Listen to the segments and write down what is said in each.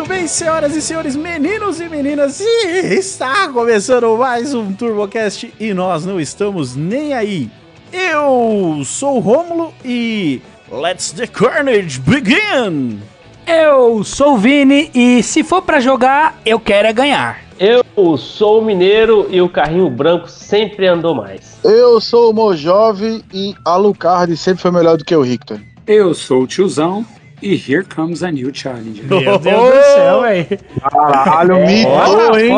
Muito bem, senhoras e senhores, meninos e meninas, e está começando mais um TurboCast e nós não estamos nem aí. Eu sou o Rômulo e Let's the Carnage begin! Eu sou o Vini e se for pra jogar, eu quero é ganhar. Eu sou o Mineiro e o carrinho branco sempre andou mais. Eu sou o Mojove e Alucard sempre foi melhor do que o Richter. Eu sou o tiozão e here comes a new challenge. Meu Deus do céu, velho. Caralho, mito, Olha, hein?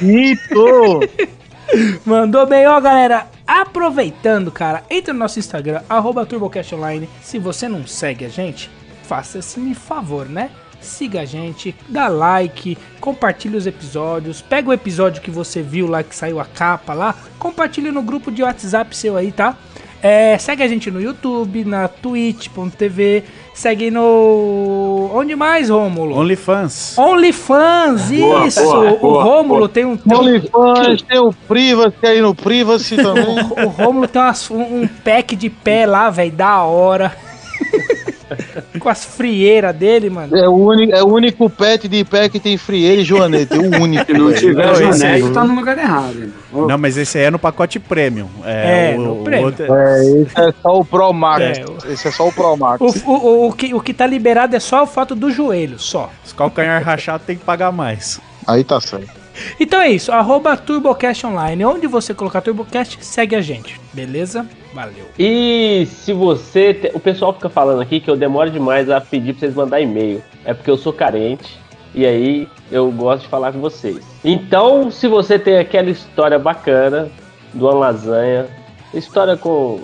Mito! Mandou bem, ó, galera. Aproveitando, cara, entra no nosso Instagram, arroba TurboCastOnline. Se você não segue a gente, faça esse me favor, né? Siga a gente, dá like, compartilha os episódios, pega o episódio que você viu lá, que saiu a capa lá, compartilha no grupo de WhatsApp seu aí, tá? É, segue a gente no YouTube, na twitch.tv, segue no... Onde mais, Rômulo? OnlyFans. OnlyFans, isso! boa, o boa, Rômulo boa. tem um... Tem um OnlyFans, tem o Privacy aí no Privacy também. o, o Rômulo tem umas- um, um pack de pé lá, velho, da hora. Com as frieiras dele, mano. É o, único, é o único pet de pé que tem frieira e joanete. O único. Se não tiver Não, esse Janete, aí- tá no lugar errado. Não, mas esse aí é no pacote premium. É, o, no o premium. outro- É, esse é só o Pro Max. É, o- Esse é só o Pro Max. O, o, o, o que, o que tá liberado é só a foto do joelho, só. Os calcanhar rachado tem que pagar mais. Aí tá certo. Então é isso, arroba TurboCast Online. Onde você colocar TurboCast, segue a gente, beleza? Valeu. E se você. te- O pessoal fica falando aqui que eu demoro demais a pedir pra vocês mandar e-mail. É porque eu sou carente. E aí eu gosto de falar com vocês. Então, se você tem aquela história bacana de uma lasanha, história com.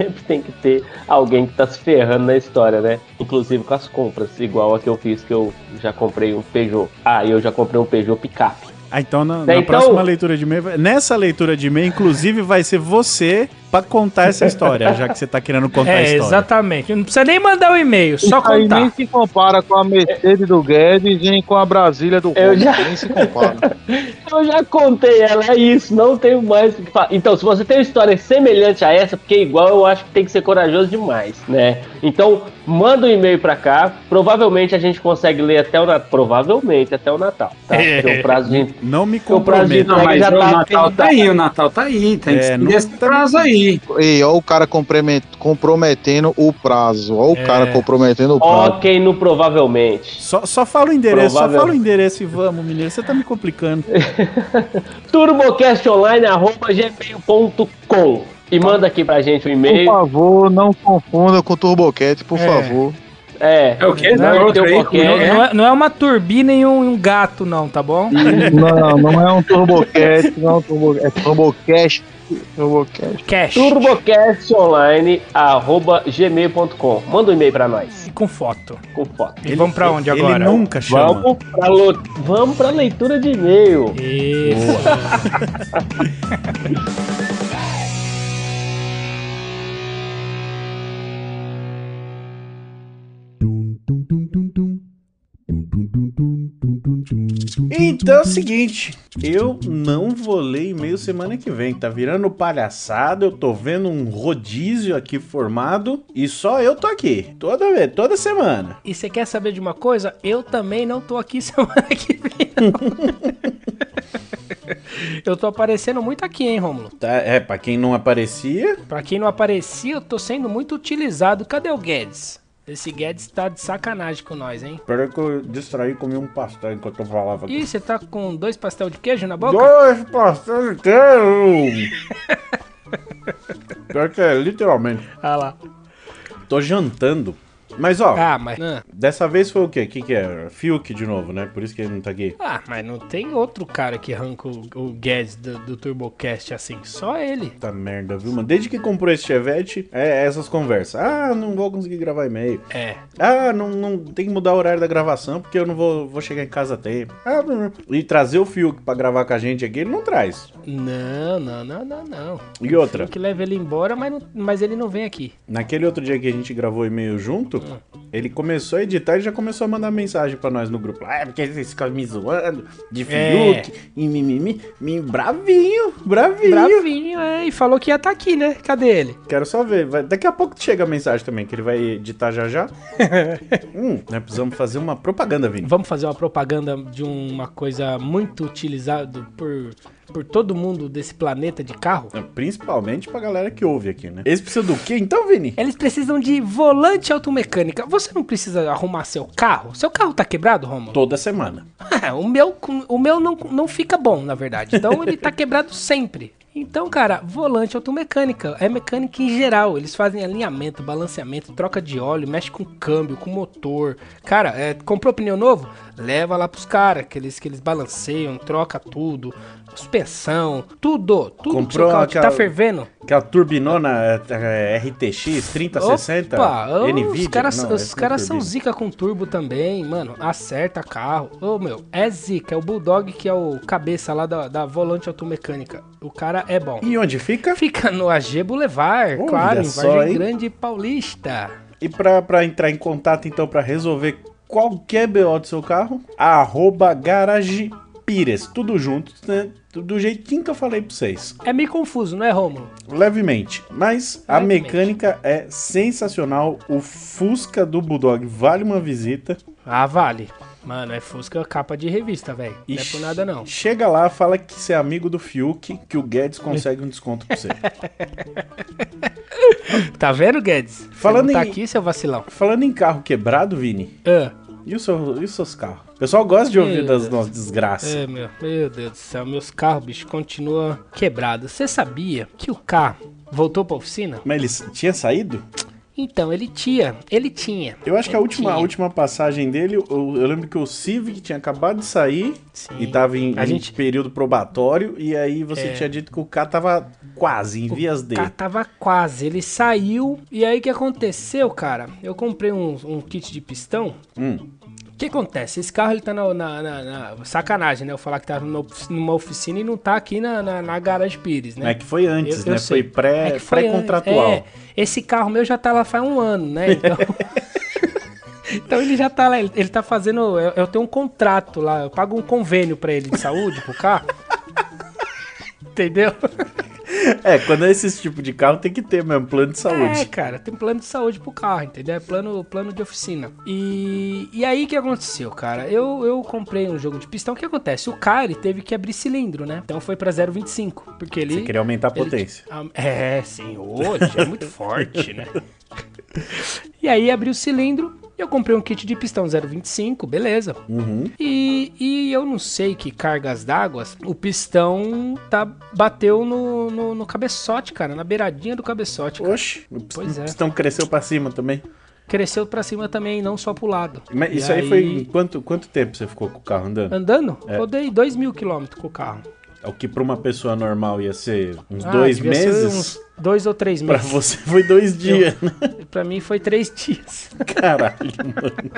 Sempre tem que ter alguém que tá se ferrando na história, né? Inclusive com as compras, igual a que eu fiz, que eu já comprei um Peugeot. Ah, e eu já comprei um Peugeot picape. Ah, então na, É, na então- próxima leitura de e-mail, nessa leitura de e-mail, inclusive, vai ser você pra contar essa história, já que você tá querendo contar a É, história. exatamente. Não precisa nem mandar o e-mail, só aí contar. nem se compara com a Mercedes do Guedes nem com a Brasília do Eu já- Nem se compara. Eu já contei ela, é isso, não tenho mais o que falar. Então, se você tem uma história semelhante a essa, porque igual eu acho que tem que ser corajoso demais, né? Então, manda um e-mail pra cá. Provavelmente a gente consegue ler até o Natal. Provavelmente até o Natal, tá? Porque o prazo de. Não me O prazo de. Não, mas já o tá Natal tá aí, o Natal tá aí. Tem que É, esse tá- prazo aí. Ei, ó o cara compromet- comprometendo o prazo. Ó o É. cara comprometendo o prazo. Ok, no provavelmente. Só, só fala o endereço, só fala o endereço e vamos, mineiro. Você tá me complicando. turbocastonline.gmail.com E manda aqui pra gente um Por e-mail. favor, não confunda com o Turbocat, por É. favor. É, É o quê? Não, um aí, pouquinho, Não, é que não é? é, não é uma turbina e um, um gato, não, tá bom? Não, não é um Turbocat, não é um Turbocat. É Turbocast. Turbocast. Cash. turbocastonline.gmail.com Manda um e-mail pra nós, E com foto. com foto. E vamos pra onde Ele agora? nunca chama. Vamos pra, lo- vamos pra leitura de e-mail. Isso. Então é o seguinte, eu não vou ler e-mail semana que vem. Tá virando palhaçada, eu tô vendo um rodízio aqui formado e só eu tô aqui. Toda vez, toda semana. E você quer saber de uma coisa? Eu também não tô aqui semana que vem. Eu tô aparecendo muito aqui, hein, Romulo? Tá, é, pra quem não aparecia, Pra quem não aparecia, eu tô sendo muito utilizado. Cadê o Guedes? Esse Guedes tá de sacanagem com nós, hein? espera que eu distraí e comi um pastel enquanto eu falava aqui. Ih, você tá com dois pastel de queijo na boca? Dois pastéis inteiros! Pior que é, literalmente. Ah lá. Tô jantando. Mas ó, Ah, mas. Ah, dessa vez foi o quê? O que, que é? Fiuk de novo, né? Por isso que ele não tá aqui. Ah, mas não tem outro cara que arranca o, o Guedes do, do TurboCast assim. Só ele. Puta merda, viu, mano? Desde que comprou esse Chevette, é essas conversas. Ah, não vou conseguir gravar e-mail. É. Ah, não, não tem que mudar o horário da gravação porque eu não vou, vou chegar em casa a tempo. Ah, não, não. E trazer o Fiuk pra gravar com a gente aqui, ele não traz. Não, não, não, não, não. E outra, Tem que leva ele embora, mas, não- mas ele não vem aqui. naquele outro dia que a gente gravou e-mail junto, Ele começou a editar e já começou a mandar mensagem pra nós no grupo. Ah, porque vocês ficam me zoando de É. Fiuk e mimimi. Mi, bravinho, bravinho. Bravinho, é, e falou que ia estar aqui, né? Cadê ele? Quero só ver. vai- daqui a pouco chega a mensagem também, que ele vai editar já já. hum, nós precisamos fazer uma propaganda, Vini. Vamos fazer uma propaganda de uma coisa muito utilizada por, por todo mundo desse planeta de carro. Principalmente pra galera que ouve aqui, né? Eles precisam do quê então, Vini? Eles precisam de volante automecânica. Você não precisa arrumar seu carro? Seu carro tá quebrado, Romulo? Toda semana. o meu, o meu não, não fica bom, na verdade. Então ele tá quebrado sempre. Então, cara, volante automecânica. É mecânica em geral. Eles fazem alinhamento, balanceamento, troca de óleo, mexe com câmbio, com motor. Cara, é, comprou pneu novo? Leva lá pros caras, que eles, que eles balanceiam, troca tudo. Suspensão, tudo. Tudo que Comprou seu carro tá fervendo. Aquela turbinona é, é, RTX 3060 Opa, ô, NVIDIA. os caras Não, os é são zica com turbo também, mano. Acerta carro. Ô, meu, é zica. É o Bulldog que é o cabeça lá da, da volante automecânica. O cara é bom. E onde fica? Fica no AG Boulevard, Olha claro, em Vargem? Grande Paulista. E pra, pra entrar em contato, então, pra resolver qualquer BO do seu carro, arroba Garage Pires, tudo junto, né? Do jeitinho que eu falei pra vocês. É meio confuso, não é, Rômulo? Levemente. Mas a Levemente. mecânica é sensacional. O Fusca do Bulldog vale uma visita. Ah, vale. Mano, é Fusca capa de revista, velho. Não é por nada, não. Chega lá, fala que você é amigo do Fiuk, que o Guedes consegue um desconto pra você. Tá vendo, Guedes? Falando Você não tá em- aqui, seu vacilão. Falando em carro quebrado, Vini, Ah, e, o seu, e os seus carros? O pessoal gosta de ouvir das nossas desgraças. É, meu, meu Deus do céu, meus carros, bicho, continuam quebrados. Você sabia que o carro voltou pra oficina? Mas ele tinha saído? Então, ele tinha, ele tinha. Eu acho que a última, a última passagem dele, eu, eu lembro que o Civic tinha acabado de sair Sim. e tava em, A em gente- período probatório, e aí você É. tinha dito que o carro tava quase, em vias O D. cara tava quase, ele saiu. E aí o que aconteceu, cara? Eu comprei um, um kit de pistão. Hum. O que acontece? Esse carro ele tá na, na- na- na- Sacanagem, né? Eu falar que tava numa ofici- numa oficina e não tá aqui na, na, na Garage Pires, né? É que foi antes, Eu- eu né? sei. Foi pré- É foi pré-contratual. an- é, esse carro meu já tá lá faz um ano, né? Então. então ele já tá lá, ele, ele tá fazendo. Eu, eu tenho um contrato lá, eu pago um convênio pra ele de saúde pro carro. Entendeu? É, quando é esse tipo de carro tem que ter mesmo plano de É, saúde. cara, tem plano de saúde pro carro, entendeu? É plano, plano de oficina. E, e aí o que aconteceu, cara? Eu, eu comprei um jogo de pistão. O que acontece? O cara ele teve que abrir cilindro, né? Então foi pra 0,25. Porque ele. Você queria aumentar a ele- potência. Ah, É, sim, hoje é muito forte, né? E aí abri o cilindro, eu comprei um kit de pistão 025, beleza. Uhum. E, e eu não sei que cargas d'água, o pistão tá, bateu no, no, no cabeçote, cara, na beiradinha do cabeçote. cara. Oxe, o Pois é. pistão cresceu pra cima também. Cresceu pra cima também, não só pro lado. Mas E isso aí, foi em quanto, quanto tempo você ficou com o carro andando? Andando, É. rodei 2 mil quilômetros com o carro. É o que pra uma pessoa normal ia ser uns Ah, dois meses. Uns dois ou três Pra meses. você foi dois dias, né? Pra mim foi três dias. Caralho, mano.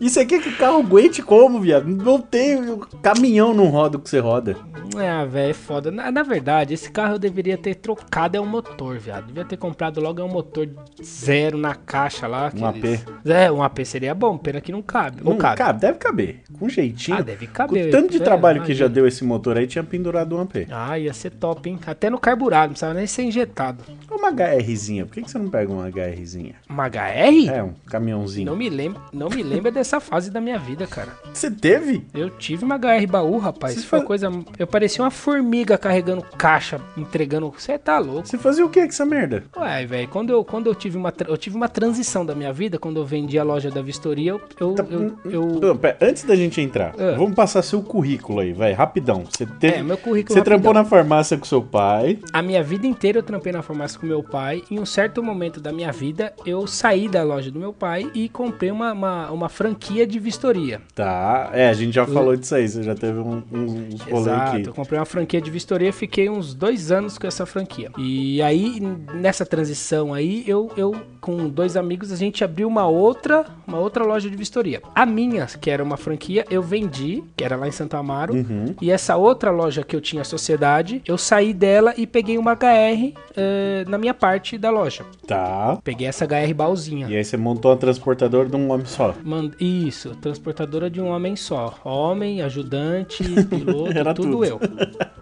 Isso aqui é que o carro aguente como, viado? Não tem. Caminhão não roda o que você roda. Ah, velho, é foda. Na, na verdade, esse carro eu deveria ter trocado é um motor, viado. Devia ter comprado logo é um motor zero na caixa lá. Um aqueles- AP. É, um AP seria bom, pena que não cabe. Não, cabe. cabe, deve caber. Com jeitinho. Ah, deve Com caber. o tanto de É, trabalho que já imagina. deu esse motor aí, tinha pendurado um AP. Ah, ia ser top, hein? Até no carburado, não precisava nem ser injetado. Uma HRzinha, por que, que você não pega uma HRzinha? Uma HR? É, um caminhãozinho. Não me lembro, não me lembra dessa fase da minha vida, cara. Você teve? Eu tive uma HR baú, rapaz. Você Isso foi fa- coisa. Eu parecia uma formiga carregando caixa, entregando. Você tá louco? Você fazia o que com essa merda? Ué, velho, quando eu, quando eu tive uma eu tive uma transição da minha vida, quando eu vendi a loja da Vistoria, eu eu, Tá- eu, eu- Não, pera, antes da gente entrar, Ah. vamos passar seu currículo aí, vai, rapidão. Você teve. É, meu currículo Você rapidão. trampou na farmácia com seu pai. a minha vida inteira eu trampei na farmácia com meu pai. Em um certo momento da minha vida, eu saí da loja do meu pai e comprei uma, uma, uma franquia de vistoria. Tá. É, a gente já falou disso aí. Você já teve um, um, uns rolê Exato, aqui. eu comprei uma franquia de vistoria, fiquei uns dois anos com essa franquia. E aí, nessa transição aí, eu, eu com dois amigos, a gente abriu uma outra, uma outra loja de vistoria. A minha, que era uma franquia, eu vendi, que era lá em Santo Amaro. Uhum. E essa outra loja que eu tinha sociedade, eu saí dela e peguei uma HR HR eh, na minha parte da loja. Tá. Peguei essa HR baúzinha. E aí você montou um transportador de um homem só. Isso, transportadora de um homem só. Homem, ajudante, piloto, Era tudo, tudo. eu.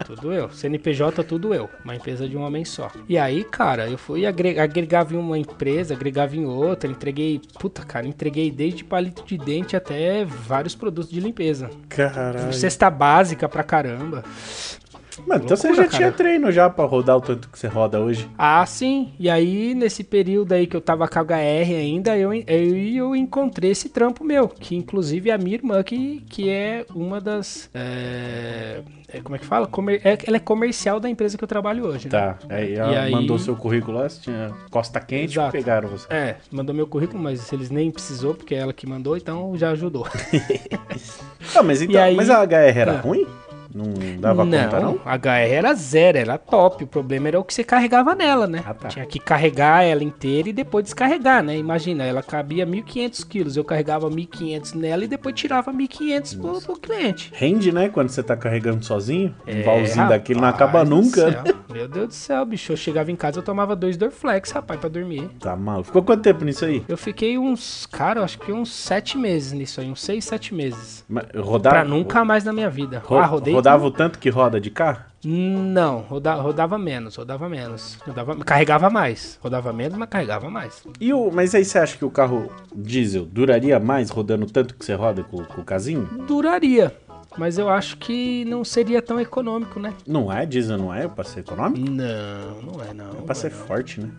Tudo eu. CNPJ, tudo eu. Uma empresa de um homem só. E aí, cara, eu fui agre- agregava em uma empresa, agregava em outra, entreguei. Puta, cara, entreguei desde palito de dente até vários produtos de limpeza. Caralho. Cesta básica pra caramba. Mano, então você já tinha cara. treino já pra rodar o tanto que você roda hoje. Ah, sim. E aí, nesse período aí que eu tava com a HR ainda, eu, eu, eu encontrei esse trampo meu. Que inclusive é a minha irmã, que, que é uma das. é, é, como é que fala? Comer- é- ela é comercial da empresa que eu trabalho hoje. né? Tá. Aí ela E aí- mandou seu currículo lá, tinha costa quente Exato. pegaram você. É, mandou meu currículo, mas eles nem precisou, porque é ela que mandou, então já ajudou. Ah, mas então, aí- mas a HR era Ah. ruim? Não dava conta, não? a HR era zero, era top. O problema era o que você carregava nela, né? Ah, tá. Tinha que carregar ela inteira e depois descarregar, né? Imagina, ela cabia 1.500 quilos, eu carregava 1.500 nela e depois tirava 1.500 pro, pro cliente. Rende, né? Quando você tá carregando sozinho. Um É, baúzinho daquele não acaba nunca. céu. Meu Deus do céu, bicho. Eu chegava em casa, eu tomava dois Dorflex, rapaz, pra dormir. Tá mal. Ficou quanto tempo nisso aí? Eu fiquei uns, cara, eu acho que uns sete meses nisso aí, uns seis, sete meses. Ma- Rodava, Pra nunca mais na minha vida. ro- ah, rodei. Rodava o tanto que roda de carro? Não, roda- rodava menos, rodava menos. Rodava, carregava mais. Rodava menos, mas carregava mais. E o, mas aí você acha que o carro diesel duraria mais rodando tanto que você roda com, com o casinho? Duraria. Mas eu acho que não seria tão econômico, né? Não é? Diesel não é pra ser econômico? Não, não é não. É pra ser é, não. forte, né?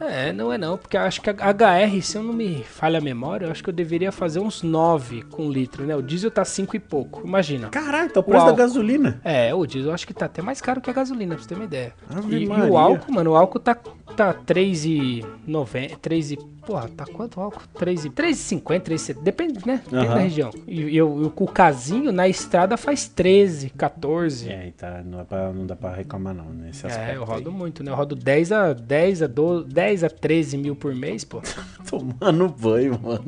É, não é não, porque acho que a HR, se eu não me falha a memória, eu acho que eu deveria fazer uns 9 com litro, né? O diesel tá 5 e pouco, imagina. Caraca, tá o preço da álcool. gasolina. É, o diesel eu acho que tá até mais caro que a gasolina, pra você ter uma ideia. E, e o álcool, mano, o álcool tá, tá 3,90, 3 e... Porra, tá quanto álcool? 3 e... 3,50, 3,70, depende, né? Depende Aham. da região. E, e eu, e o casinho na estrada faz 13, 14. É, e tá, não, dá pra, não dá pra reclamar não, nesse aspecto. É, eu rodo aí. muito, né? Eu rodo 10 a 10 a 12, 10 a 13 mil por mês, pô. Tomando banho, mano.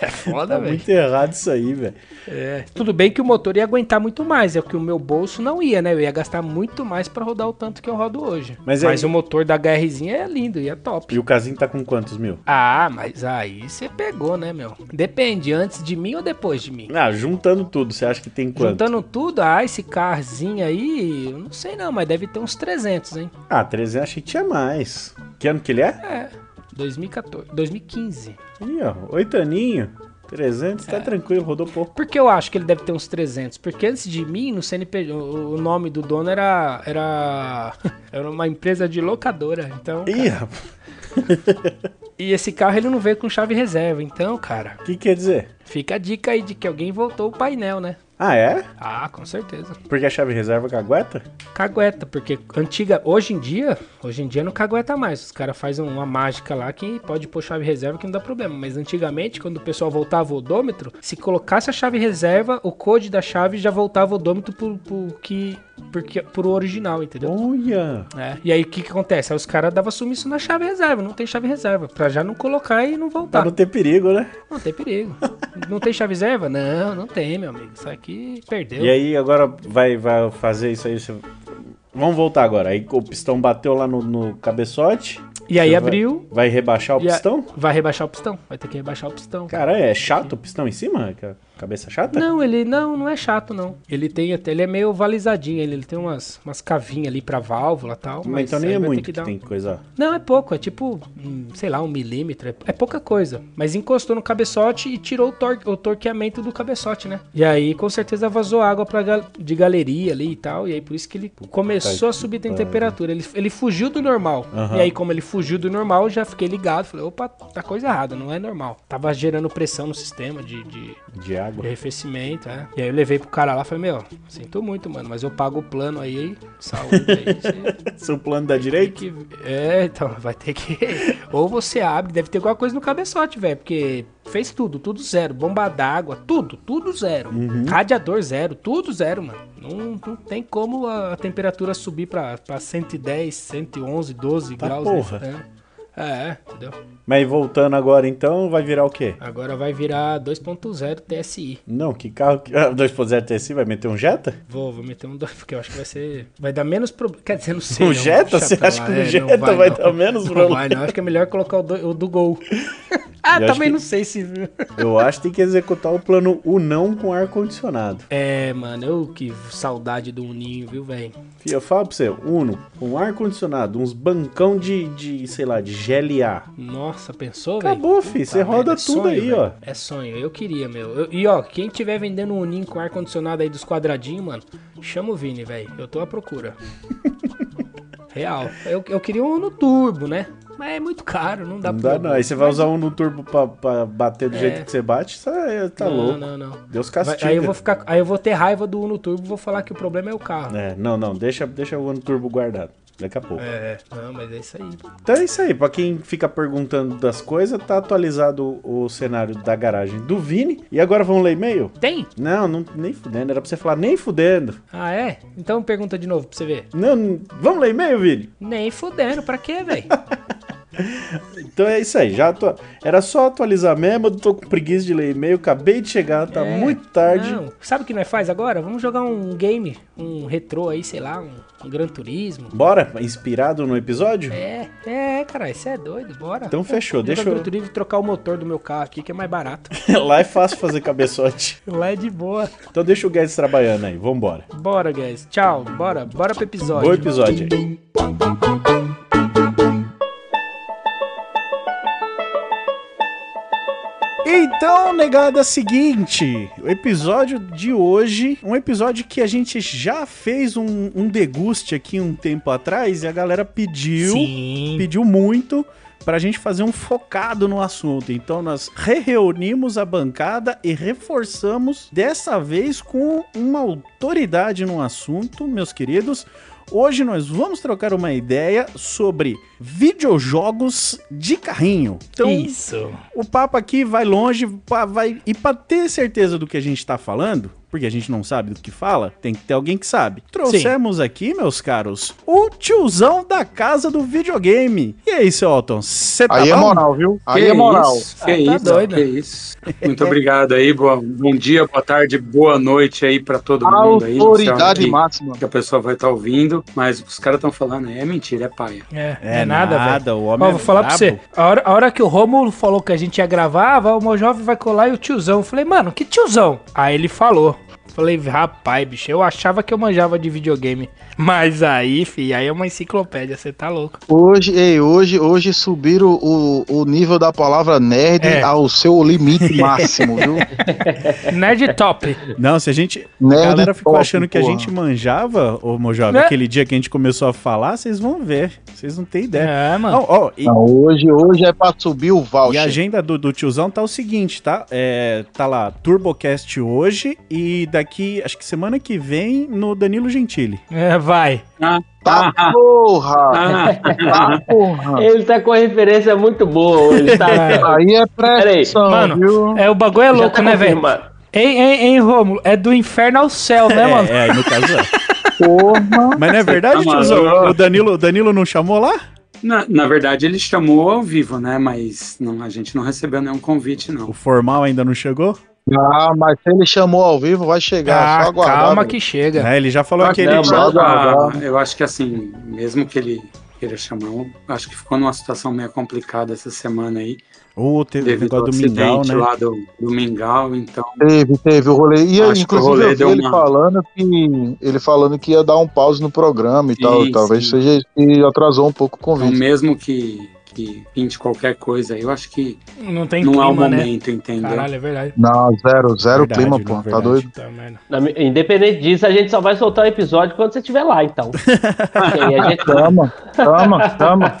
É foda, Tá velho. muito errado isso aí, velho. É. Tudo bem que o motor ia aguentar muito mais, é porque o meu bolso não ia, né? Eu ia gastar muito mais pra rodar o tanto que eu rodo hoje. Mas Mas, aí- o motor da HRzinha é lindo e é top. E o casinho tá com quantos mil? Ah, mas aí você pegou, né, meu? Depende, antes de mim ou depois de mim? Ah, juntando tudo, você acha que tem quanto? Juntando tudo, ah, esse carzinho aí, eu não sei não, mas deve ter uns 300, hein? Ah, 300 achei que tinha mais. Que ano que ele é? É, 2014, 2015. Ih, ó, oito aninho. 300, É. tá tranquilo, rodou pouco. Por que eu acho que ele deve ter uns 300? Porque antes de mim, no CNPJ, o, o nome do dono era, era, era uma empresa de locadora, então... Ih, rapaz, E esse carro ele não veio com chave reserva, então, cara, o que quer dizer? fica a dica aí de que alguém voltou o painel, né? Ah, é? Ah, com certeza. Porque a chave reserva cagueta? Cagueta, porque antiga, hoje em dia, hoje em dia não cagueta mais. Os caras fazem uma mágica lá que pode pôr chave reserva que não dá problema. Mas antigamente, quando o pessoal voltava o odômetro, se colocasse a chave reserva, o code da chave já voltava o odômetro pro, pro que, porque, pro original, entendeu? Olha! É. E aí o que, que acontece? Aí os caras davam sumiço na chave reserva, não tem chave reserva, pra já não colocar e não Pra voltar. não ter perigo, né? Não tem perigo. não tem chave reserva? Não, não tem, meu amigo. Isso aqui perdeu. E aí agora vai, vai fazer isso aí. você- Vamos voltar agora. Aí o pistão bateu lá no, no cabeçote. E aí Você abriu. Vai, vai rebaixar o e a- pistão? Vai rebaixar o pistão. Vai ter que rebaixar o pistão. Cara, é chato o pistão em cima? Que a Cabeça chata? Não, ele não, não é chato, não. Ele tem até, ele é meio ovalizadinho, ele, ele tem umas, umas cavinhas ali pra válvula e tal. Mas então nem é muito que, dar um- tem que coisar. Não, é pouco, é tipo, hum, sei lá, um milímetro, é, é pouca coisa. Mas encostou no cabeçote e tirou o, tor o torqueamento do cabeçote, né? E aí, com certeza, vazou água pra gal- de galeria ali e tal. E aí, por isso que ele começou a subir em temperatura. Ele, ele fugiu do normal. Aham. E aí, como ele fugiu do normal, já fiquei ligado. Falei, opa, tá coisa errada, não é normal. Tava gerando pressão no sistema de- de, De água. de arrefecimento, é. E aí eu levei pro cara lá e falei, meu, sinto muito, mano, mas eu pago o plano aí, saúde aí, Seu plano da tem direita? que... É, então, vai ter que... Ou você abre, deve ter alguma coisa no cabeçote, velho, porque fez tudo, tudo zero, bomba d'água, tudo, tudo zero. Radiador zero, tudo zero, mano. Não, não tem como a temperatura subir pra, pra 110, 111, 12 Tá graus. porra. Né? É, entendeu? Mas voltando agora então, vai virar o quê? Agora vai virar 2.0 TSI. Não, que carro. que- Ah, 2.0 TSI vai meter um Jetta? Vou, vou meter um 2, porque eu acho que vai ser. Vai dar menos problema. Quer dizer, não sei. O não, Jetta? Você acha lá. que o É, não Jetta vai não. dar menos Não problema? vai, não. Acho que é melhor colocar o do, o do Gol. ah, também que- não sei se. Eu acho que tem que executar o plano o não com ar-condicionado. É, mano, eu que saudade do Uninho, viu, velho? Fih, Eu falo pra você, Uno, com ar-condicionado, uns bancão de, de, sei lá, de GLA. Nossa, pensou, velho? Acabou, fi. Você roda? É tudo sonho, aí, velho. ó. É sonho, eu queria, meu. Eu- e ó, quem tiver vendendo um Uninho com ar-condicionado aí dos quadradinhos, mano, chama o Vini, velho. Eu tô à procura. Real. Eu, eu queria um no turbo, né? Mas é muito caro, não dá Não pra. dá não. Aí você vai usar um no turbo pra, pra bater do É. jeito que você bate, você tá não, louco. Não, não, Deus Vai- castiga. aí eu vou ficar, aí eu vou ter raiva do Uno Turbo, vou falar que o problema é o carro. É, não, não, deixa, deixa o Uno turbo guardado. Daqui a pouco. É, não, mas é isso aí. Então é isso aí. Pra quem fica perguntando das coisas, tá atualizado o, cenário da garagem do Vini. E agora vamos ler e-mail? Tem? Não, não, nem fudendo. Era pra você falar nem fudendo. Ah, é? Então pergunta de novo pra você ver. Não, não- vamos ler e-mail, Vini? Nem fudendo, pra quê, velho? Então é isso aí. Já atua- Era só atualizar mesmo. Eu tô com preguiça de ler e-mail. Acabei de chegar, tá É, muito tarde. Não. Sabe o que nós faz agora? Vamos jogar um game, um retrô aí, sei lá, um, um Gran Turismo. Bora? Inspirado no episódio? É, é, cara, isso é doido, bora. Então fechou, Jogar deixa eu- Gran Turismo trocar o motor do meu carro aqui, que é mais barato. Lá é fácil fazer cabeçote. Lá é de boa. Então deixa o Guedes trabalhando aí. Vambora. Bora, guys. Tchau, bora, bora pro episódio. Bom episódio aí. Então, negada, seguinte, o episódio de hoje, um episódio que a gente já fez um, um deguste aqui um tempo atrás e a galera pediu, Sim. pediu muito pra gente fazer um focado no assunto. Então nós reunimos a bancada e reforçamos dessa vez com uma autoridade no assunto, meus queridos. Hoje nós vamos trocar uma ideia sobre videojogos de carrinho. Então, Isso. o papo aqui vai longe, vai e para ter certeza do que a gente tá falando, porque a gente não sabe do que fala, tem que ter alguém que sabe. Trouxemos aqui, meus caros, o tiozão da casa do videogame. E aí, seu Alton, você tá Aí é bom? moral, viu? Aí Que é moral. Isso, Ah, que tá isso, doido. que isso. Muito obrigado aí, boa, bom dia, boa tarde, boa noite aí pra todo mundo aí. Autoridade que- máxima. que a pessoa vai estar ouvindo, mas os caras estão falando, é mentira, é paia. É, É, é nada, velho. o homem Ó, vou é falar pra brabo. você. A hora, a hora que o Romulo falou que a gente ia gravar, o meu jovem vai colar e o tiozão. Eu falei, mano, que tiozão? Aí ele falou. Falei, rapaz, bicho, eu achava que eu manjava de videogame. Mas aí, fi, aí é uma enciclopédia, você tá louco. Hoje, ei, hoje, hoje subiram o, o nível da palavra nerd É. ao seu limite máximo, viu? Nerd top. Não, se a gente. Nerd a galera ficou top, achando que a porra. gente manjava, ô Mojove, Né? aquele dia que a gente começou a falar, vocês vão ver. Vocês não têm ideia. É, mano. Ó, ó, e, Não, hoje, hoje é pra subir o e a voucher. agenda do, do tiozão tá o seguinte, tá? É, tá lá, Turbocast hoje e daqui, acho que semana que vem, no Danilo Gentili. É, vai. Tá Ah, porra! ah, Tá porra! Ele tá com referência muito boa hoje, tá? Aí é pressão, Mano, viu? É, o bagulho é louco, tá né, velho? Hein, hein, hein, Romulo? É do inferno ao céu, né, mano? É, aí no caso é. Porra! Mas não é verdade, tá tiozão? O Danilo, o Danilo não chamou lá? Na, na verdade, ele chamou ao vivo, né? Mas não, a gente não recebeu nenhum convite, O não. formal ainda não chegou? Ah, mas se ele chamou ao vivo, vai chegar. Ah, só aguardar. calma que chega. É, ele já falou Ah, que ele. não, mas- Ah, eu acho que assim, mesmo que ele queira chamar, acho que ficou numa situação meio complicada essa semana aí, teve o devido ao do Mingau, acidente né? lá do, do Mingau, então Teve, teve o rolê. E Acho que o inclusive rolê eu vi deu ele uma- falando que ele falando que ia dar um pause no programa e tal. Sim, Talvez sim. seja isso que atrasou um pouco o Então, convite. mesmo que, que pinte qualquer coisa, eu acho que Não tem não é o clima, né? momento, entendeu? Caralho, é verdade. Não, zero, zero Verdade, clima, pô. Tá doido? Tá, Independente disso, a gente só vai soltar o episódio quando você estiver lá, então. que, aí a gente, Tama, tama, tama.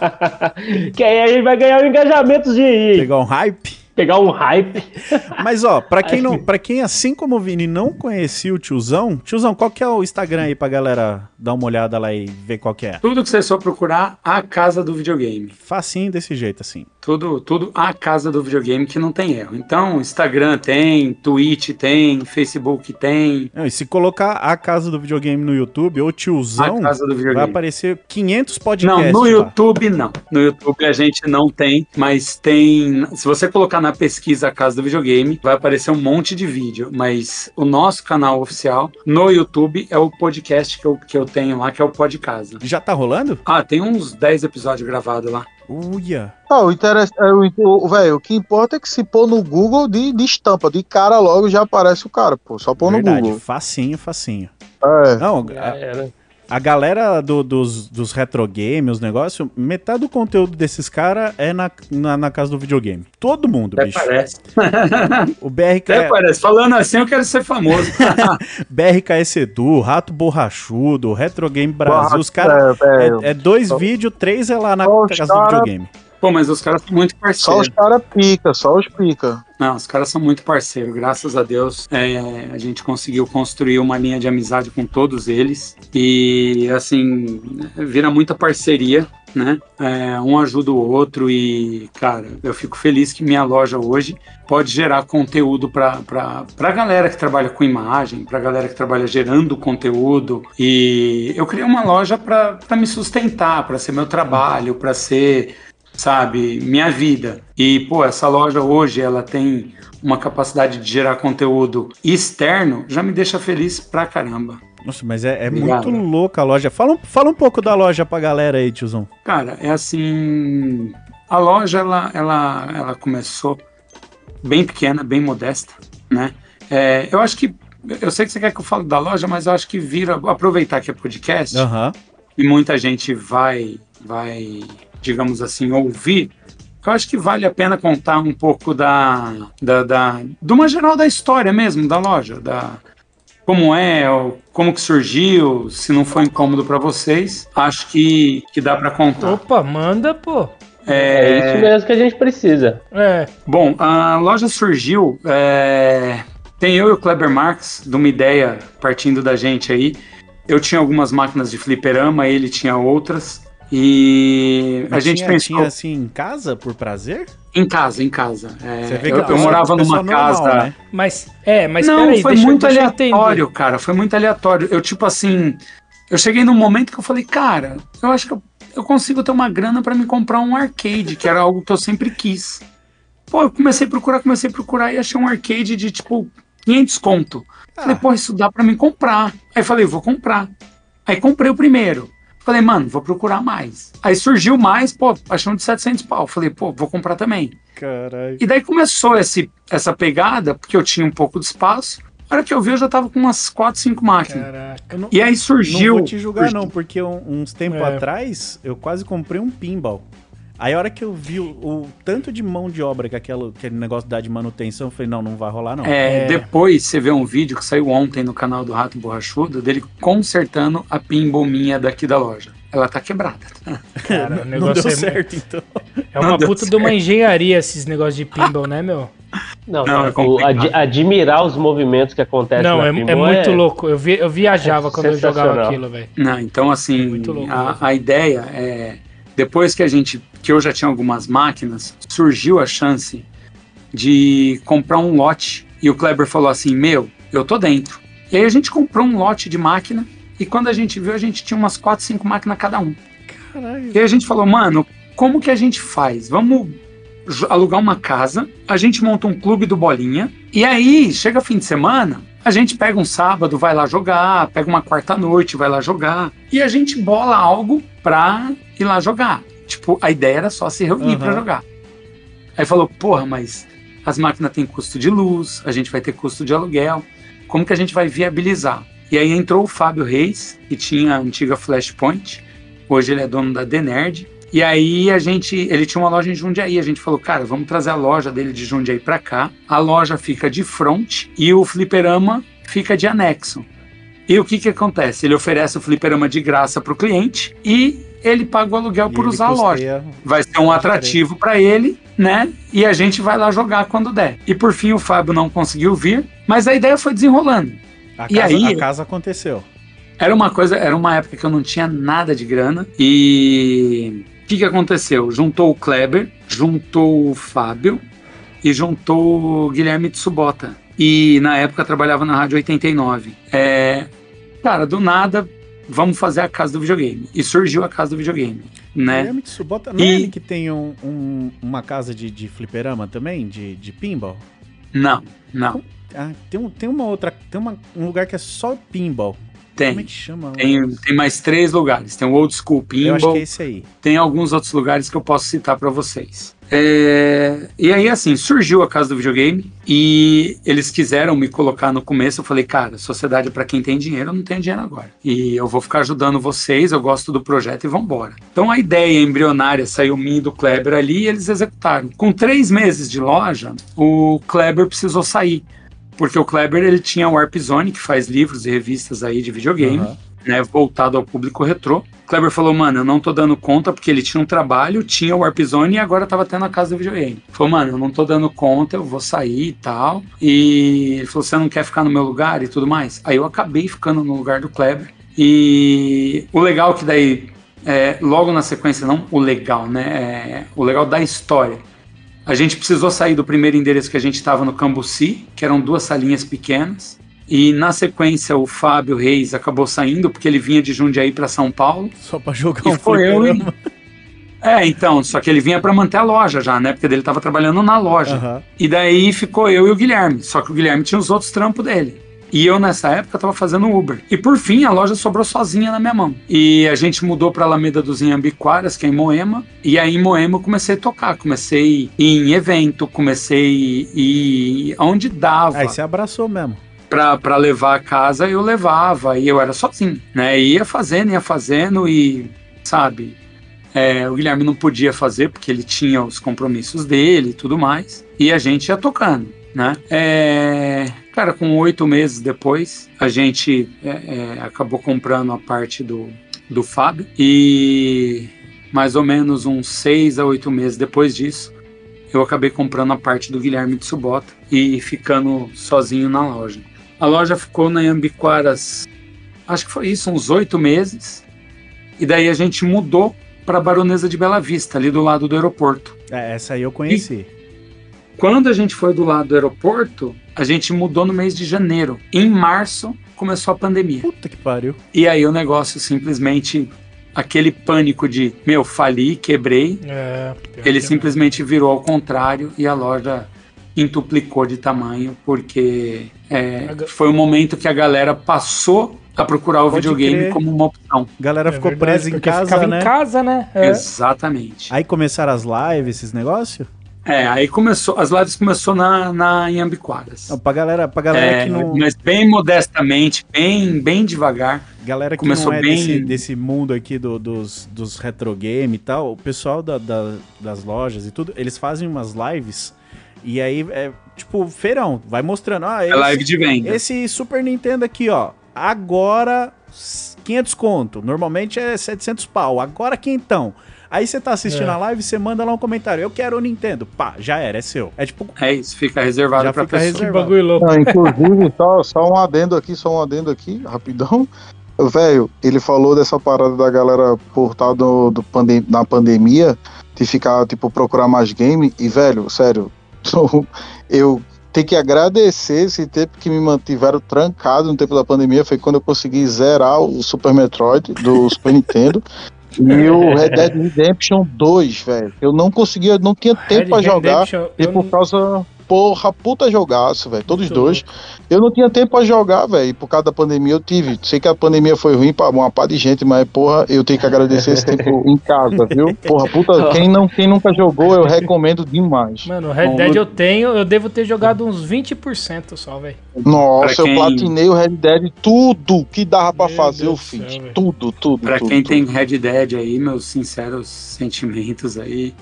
que aí a gente vai ganhar um engajamento de ir, Pegar um hype. Pegar um hype. Mas ó, pra quem não, para quem assim como o Vini não conhecia o tiozão, tiozão, qual que é o Instagram aí pra galera dar uma olhada lá e ver qual que é? Tudo que você só procurar, a casa do videogame. Facinho desse jeito assim. Tudo, tudo a casa do videogame que não tem erro. Então, Instagram tem, Twitch tem, Facebook tem. Não, e se colocar a casa do videogame no YouTube ou tiozão, A casa do vai videogame. aparecer 500 Não, podcasts. no lá. YouTube não. No YouTube a gente não tem, mas tem. Se você colocar na pesquisa a casa do videogame, vai aparecer um monte de vídeo. Mas o nosso canal oficial no YouTube é o podcast que eu, que eu tenho lá, que é o Pod Casa. Já tá rolando? Ah, tem uns 10 episódios gravados lá. Uia. Ah, o interessante, é, o, velho, o que importa é que se pôr no Google de, de estampa, de cara logo já aparece o cara, pô. Só pôr no Verdade, Google. facinho, facinho. É. Não, Já a, era. A galera do- dos, dos retro games, os negócios, metade do conteúdo desses caras é na, na, na casa do videogame. Todo mundo, Até bicho. parece. O BRK, Até parece. Falando assim, eu quero ser famoso. BRKS Edu, Rato Borrachudo, Retro Game Brasil, os caras. É. É, dois vídeos, três é lá na casa do videogame. Pô, mas os caras são muito Só os parceiros. caras pica, só os pica. Não, os caras são muito parceiros. Graças a Deus, é, a gente conseguiu construir uma linha de amizade com todos eles. E, assim, vira muita parceria, né? É, um ajuda o outro. E, cara, eu fico feliz que minha loja hoje pode gerar conteúdo para a galera que trabalha com imagem, para a galera que trabalha gerando conteúdo. E eu criei uma loja para me sustentar, para ser meu trabalho, para ser sabe, minha vida. E, pô, essa loja hoje, ela tem uma capacidade de gerar conteúdo externo, já me deixa feliz pra caramba. Nossa, mas é, é muito louca a loja. Fala, um- fala um pouco da loja pra galera aí, tiozão. Cara, é assim, a loja, ela, ela, ela começou bem pequena, bem modesta, né? É, eu acho que, eu sei que você quer que eu fale da loja, mas eu acho que vira, aproveitar que é podcast, Aham. e muita gente vai, vai, digamos assim, ouvir, eu acho que vale a pena contar um pouco da, da, da de uma geral da história mesmo da loja, da como é, como que surgiu, se não foi incômodo para vocês, acho que, que dá para contar. Opa, manda, pô. É isso mesmo que a gente precisa. É, Bom, a loja surgiu. é, Tem eu e o Kleber Marx, de uma ideia partindo da gente aí. Eu tinha algumas máquinas de fliperama, ele tinha outras. E a Mas gente tinha, pensou tinha assim em casa por prazer? em casa, em casa. É, Você vê eu, que eu pessoa- morava numa pessoa normal, casa. né? mas, é, mas não, peraí, foi deixa, muito eu aleatório, cara. Foi muito aleatório. Eu, tipo assim, eu cheguei num momento que eu falei, cara, eu acho que eu, eu consigo ter uma grana pra me comprar um arcade, que era algo que eu sempre quis. Pô, eu comecei a procurar, comecei a procurar e achei um arcade de tipo 500 conto. Falei, pô, isso dá pra mim comprar. Aí falei, vou comprar. Aí comprei o primeiro. Falei, mano, vou procurar mais. Aí surgiu mais, pô, achei um de 700 pau. Falei, pô, vou comprar também. Caralho. E daí começou esse, essa pegada, porque eu tinha um pouco de espaço. A hora que eu vi, eu já tava com umas 4, 5 máquinas. Caraca. Não, E aí não surgiu. vou te julgar, surgiu- não, porque uns tempos É. atrás eu quase comprei um pinball. Aí a hora que eu vi o, o tanto de mão de obra que aquele, aquele negócio dá de manutenção, eu falei, não, não vai rolar, não. É, É. Depois você vê um vídeo que saiu ontem no canal do Rato Borrachudo dele consertando a pinball minha daqui da loja. Ela tá quebrada. Cara, o não negócio deu é, certo, então. é uma Não puta de uma engenharia esses negócios de pinball, né, meu? Não, Não, é o- complicado. ad- admirar os movimentos que acontecem Não, na é, é muito louco. Eu, vi, eu viajava É quando eu jogava aquilo, velho. Não, então assim, Muito louco a, a ideia é. Depois que a gente. que eu já tinha algumas máquinas, surgiu a chance de comprar um lote. E o Kleber falou assim: Meu, eu tô dentro. E aí a gente comprou um lote de máquina. E quando a gente viu, a gente tinha umas 4, 5 máquinas cada um. Caralho. E aí a gente falou, mano, como que a gente faz? Vamos alugar uma casa, a gente monta um clube do bolinha, e aí, chega fim de semana, a gente pega um sábado, vai lá jogar, pega uma quarta noite, vai lá jogar, e a gente bola algo pra ir lá jogar. Tipo, a ideia era só se reunir Aham. pra jogar. Aí falou, porra, mas as máquinas têm custo de luz, a gente vai ter custo de aluguel, como que a gente vai viabilizar? E aí entrou o Fábio Reis, que tinha a antiga Flashpoint, hoje ele é dono da The Nerd, e aí a gente, ele tinha uma loja em Jundiaí, a gente falou, cara, vamos trazer a loja dele de Jundiaí pra cá, a loja fica de frente e o fliperama fica de anexo. E o que que acontece? Ele oferece o fliperama de graça pro cliente e ele paga o aluguel E por usar a loja vai ser um atrativo para ele, né? E a gente vai lá jogar quando der. E por fim o Fábio não conseguiu vir, mas a ideia foi desenrolando. A E casa, aí- a casa aconteceu. Era uma coisa, era uma época que eu não tinha nada de grana e que, que aconteceu? Juntou o Kleber, juntou o Fábio e juntou o Guilherme Tsubota. E na época trabalhava na Rádio 89. É, cara, do nada, vamos fazer a casa do videogame. E surgiu a casa do videogame, né? Guilherme Tsubota, não é E- ele que tem um- um- uma casa de, de fliperama também? De, de pinball? Não, não. Ah, tem, um, tem uma outra. Tem uma- um lugar que é só pinball. Como é Tem. que chama? Tem, tem mais três lugares. Tem o Old School Pinball, que é esse aí. tem alguns outros lugares que eu posso citar para vocês. É, e aí, assim, surgiu a Casa do Videogame e eles quiseram me colocar no começo. Eu falei, cara, sociedade é para quem tem dinheiro, eu não tenho dinheiro agora. E eu vou ficar ajudando vocês, eu gosto do projeto e vambora. Então a ideia embrionária saiu minha e do Kleber ali e eles executaram. Com três meses de loja, o Kleber precisou sair. Porque o Kleber ele tinha o Warp Zone, que faz livros e revistas aí de videogame Aham. né, voltado ao público retrô. Kleber falou, mano, eu não tô dando conta porque ele tinha um trabalho, tinha o Warp Zone e agora tava tendo a casa do videogame. Falou, mano, eu não tô dando conta, eu vou sair e tal. E ele falou, você não quer ficar no meu lugar e tudo mais? Aí eu acabei ficando no lugar do Kleber. E o legal que daí, é, logo na sequência, não o legal, né? é, o legal da história. A gente precisou sair do primeiro endereço que a gente estava no Cambuci, que eram duas salinhas pequenas. E na sequência o Fábio Reis acabou saindo porque ele vinha de Jundiaí para São Paulo. Só pra jogar E um foi eu, fliperama. É, então, só que ele vinha para manter a loja já, né? Porque ele estava trabalhando na loja. Aham. E daí ficou eu e o Guilherme. Só que o Guilherme tinha os outros trampos dele. E eu, nessa época, tava fazendo Uber. E por fim, a loja sobrou sozinha na minha mão. E a gente mudou pra Alameda dos Inhambiquaras, que é em Moema. E aí, em Moema, eu comecei a tocar. Comecei em evento, comecei a ir onde dava Aí você abraçou mesmo. pra, pra levar a casa, eu levava. E eu era sozinho, né? E ia fazendo, ia fazendo e, sabe... é, o Guilherme não podia fazer porque ele tinha os compromissos dele e tudo mais. E a gente ia tocando, né? É, cara, com oito meses depois, a gente é, é, acabou comprando a parte do, do Fábio. E mais ou menos uns seis a oito meses depois disso, eu acabei comprando a parte do Guilherme de Subota e ficando sozinho na loja. A loja ficou na Ambiquaras, acho que foi isso, uns oito meses. E daí a gente mudou para Baronesa de Bela Vista, ali do lado do aeroporto. É, essa aí eu conheci. Quando a gente foi do lado do aeroporto, a gente mudou no mês de janeiro. Em março começou a pandemia. Puta que pariu. E aí o negócio simplesmente aquele pânico de, meu, fali, quebrei, É, ele que simplesmente virou ao contrário e a loja quintuplicou de tamanho, porque é, foi o momento que a galera passou a procurar o Pode videogame crer. como uma opção. A galera É ficou verdade, presa em porque casa, ficava né? em casa, né? É. Exatamente. Aí começaram as lives, esses negócios? É, aí começou, as lives começou na, na em Ambiquaras. Não, pra galera, pra galera É, que não, Mas bem modestamente, bem, bem devagar. galera que começou não é bem- desse, desse mundo aqui do- dos, dos retro game e tal, o pessoal da- da- das lojas e tudo, eles fazem umas lives e aí é tipo feirão, vai mostrando, ah, É esse, live de venda. esse Super Nintendo aqui, ó, agora 500 conto, normalmente é 700 pau, agora quintão. Aí você tá assistindo É. a live, você manda lá um comentário, eu quero o Nintendo, pá, já era, é seu. É tipo, É isso, fica reservado Já para fica pessoa. Que reservado. bagulho louco. Não, inclusive, só, só um adendo aqui, só um adendo aqui, rapidão. Velho, ele falou dessa parada da galera por estar do, do pandem- na pandemia, de ficar, tipo, procurar mais game. E, velho, sério, eu tenho que agradecer esse tempo que me mantiveram trancado no tempo da pandemia. Foi quando eu consegui zerar o Super Metroid do Super Nintendo. E o Red Dead Redemption 2, velho. Eu não conseguia, não tinha tempo pra Red jogar. Redemption, E por causa. Porra, puta jogaço, velho. Todos Muito dois. Eu não tinha tempo pra jogar, velho. Por causa da pandemia eu tive. Sei que a pandemia foi ruim pra uma par de gente, mas, porra, eu tenho que agradecer esse tempo em casa, viu? Porra, puta, quem, não, quem nunca jogou, eu recomendo demais. Mano, o Red Dead eu- eu tenho, eu devo ter jogado uns 20% só, velho. Nossa, quem- eu platinei o Red Dead, tudo que dava pra Meu fazer eu Deus do fiz. céu, tudo, tudo. Pra tudo, quem tudo. tem Red Dead aí, meus sinceros sentimentos aí.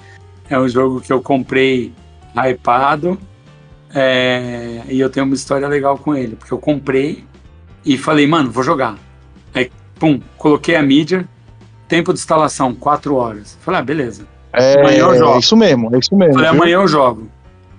É um jogo que eu comprei hypado. É, e eu tenho uma história legal com ele. Porque eu comprei e falei, mano, vou jogar. Aí, pum, coloquei a mídia. Tempo de instalação, 4 horas. Falei, ah, beleza. É, amanhã eu jogo. é isso mesmo, é isso mesmo. Falei, viu? amanhã eu jogo.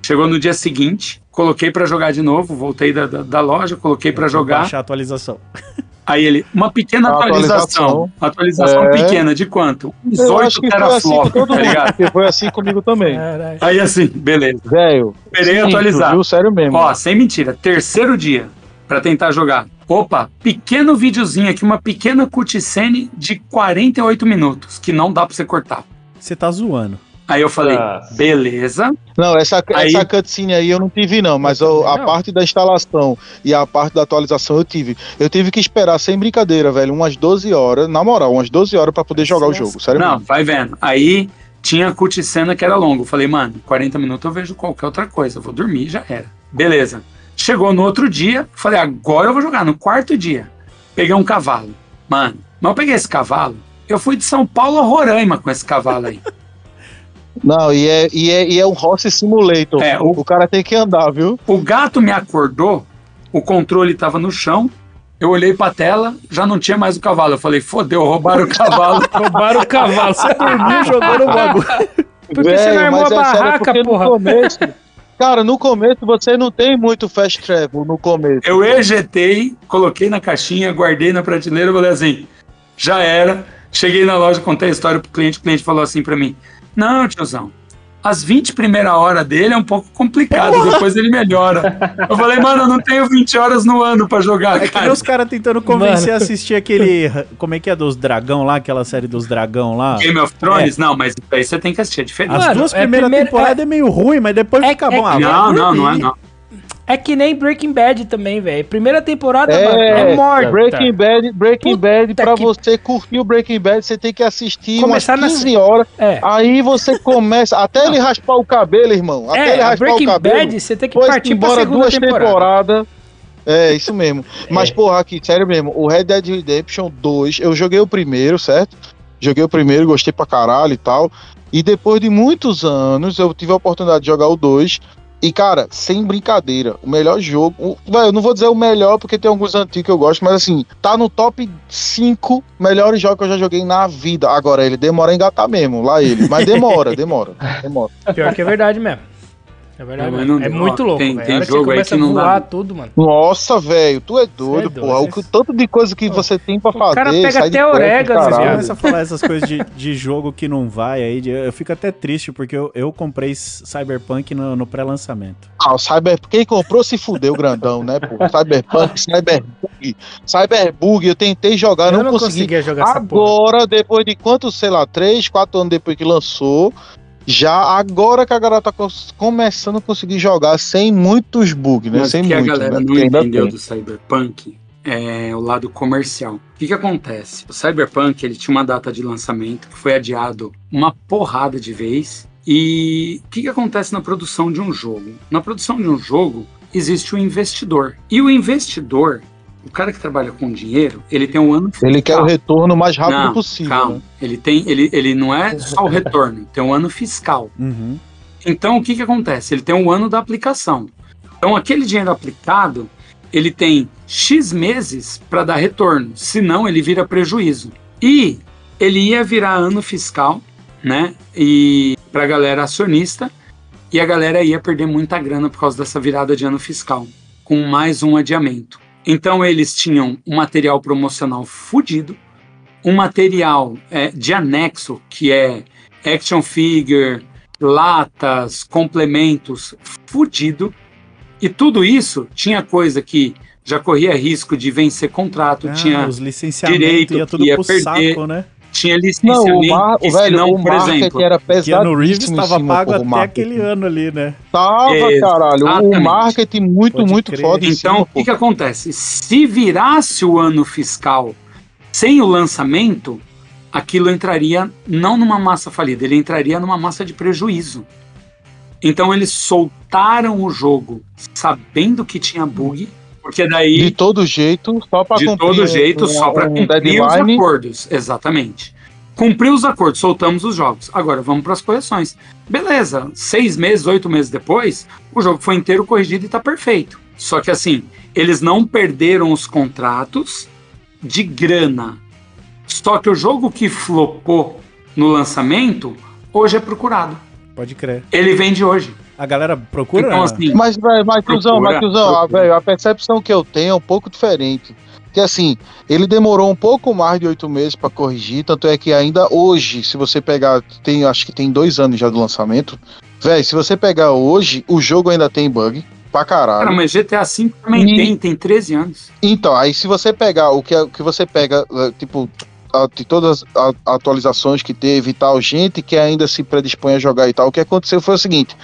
Chegou no dia seguinte, coloquei pra jogar de novo, voltei da, da, da loja, coloquei pra jogar. baixar a atualização. Aí ele, uma pequena A atualização. Atualização É. pequena, de quanto? Uns Eu 8 acho que foi assim com teraflops, todo tá ligado? Foi assim comigo também. Aí assim, beleza. Velho. Esperei atualizar. Viu? Sério mesmo. Ó, sem mentira, terceiro dia pra tentar jogar. Opa, pequeno videozinho aqui, uma pequena cutscene de 48 minutos, que não dá pra você cortar. Você tá zoando. Aí eu falei, Nossa. beleza. Não, essa, Aí- essa cutscene aí eu não tive, não. Mas eu- a não. parte da instalação e a parte da atualização eu tive. Eu tive que esperar, sem brincadeira, velho, umas 12 horas, na moral, umas 12 horas pra poder jogar o jogo. Sério Não, mesmo. vai vendo. Aí tinha cutscene que era longo. Eu falei, mano, 40 minutos eu vejo qualquer outra coisa. Eu vou dormir e já era. Beleza. Chegou no outro dia, falei, agora eu vou jogar. No quarto dia, peguei um cavalo. Mano, mas eu peguei esse cavalo. Eu fui de São Paulo a Roraima com esse cavalo aí. Não, e é, e é, e é um Horse Simulator. É, o... o- cara tem que andar, viu? O gato me acordou, o controle tava no chão. Eu olhei pra tela, já não tinha mais o cavalo. Eu falei, fodeu, roubaram o cavalo. Roubaram o cavalo. Você Dormiu jogando o bagulho. Por que você não armou a é barraca, porque porra? No começo, cara, no começo você não tem muito fast travel no começo. Eu ejetei, coloquei na caixinha, guardei na prateleira, falei assim, já era. Cheguei na loja, contei a história pro cliente, o cliente falou assim pra mim, não, tiozão, as 20 primeiras horas dele é um pouco complicado, depois ele melhora. Eu falei, mano, eu não tenho 20 horas no ano pra jogar, É que cara. os caras tentando convencer Mano. a assistir aquele. Como é que é dos dragão lá? Aquela série dos dragão lá. Game of Thrones? Não, mas isso aí você tem que assistir, é diferente. As Mano, duas é primeiras primeiro- temporadas é... meio ruim, mas depois É- fica é bom. Ah, que- vai não, não, não é não. É que nem Breaking Bad também, velho. Primeira temporada, É, mano, é morta. Breaking Bad, Breaking Puta Bad, pra que- você curtir o Breaking Bad, você tem que assistir Começar umas 15 horas. É. Aí você começa, até ele raspar o cabelo, irmão. Até ele É, a raspar Breaking o cabelo. Bad, você tem que partir pra segunda duas temporada. temporadas. É, isso mesmo. Mas, porra, aqui, sério mesmo, o Red Dead Redemption 2, eu joguei o primeiro, certo? Joguei o primeiro, gostei pra caralho e tal. E depois de muitos anos, eu tive a oportunidade de jogar o 2. E, cara, sem brincadeira, o melhor jogo. o- Velho, eu não vou dizer o melhor, porque tem alguns antigos que eu gosto, mas assim, tá no top 5 melhores jogos que eu já joguei na vida. Agora, ele demora a engatar mesmo, lá ele. Mas demora, demora, demora. Pior que é verdade mesmo. É verdade É, não- É muito ó, louco, tem- velho. tem jogo você aí começa que não a dá. voar tudo, mano. Nossa, velho, tu é doido, doido, porra. O você- que- tanto de coisa que você tem pra fazer. cara pega até orégano, viado. Começa a falar essas coisas de, de jogo que não vai aí. de- eu fico até triste porque eu, eu comprei Cyberpunk no, no pré-lançamento. Ah, o Cyber... Quem comprou se fudeu grandão, né, pô? Cyberpunk, Cyberbug. Cyberbug, eu tentei jogar, Eu não, não consegui. conseguia jogar essa porra. Agora, depois de quantos, sei lá, 3, 4 anos depois que lançou, já agora que a galera tá começando a conseguir jogar sem muitos bugs, né? Mas sem o que a muito, galera né? não entendeu do Cyberpunk é o lado comercial. O que, que acontece? O Cyberpunk ele tinha uma data de lançamento que foi adiado uma porrada de vez. E o que, que acontece na produção de um jogo? Na produção de um jogo existe o investidor. E o investidor, o cara que trabalha com dinheiro, ele tem um ano Ele quer o fiscal. retorno mais rápido Não, possível. Calma. né? Ele tem, ele, ele não é só o retorno, tem um ano fiscal. Uhum. Então, o que, que acontece? Ele tem um ano da aplicação. Então, aquele dinheiro aplicado, ele tem X meses para dar retorno, senão ele vira prejuízo. E ele ia virar ano fiscal, né? E para a galera acionista, e a galera ia perder muita grana por causa dessa virada de ano fiscal, com mais um adiamento. Então, eles tinham um material promocional fudido, um material é, de anexo, que é action figure, latas, complementos, fudido. E tudo isso tinha coisa que já corria risco de vencer contrato, Ah, tinha, os licenciamentos direito ia tudo ia pro perder. saco, né? Tinha Não, licenciamento. o, mar, que o velho, senão, o por marketing exemplo, era Keanu Reeves pesadíssimo em estava pago o até marketing. aquele ano ali, né? Tava, caralho. O Exatamente. marketing muito, Pode muito crer. foda Então, o que, que acontece? Se virasse o ano fiscal sem o lançamento, aquilo entraria não numa massa falida, ele entraria numa massa de prejuízo. Então, eles soltaram o jogo sabendo que tinha bug, porque De daí, todo jeito, só pra de cumprir todo um- jeito, só para um cumprir os deadline. acordos. Exatamente. Cumpriu os acordos, soltamos os jogos. Agora vamos para as correções. Beleza, seis meses, oito meses depois, o jogo foi inteiro corrigido e está perfeito. Só que assim, eles não perderam os contratos de grana. Só que o jogo que flopou no lançamento, hoje é procurado. Pode crer. Ele vende hoje. A galera procura? Então, assim, Mas, velho, Matheusão, Procura, Matheusão, velho, a percepção que eu tenho é um pouco diferente. Que assim, ele demorou um pouco mais de oito meses pra corrigir, tanto é que ainda hoje, se você pegar, tem, acho que tem dois anos já do lançamento, velho, se você pegar hoje, o jogo ainda tem bug pra caralho. cara, mas GTA V também E- tem, tem 13 anos. Então, aí se você pegar o que, o que você pega, eh, tipo, a- de todas as a- atualizações que teve e tal, gente que ainda se predispõe a jogar e tal, o que aconteceu foi o seguinte.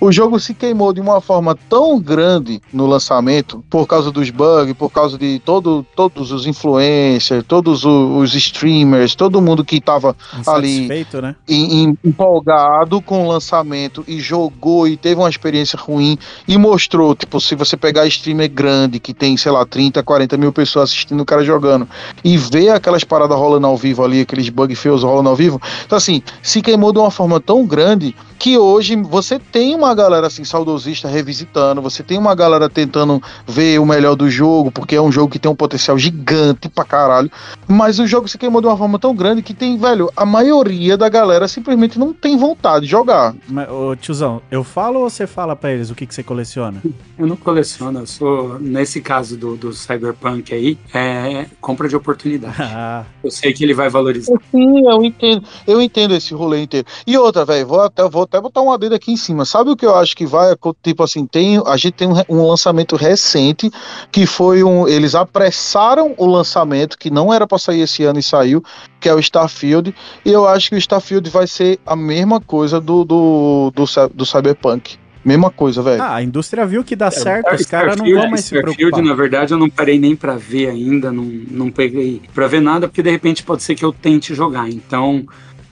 O jogo se queimou de uma forma tão grande no lançamento, por causa dos bugs, por causa de todo, todos os influencers, todos os streamers, todo mundo que tava ali né? em- em- empolgado com o lançamento e jogou e teve uma experiência ruim e mostrou, tipo, se você pegar streamer grande que tem, sei lá, 30, 40 mil pessoas assistindo o cara jogando e ver aquelas paradas rolando ao vivo ali, aqueles bug feios rolando ao vivo, então assim, se queimou de uma forma tão grande que hoje você tem uma galera assim saudosista revisitando, você tem uma galera tentando ver o melhor do jogo, porque é um jogo que tem um potencial gigante pra caralho, mas o jogo se queimou de uma forma tão grande que tem, velho, a maioria da galera simplesmente não tem vontade de jogar. Mas, ô, tiozão, eu falo ou você fala pra eles o que, que você coleciona? Eu não coleciono, eu sou, nesse caso do, do Cyberpunk aí, é compra de oportunidade. Ah, Eu sei que ele vai valorizar. Sim, eu entendo, eu entendo esse rolê inteiro. E outra, velho, vou até, vou até botar uma dedo aqui em cima. Sabe o que eu acho que vai, tipo assim, tem, a gente tem um, um lançamento recente que foi um, eles apressaram o lançamento que não era pra sair esse ano e saiu, que é o Starfield, e eu acho que o Starfield vai ser a mesma coisa do do, do, do Cyberpunk. Mesma coisa, velho. Ah, a indústria viu que dá certo, Star- os caras não vão mais se Starfield, preocupar. na verdade, eu não parei nem pra ver ainda, não, não peguei pra ver nada, porque de repente pode ser que eu tente jogar. Então,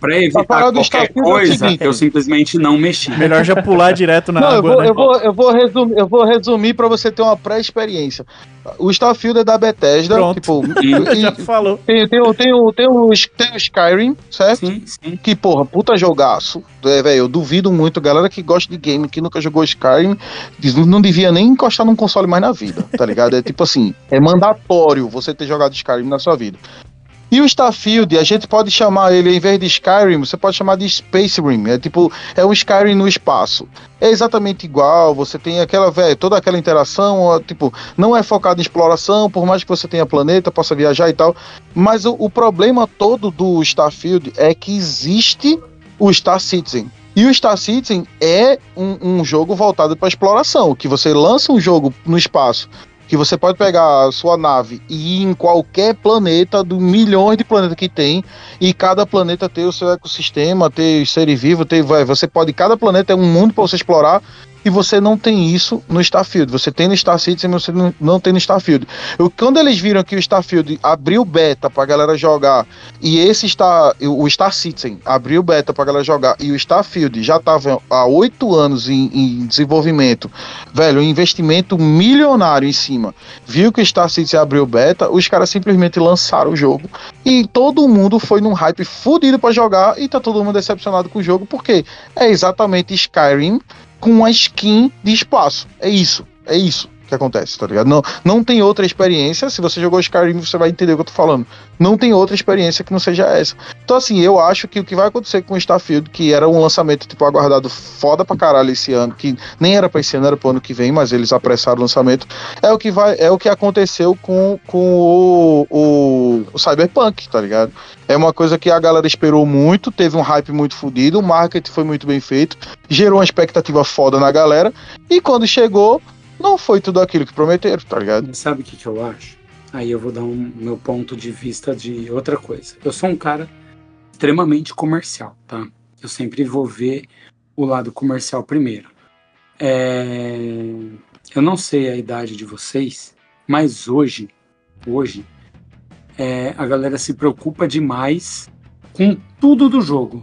pra evitar qualquer é coisa, seguinte. eu simplesmente não mexi. Melhor já pular direto na Não, eu água, vou, né? eu, vou, eu, vou resumir, eu vou resumir pra você ter uma pré-experiência. O Starfield é da Bethesda, Pronto. tipo, Já e- falou. tem, tem, o- tem, o- tem, o, tem o Skyrim, certo? Sim, sim. Que, porra, puta jogaço. É, velho, eu duvido muito. Galera que gosta de game, que nunca jogou Skyrim, diz- não devia nem encostar num console mais na vida, tá ligado? É tipo assim, é mandatório você ter jogado Skyrim na sua vida. E o Starfield, a gente pode chamar ele, em vez de Skyrim, você pode chamar de Space Rim. É tipo, é um Skyrim no espaço. É exatamente igual, você tem aquela, velho, toda aquela interação, tipo, não é focado em exploração, por mais que você tenha planeta, possa viajar e tal. Mas o, o problema todo do Starfield é que existe o Star Citizen. E o Star Citizen é um, um jogo voltado para exploração, que você lança um jogo no espaço, que você pode pegar a sua nave e ir em qualquer planeta, do milhões de planetas que tem, e cada planeta tem o seu ecossistema, tem seres vivos, vai, você pode, cada planeta é um mundo para você explorar, e você não tem isso no Starfield. Você tem no Star Citizen, mas você não, tem no Starfield. Eu, quando eles viram que o Starfield abriu beta pra galera jogar, e esse Star, o Star Citizen abriu beta pra galera jogar, e o Starfield já tava há oito anos em, em desenvolvimento, velho, um investimento milionário em cima, viu que o Star Citizen abriu beta, os caras simplesmente lançaram o jogo, e todo mundo foi num hype fudido pra jogar, e tá todo mundo decepcionado com o jogo, porque é exatamente Skyrim com uma skin de espaço. É isso, é isso que acontece, tá ligado? Não, não tem outra experiência. Se você jogou Skyrim, você vai entender o que eu tô falando. Não tem outra experiência que não seja essa. Então, assim, eu acho que o que vai acontecer com o Starfield, que era um lançamento, tipo, aguardado foda pra caralho esse ano, que nem era pra esse ano, era pro ano que vem, mas eles apressaram o lançamento, é o que vai, é o que aconteceu com, com o, o, o Cyberpunk, tá ligado? É uma coisa que a galera esperou muito, teve um hype muito fodido, o marketing foi muito bem feito, gerou uma expectativa foda na galera, e quando chegou, não foi tudo aquilo que prometeram, tá ligado? Sabe o que, que eu acho? Aí eu vou dar um meu ponto de vista de outra coisa. Eu sou um cara extremamente comercial, tá? Eu sempre vou ver o lado comercial primeiro. É, Eu não sei a idade de vocês, mas hoje, hoje, é, a galera se preocupa demais com tudo do jogo,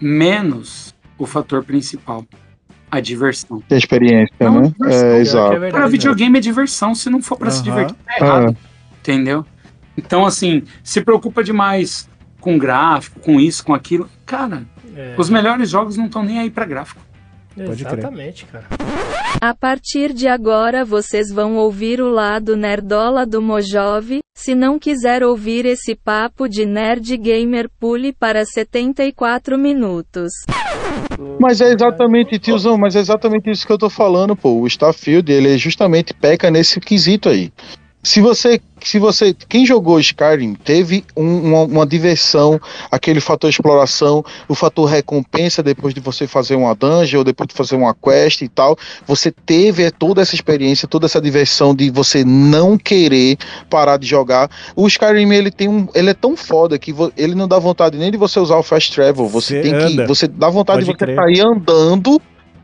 menos o fator principal, a diversão. A experiência, Não, né? diversão, É, pior exato. é verdade, Pra videogame é diversão, se não for pra se divertir, tá errado. Entendeu? Então, assim, se preocupa demais com gráfico, com isso, com aquilo. Cara, É, os melhores jogos não estão nem aí pra gráfico. Pode crer. exatamente, cara. A partir de agora vocês vão ouvir o lado nerdola do Mojove. Se não quiser ouvir esse papo de nerd gamer, pule para 74 minutos. Mas é exatamente, tiozão, mas é exatamente isso que eu tô falando, pô. O Starfield, ele justamente peca nesse quesito aí. Se você, se você, quem jogou Skyrim teve um, uma, uma, diversão, aquele fator exploração, o fator recompensa depois de você fazer uma dungeon ou depois de fazer uma quest e tal, você teve toda essa experiência, toda essa diversão de você não querer parar de jogar. O Skyrim ele tem um, ele é tão foda que ele não dá vontade nem de você usar o fast travel, você, você tem anda. que, você dá vontade Pode de você sair andando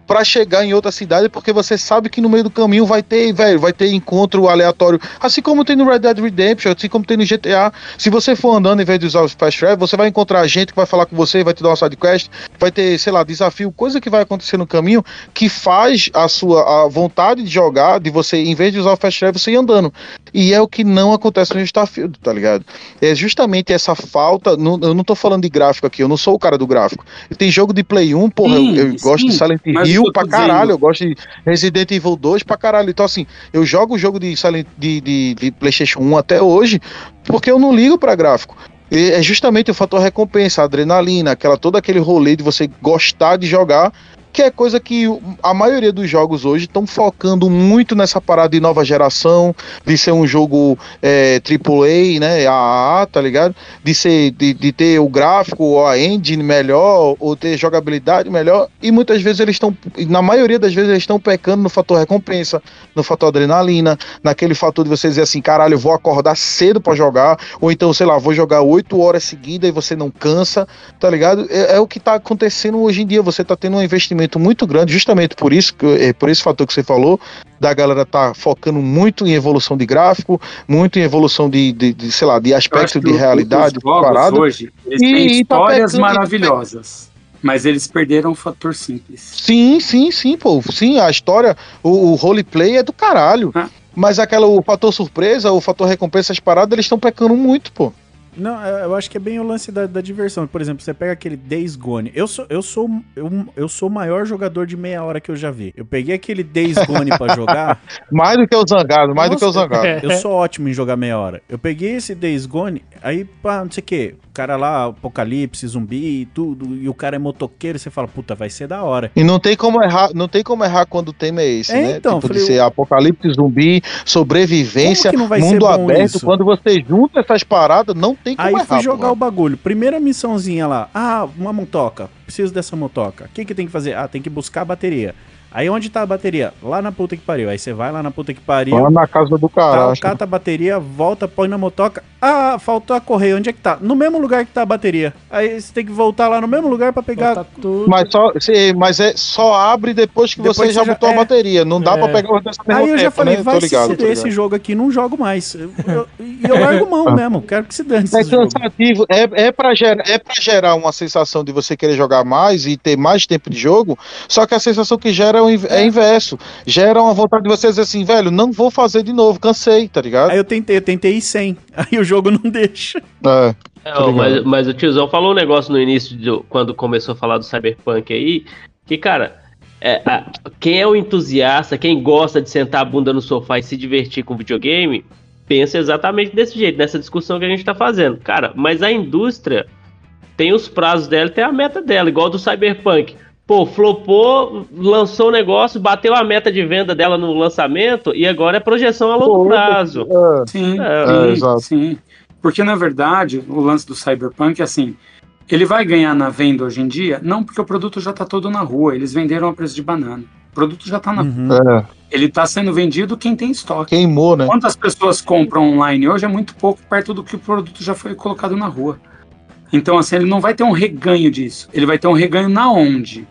para chegar em outra cidade, porque você sabe que no meio do caminho vai ter, velho, vai ter encontro aleatório, assim como tem no Red Dead Redemption, assim como tem no GTA. Se você for andando em vez de usar o Fast Travel, você vai encontrar gente que vai falar com você, vai te dar uma side quest, vai ter, sei lá, desafio, coisa que vai acontecer no caminho que faz a sua a vontade de jogar, de você, em vez de usar o Fast Travel, você ir andando. E é o que não acontece no Starfield, tá ligado? É justamente essa falta, no, eu não tô falando de gráfico aqui, eu não sou o cara do gráfico. Tem jogo de Play 1, porra, sim, eu, eu gosto de Silent Hill, Hill pra caralho, eu gosto de Resident Evil 2 pra caralho. Então, assim, eu jogo o jogo de, de, de, de PlayStation 1 até hoje porque eu não ligo para gráfico. E é justamente o fator recompensa, a adrenalina, aquela, todo aquele rolê de você gostar de jogar que é coisa que a maioria dos jogos hoje estão focando muito nessa parada de nova geração, de ser um jogo é, AAA, né, AAA, tá ligado? De ser, de, de ter o gráfico ou a engine melhor, ou ter jogabilidade melhor, e muitas vezes eles estão, na maioria das vezes eles estão pecando no fator recompensa, no fator adrenalina, naquele fator de você dizer assim, caralho, eu vou acordar cedo para jogar, ou então, sei lá, vou jogar oito horas seguidas e você não cansa, tá ligado? É, é o que tá acontecendo hoje em dia, você tá tendo um investimento investimento muito grande, justamente por isso, é, por esse fator que você falou, da galera tá focando muito em evolução de gráfico, muito em evolução de, de, de sei lá, de aspecto de realidade. Os hoje, eles e, têm histórias tá maravilhosas. Mas eles perderam o fator simples. Sim, sim, sim, pô. Sim, a história, o, o roleplay é do caralho. Ah. Mas aquela, o fator surpresa, o fator recompensa, as paradas, eles estão pecando muito, pô. Não, é, eu acho que é bem o lance da, da, diversão. Por exemplo, você pega aquele Days Gone. Eu sou, eu sou eu, eu sou o maior jogador de meia hora que eu já vi. Eu peguei aquele Days Gone pra jogar. mais do que o Zangado, mais Nossa, do que o Zangado. Eu sou ótimo em jogar meia hora. Eu peguei esse Days Gone, aí, pá, não sei o que cara lá, apocalipse, zumbi e tudo, e o cara é motoqueiro, você fala, puta, vai ser da hora. E não tem como errar, não tem como errar quando o tema é esse, é, né? Então, tipo falei, ser apocalipse, zumbi, sobrevivência, mundo aberto, isso? quando você junta essas paradas, não tem como Aí errar. Aí fui jogar o bagulho. Primeira missãozinha lá, ah, uma motoca, preciso dessa motoca. O que que tem que fazer? Ah, tem que buscar a bateria. Aí onde tá a bateria? Lá na puta que pariu. Aí você vai lá na puta que pariu. Lá na casa do cara. Tá, cata a bateria, volta, põe na motoca. Ah, faltou a correia. Onde é que tá? No mesmo lugar que tá a bateria. Aí você tem que voltar lá no mesmo lugar para pegar tudo. Mas só, sim, mas é só abre depois que depois você já, já botou é, a bateria. Não dá é. para pegar o dessa Aí eu tempo, já falei, né? vai ligado, se esse jogo aqui, não jogo mais. E eu, eu, eu, largo mão mesmo. Quero que se dane. É cansativo. É, é, pra gerar, é pra gerar uma sensação de você querer jogar mais e ter mais tempo de jogo. Só que a sensação que gera é, o, é, é. inverso gera uma vontade de você dizer assim, velho, não vou fazer de novo, cansei, tá ligado? Aí eu tentei, eu tentei ir sem, aí o jogo não deixa. É. é mas, mas o tiozão falou um negócio no início, de, quando começou a falar do Cyberpunk aí, que, cara, é, a, quem é o entusiasta, quem gosta de sentar a bunda no sofá e se divertir com videogame, pensa exatamente desse jeito, nessa discussão que a gente tá fazendo. Cara, mas a indústria tem os prazos dela, tem a meta dela, igual do Cyberpunk pô, flopou, lançou o negócio, bateu a meta de venda dela no lançamento e agora é projeção a longo pô, prazo. É, sim, é, é, sim. Porque na verdade, o lance do Cyberpunk é assim. Ele vai ganhar na venda hoje em dia? Não, porque o produto já está todo na rua. Eles venderam a preço de banana. O produto já está na uhum. rua. É. Ele está sendo vendido quem tem estoque. Queimou, né? Quantas pessoas compram online hoje é muito pouco perto do que o produto já foi colocado na rua. Então, assim, ele não vai ter um reganho disso. Ele vai ter um reganho na onde?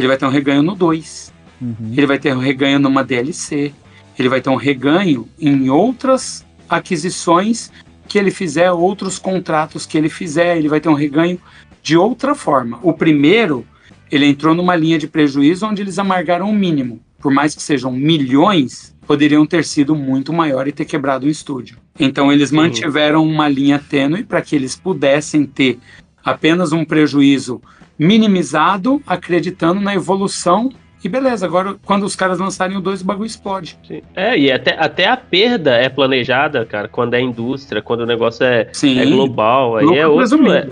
Ele vai ter um reganho no 2. Uhum. Ele vai ter um reganho numa DLC. Ele vai ter um reganho em outras aquisições que ele fizer, outros contratos que ele fizer. Ele vai ter um reganho de outra forma. O primeiro, ele entrou numa linha de prejuízo onde eles amargaram o mínimo. Por mais que sejam milhões, poderiam ter sido muito maior e ter quebrado o estúdio. Então eles mantiveram uma linha tênue para que eles pudessem ter apenas um prejuízo minimizado, acreditando na evolução E beleza, agora quando os caras lançarem o 2, o bagulho explode. Sim. É, e até, até a perda é planejada, cara, quando é indústria, quando o negócio é, Sim. é global. Aí é outro. é-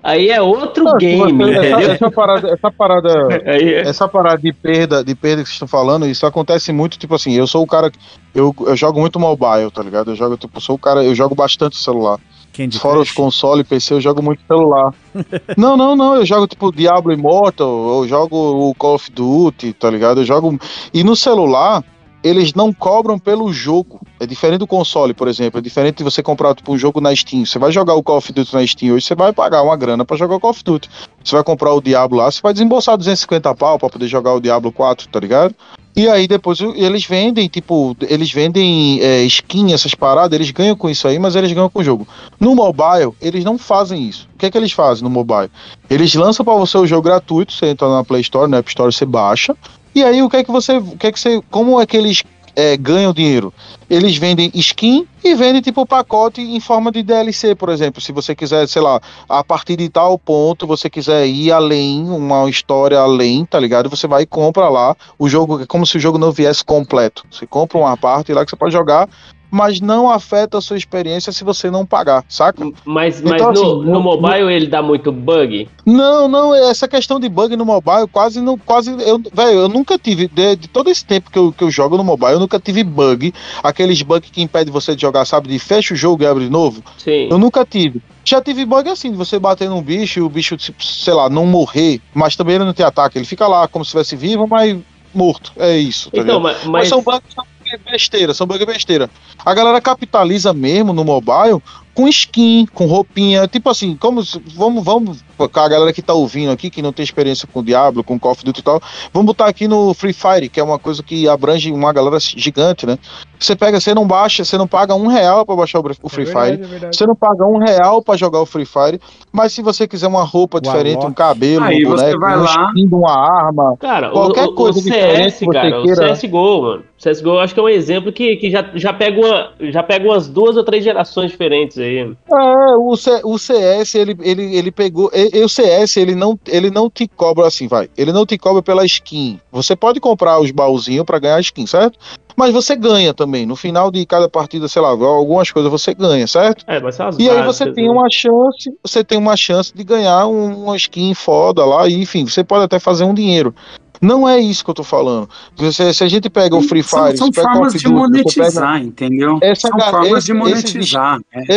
aí é outro Não, se game, essa, entendeu? essa parada, essa parada, Aí é- essa parada de perda, de perda que vocês estão falando, isso acontece muito, tipo assim, eu sou o cara, que- eu, eu jogo muito mobile, tá ligado? Eu jogo, tipo, sou o cara, eu jogo bastante celular. Candy Fora os Crush. console e PC, eu jogo muito celular. não, não, não, eu jogo tipo Diablo Immortal, eu jogo o Call of Duty, tá ligado? Eu jogo. E no celular, eles não cobram pelo jogo. É diferente do console, por exemplo. É diferente de você comprar tipo, um jogo na Steam. Você vai jogar o Call of Duty na Steam hoje, você vai pagar uma grana pra jogar o Call of Duty. Você vai comprar o Diablo lá, você vai desembolsar 250 pau pra poder jogar o Diablo 4, tá ligado? E aí depois eles vendem, tipo, eles vendem é, skin, essas paradas, eles ganham com isso aí, mas eles ganham com o jogo. No mobile, eles não fazem isso. O que é que eles fazem no mobile? Eles lançam pra você o jogo gratuito, você entra na Play Store, na App Store, você baixa. E aí o que é que você, o que é que você, como é que eles é, ganham dinheiro? Eles vendem skin e vendem tipo pacote em forma de DLC, por exemplo. Se você quiser, sei lá, a partir de tal ponto você quiser ir além, uma história além, tá ligado? Você vai e compra lá o jogo, é como se o jogo não viesse completo. Você compra uma parte lá que você pode jogar, mas não afeta a sua experiência se você não pagar, saca? Mas, mas Então, no, assim, no no- mobile ele dá muito bug? Não, não, essa questão de bug no mobile quase não, quase, eu, velho, eu nunca tive, de, de todo esse tempo que eu, que eu jogo no mobile, eu nunca tive bug, aqueles bugs que impedem você de jogar, sabe, de fecha o jogo e abre de novo, Sim. eu nunca tive. Já tive bug assim, de você bater num bicho e o bicho, tipo, sei lá, não morrer, mas também ele não te ataca, ele fica lá como se estivesse vivo, mas morto, é isso, tá Então, mas, Mas mas são bugs besteira, são bug besteira. A galera capitaliza mesmo no mobile com skin, com roupinha, tipo assim, como vamos, vamos, com a galera que tá ouvindo aqui, que não tem experiência com Diablo, com Call of Duty e tal, vamos botar aqui no Free Fire, que é uma coisa que abrange uma galera gigante, né? Você pega, você não baixa, você não paga um real pra baixar o o É Free verdade, Fire, é verdade. você não paga um real pra jogar o Free Fire, mas se você quiser uma roupa O diferente, um cabelo, Aí um você boneco, vai um lá- skin uma arma, Cara, Qualquer o, o, coisa o diferente CS, que você cara, queira- o CSGO, mano. O CSGO eu acho que é um exemplo que, que já, já, pega uma, já pega umas duas ou três gerações diferentes aí. É, o, C- o CS, ele, ele, ele pegou. e- o CS, ele não, ele não te cobra assim, vai. Ele não te cobra pela skin. Você pode comprar os baúzinhos pra ganhar skin, certo? Mas você ganha também. No final de cada partida, sei lá, algumas coisas você ganha, certo? É, mas são as E aí você tem né? uma chance, você tem uma chance de ganhar um- uma skin foda lá, e enfim, você pode até fazer um dinheiro. Não é isso que eu tô falando. Se, se a gente pega o Free São- Fire, são, você pega formas of de Duty, você pega- monetizar, entendeu? Essa são formas esse- de monetizar. é.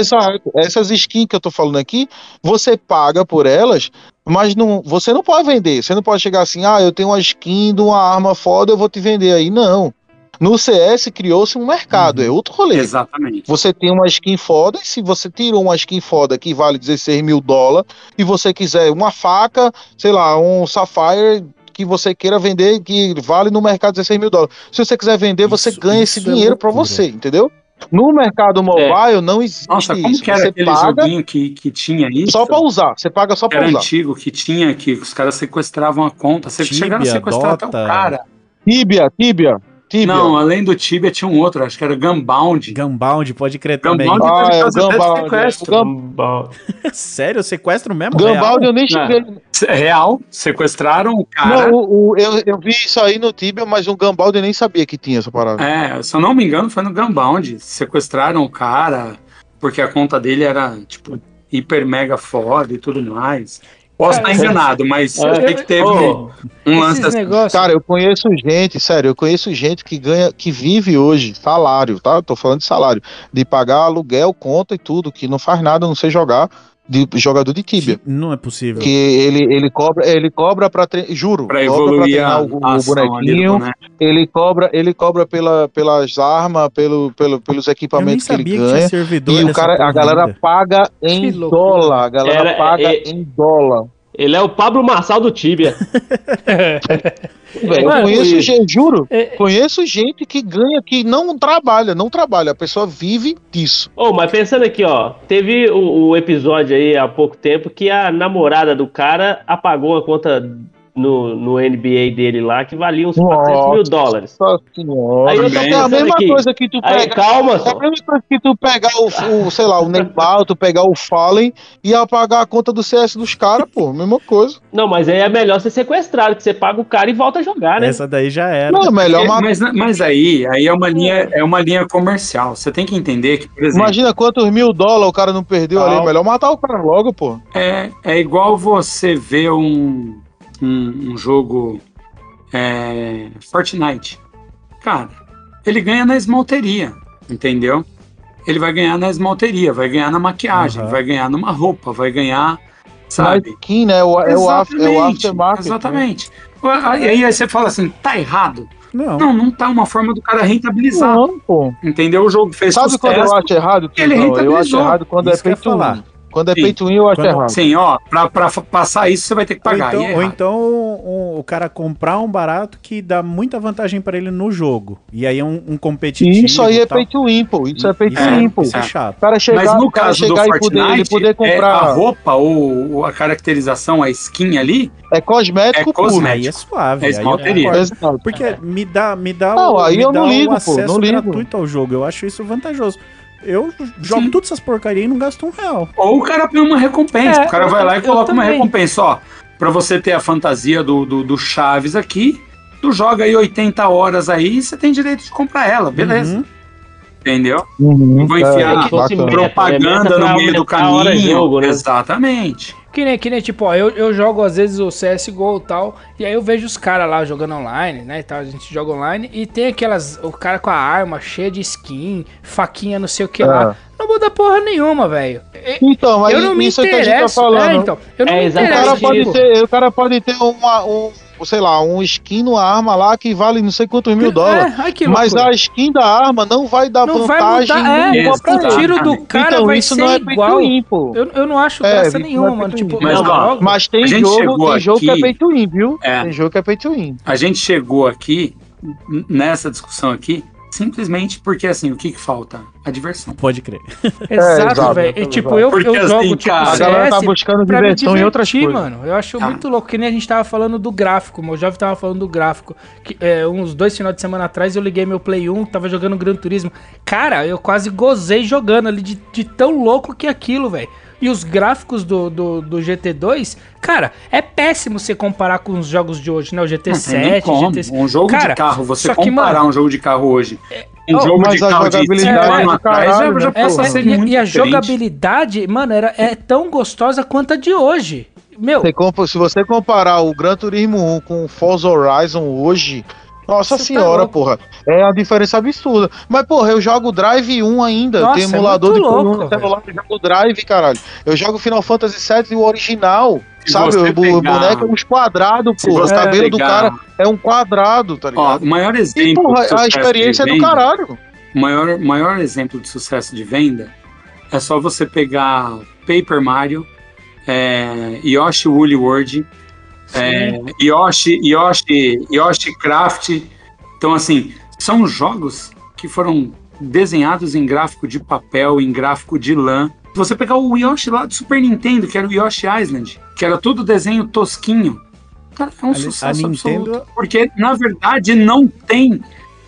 Essas skins que eu tô falando aqui, você paga por elas, mas não, você não pode vender. Você não pode chegar assim, ah, eu tenho uma skin de uma arma foda, eu vou te vender aí. Não. No CS criou-se um mercado, é outro rolê. Exatamente. Você tem uma skin foda, e se você tirou uma skin foda que vale 16 mil dólares, e você quiser uma faca, sei lá, um Sapphire que você queira vender, que vale no mercado 16 mil dólares. Se você quiser vender, você Isso- ganha esse é dinheiro pra loucura. você, entendeu? No mercado mobile não existe Nossa, como isso. que era Você aquele paga joguinho que, que tinha isso? só pra usar. Você paga só que pra era usar. antigo, que tinha, que os caras sequestravam a conta. Você Tibia, chegaram a sequestrar até o cara. Tibia, Tibia, Tibia. Não, além do Tibia tinha um outro, acho que era Gunbound. Gunbound, pode crer também. Gunbound Ah, teve é, até de Gunbound. sequestro. Gum- Bom, Sério, sequestro mesmo? Gunbound Real? eu nem cheguei. É Real, sequestraram o cara. Não, o, o- eu, eu vi isso aí no Tibia, mas o Gunbound eu nem sabia que tinha essa parada. É, se eu não me engano, foi no Gunbound. Sequestraram o cara porque a conta dele era, tipo, hiper mega foda e tudo mais. Posso estar enganado, mas eu sei que teve Ô, um lance assim. negócios. Cara, eu conheço gente, sério, eu conheço gente que ganha, que vive hoje salário, tá? Eu tô falando de salário, de pagar aluguel, conta e tudo, que não faz nada, a não sei jogar, de jogador de Tibia. Não é possível. Que ele, ele cobra, ele cobra para juro, Pra pra evoluir a, treinar o, a o bonequinho, ele cobra, ele cobra pela, pelas armas, pelo, pelo, pelos equipamentos que ele que ganha. servidor E o cara, a galera paga em dólar, a galera Era- paga é- em dólar. Ele é o Pablo Marçal do Tibia. Velho, eu conheço, e- gente, juro, É- conheço gente que ganha, que não trabalha, não trabalha, a pessoa vive disso. Ô, mas pensando aqui, ó, teve o, o episódio aí há pouco tempo que a namorada do cara apagou a conta no, no NBA dele lá que valia uns Nossa. 400 mil dólares. Nossa senhora. Aí eu tô é a mesma aqui. coisa que tu Aí, pega. calma É a só. mesma coisa que tu pegar o, o, sei lá, o Neymar, tu pegar o Fallen e apagar a conta do CS dos caras, pô. Mesma coisa. Não, mas aí é melhor ser sequestrado, que você paga o cara e volta a jogar, né? Essa daí já era. Não, é melhor É, matar. mas, mas aí, aí é uma linha, é uma linha comercial. Você tem que entender que, por exemplo, Imagina quantos mil dólares o cara não perdeu ali. Tal. Melhor matar o cara logo, pô. é, é igual você ver um, um, um jogo é, Fortnite. Cara, ele ganha na esmalteria, entendeu? Ele vai ganhar na esmalteria, vai ganhar na maquiagem, Aham. vai ganhar numa roupa, vai ganhar, sabe? skin, né? O, é, o af, é o Exatamente, né? Exatamente. Aí, aí você fala assim, tá errado. Não. Não, não tá uma forma do cara rentabilizar. Não, pô. Entendeu? O jogo fez Sabe quando eu sucesso. acho errado? Ele Não, eu acho rentabilizou. errado quando Isso é eu ia pay to falar. Quando é Sim. pay to win, eu acho Quando- errado. Sim, ó, pra, pra passar isso você vai ter que Ou pagar. então, e é ou errado. então um- o cara comprar um barato que dá muita vantagem pra ele no jogo. E aí é um, um competitivo. Isso aí é pay to win, pô. Isso é pay to Isso win, é- pô. Isso é O chato. cara chegar, Mas no o cara caso do chegar e poder, ele Fortnite, poder é, a comprar. roupa ou, ou a caracterização, a skin ali, É, cosmético É puro. cosmético. Aí é suave. É aí esmalteria. Porque me dá, me dá Não, aí me eu dá não ligo, o pô, acesso não ligo. gratuito ao jogo. Eu acho isso vantajoso. Eu jogo Sim. todas essas porcarias e não gasto um real. ou o cara põe uma recompensa. É, o cara vai lá e coloca uma recompensa, ó. Pra você ter a fantasia do, do, do Chaves aqui, tu joga aí 80 horas aí e você tem direito de comprar ela, beleza. Uhum. Entendeu? Uhum, Vou é, enfiar meta, propaganda meta no meio do caminho. jogo, né? Exatamente. Que nem, que nem, tipo, ó, eu, eu jogo às vezes o CSGO e tal, e aí eu vejo os caras lá jogando online, né, e tal, a gente joga online, e tem aquelas, o cara com a arma cheia de skin, faquinha não sei o que lá, não muda porra nenhuma, velho. Então, mas Eu não me isso aí que a gente tá interesso, falando. é, então, eu não É me O cara, interesso, exatamente pode ter, o cara pode ter uma, um, sei lá, um skin numa arma lá que vale não sei quantos mil dólares. É, ai, que Mas a skin da arma não vai dar não vai vantagem mudar, é, pra o tiro do cara então vai isso ser não é pay to igual. win, pô. Eu, eu não acho É, graça não nenhuma, é mano. Tipo. Mas, ó, Mas tem A gente jogo, chegou tem jogo que é aqui- pay to win, viu? É. Tem jogo que é pay to win. A gente chegou aqui, nessa discussão aqui, simplesmente porque, assim, o que que falta? A diversão. Pode crer. Exato, exato, velho. E exato. tipo, eu, Porque, eu assim, jogo tipo cara, A galera tá CS buscando diversão em outras coisas. mano. Eu acho Ah. muito louco, que nem a gente tava falando do gráfico, o Jovem tava falando do gráfico. Que, é, uns dois finais de semana atrás eu liguei meu Play 1, tava jogando Gran Turismo. Cara, eu quase gozei jogando ali de, de tão louco que é aquilo, velho. E os gráficos do, do, do GT2, cara, é péssimo você comparar com os jogos de hoje, né? O Não tem nem GT7, como. GT... Um jogo Cara, de carro, você só que, comparar mano, um jogo de carro hoje, um oh, jogo mas de a carro de jogabilidade é caralho, já, já né, pô? passa a Essa, e, muito e a diferente. jogabilidade, mano, era, é tão gostosa quanto a de hoje. Meu, Você compa- se você comparar o Gran Turismo 1 com o Forza Horizon hoje, nossa Você tá senhora, louco. porra, é uma diferença absurda. Mas, porra, eu jogo Drive 1 ainda, Nossa, tem é emulador muito de Play 1 louco, no celular, eu jogo Drive, caralho. Eu jogo Final Fantasy VII, o original, Se sabe? O, pegar- boneco é uns quadrados, porra. O cabelo do pegar- cara é um quadrado, tá Ó, ligado? o maior e, exemplo porra, de sucesso a experiência é de do venda- caralho. O maior, maior exemplo de sucesso de venda é só você pegar Paper Mario, é, Yoshi Woolly World, é, Yoshi, Yoshi, Yoshi Craft. Então, assim, são jogos que foram desenhados em gráfico de papel, em gráfico de lã. Se você pegar o Yoshi lá do Super Nintendo, que era o Yoshi Island, que era todo desenho tosquinho, cara, é um A- a sucesso Nintendo- absoluto. Porque, na verdade, não tem,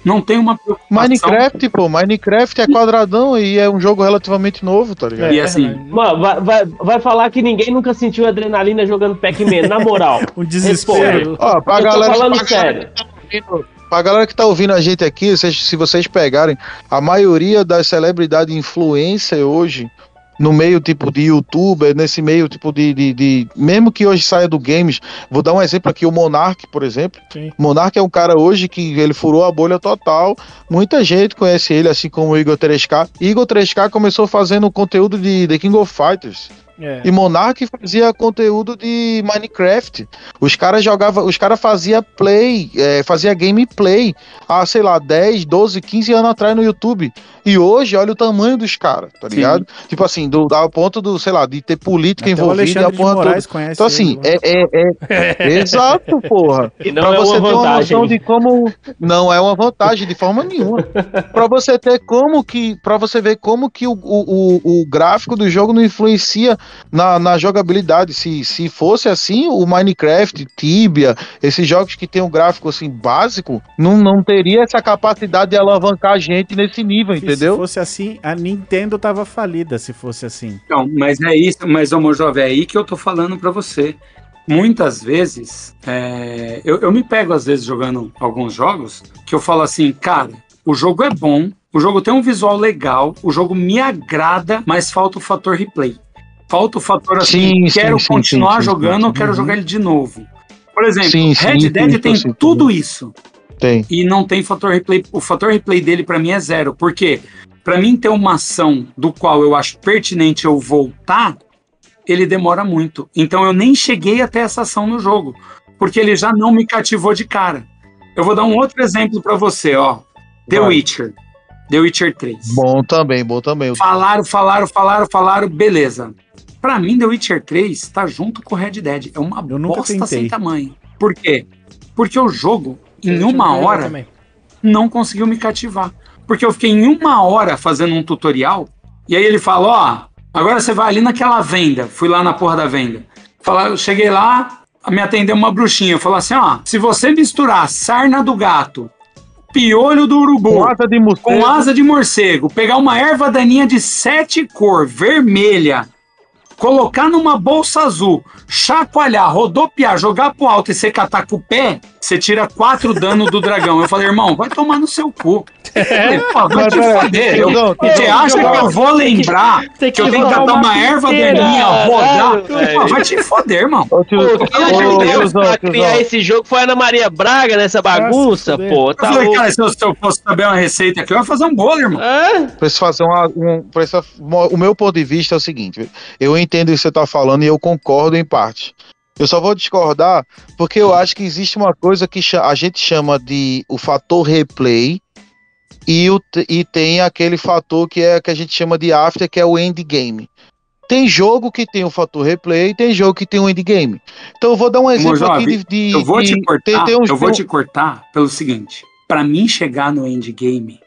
não tem uma preocupação Minecraft, pô, Minecraft é quadradão e é um jogo relativamente novo, tá ligado? E assim, verdade. Mano, vai, vai, vai falar que ninguém nunca sentiu adrenalina jogando Pac-Man, na moral. Um desespero. Responde. Ó, pra Eu tô galera, falando pra galera sério. ouvindo- Pra galera que tá ouvindo a gente aqui, vocês- se vocês pegarem, a maioria das celebridades influencer hoje, no meio tipo de youtuber, nesse meio tipo de, de, de- Mesmo que hoje saia do games, vou dar um exemplo aqui, o Monark, por exemplo. Sim. Monark é um cara hoje que ele furou a bolha total. Muita gente conhece ele, assim como o Igor 3K. Igor 3K começou fazendo conteúdo de The King of Fighters. É. E Monark fazia conteúdo de Minecraft. Os caras jogavam, os caras faziam play, é, fazia gameplay há, sei lá, 10, 12, 15 anos atrás no YouTube. E hoje, olha o tamanho dos caras, tá Sim. ligado? Tipo assim, do, ao ponto do, sei lá, de ter política Até envolvida e a porra toda. Moraes Então, assim, ele, é, é, é- Exato, porra. E não pra é você uma ter uma vantagem. noção de como. Não é uma vantagem de forma nenhuma. pra você ter como que. para você ver como que o, o, o, o gráfico do jogo não influencia na, na jogabilidade. Se, se fosse assim, o Minecraft, Tibia, esses jogos que tem um gráfico assim básico, não, não teria essa capacidade de alavancar a gente nesse nível, Se entendeu? fosse assim, a Nintendo tava falida se fosse assim. Não, mas é isso, mas, ô jovem, é aí que eu tô falando pra você. Muitas vezes, é, eu, eu me pego às vezes jogando alguns jogos que eu falo assim, cara, o jogo é bom, o jogo tem um visual legal, o jogo me agrada, mas falta o fator replay. Falta o fator assim, Sim, sim, quero sim, continuar jogando, sim. quero Uhum. jogar ele de novo. Por exemplo, Red Dead tem tudo isso Tem. e não tem fator replay. O fator replay dele pra mim é zero. Por quê? Pra mim ter uma ação do qual eu acho pertinente eu voltar, ele demora muito. Então eu nem cheguei até essa ação no jogo, porque ele já não me cativou de cara. Eu vou dar um outro exemplo pra você, ó. The Vai. Witcher. The Witcher 3. Bom também, bom também. Falaram, falaram, falaram, falaram, beleza. Pra mim, The Witcher 3 tá junto com o Red Dead. É uma Eu bosta tentei. sem tamanho. Por quê? Porque o jogo, em eu uma hora, também. não conseguiu me cativar. Porque eu fiquei em uma hora fazendo um tutorial, e aí ele falou, ó, agora você vai ali naquela venda. Fui lá na porra da venda. Fala, eu cheguei lá, me atendeu uma bruxinha. Falou assim, ó, se você misturar sarna do gato, piolho do urubu, Com asa de morcego. com asa de morcego, pegar uma erva daninha de sete cor, vermelha, colocar numa bolsa azul, chacoalhar, rodopiar, jogar pro alto e você catar com o pé, você tira quatro danos do dragão. Eu falei, irmão, vai tomar no seu cu. Eu falei, Pô, vai te foder. Eu- Você acha que eu vou lembrar Tem que eu tenho que o uma erva daninha, rodar? Pô, vai te foder, irmão. Ô, tio, Pô, pra criar esse jogo foi a Ana Maria Braga nessa bagunça, fuder. pô. Eu Tá falei, louco. cara, se eu, se eu fosse saber uma receita aqui, eu ia fazer um bolo, irmão. Hã? Preciso fazer uma, um. Preciso, o meu ponto de vista é o seguinte: eu entendo o que você está falando e eu concordo em parte. Eu só vou discordar porque eu acho que existe uma coisa que a gente chama de o fator replay e, o, e tem aquele fator que é que a gente chama de after, que é o endgame. Tem jogo que tem o fator replay e tem jogo que tem o endgame. Então eu vou dar um exemplo jovem, aqui de, de- Eu vou de- te cortar, tem- tem uns- eu vou te cortar pelo seguinte. Pra mim chegar no endgame,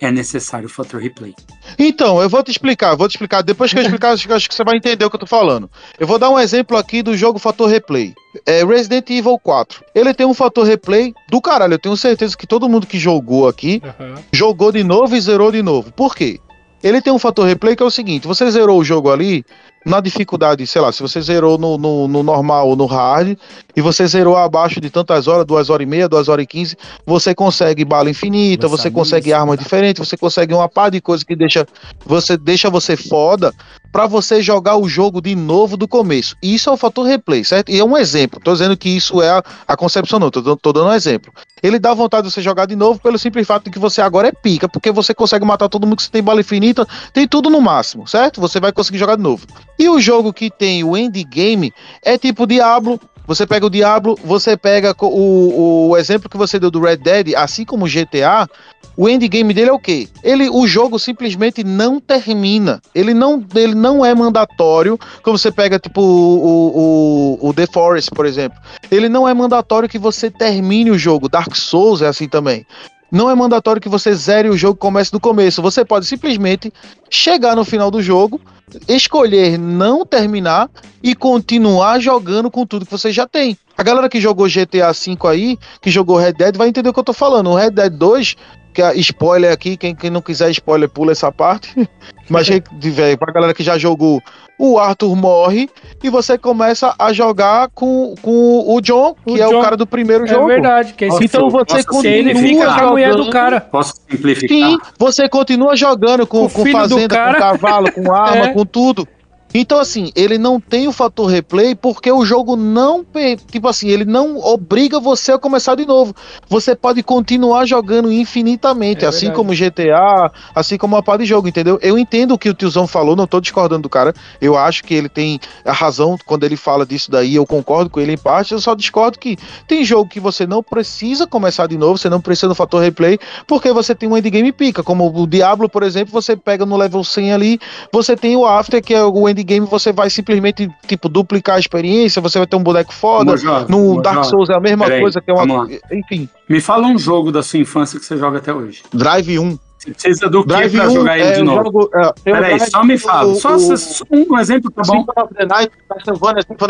é necessário o fator replay. Então, eu vou te explicar, vou te explicar. Depois que eu explicar, acho que- acho que você vai entender o que eu tô falando. Eu vou dar um exemplo aqui do jogo Fator Replay. É Resident Evil 4. Ele tem um fator replay do caralho. Eu tenho certeza que todo mundo que jogou aqui Aham. jogou de novo e zerou de novo. Por quê? Ele tem um fator replay que é o seguinte: você zerou o jogo ali na dificuldade, sei lá, se você zerou no, no, no normal ou no hard, e você zerou abaixo de tantas horas, duas horas e meia, duas horas e quinze, você consegue bala infinita, Nossa, você consegue armas tá. diferentes, você consegue uma par de coisas que deixa você, deixa você foda pra você jogar o jogo de novo do começo. E isso é o fator replay, certo? E é um exemplo. Tô dizendo que isso é a, a concepção, não. Tô, tô dando um exemplo. Ele dá vontade de você jogar de novo pelo simples fato de que você agora é pica, porque você consegue matar todo mundo que você tem bala infinita, tem tudo no máximo, certo? Você vai conseguir jogar de novo. E o jogo que tem o endgame é tipo Diablo. Você pega o Diablo, você pega o, o exemplo que você deu do Red Dead, assim como o GTA, o endgame dele é o quê? Ele, o jogo simplesmente não termina. Ele não, ele não é mandatório, como você pega tipo o, o, o The Forest, por exemplo. Ele não é mandatório que você termine o jogo. Dark Souls é assim também. Não é mandatório que você zere o jogo e comece do começo. Você pode simplesmente chegar no final do jogo, escolher não terminar e continuar jogando com tudo que você já tem. A galera que jogou GTA V aí, que jogou Red Dead, vai entender o que eu tô falando. O Red Dead 2, que é spoiler aqui, quem, quem não quiser spoiler, pula essa parte. Mas quem tiver, pra galera que já jogou, o Arthur morre e você começa a jogar com, com o John, que O é John. o cara do primeiro É jogo. verdade. Que esse Então você Posso continua ele fica com a mulher do jogando. cara. Posso simplificar? Sim, você continua jogando com, O com fazenda, com cavalo, com arma, É. com tudo. Então, assim, ele não tem o fator replay porque o jogo não. Tipo assim, ele não obriga você a começar de novo. Você pode continuar jogando infinitamente, É assim verdade. como GTA, assim como uma par de jogo, entendeu? Eu entendo o que o tiozão falou, não tô discordando do cara. Eu acho que ele tem a razão quando ele fala disso daí, eu concordo com ele em parte. Eu só discordo que tem jogo que você não precisa começar de novo, você não precisa do fator replay, porque você tem um endgame pica. Como o Diablo, por exemplo, você pega no level 100 ali, você tem o After, que é o endgame, você vai simplesmente, tipo, duplicar a experiência, você vai ter um boneco foda. No Dark Souls é a mesma coisa, que é uma. Enfim, Me fala um jogo da sua infância que você joga até hoje. Drive 1. Você precisa do que Drive pra 1, jogar ele é, de novo? jogo, é, Peraí, Drive, só me fala. o- Só, o- só um exemplo tá bom? Night,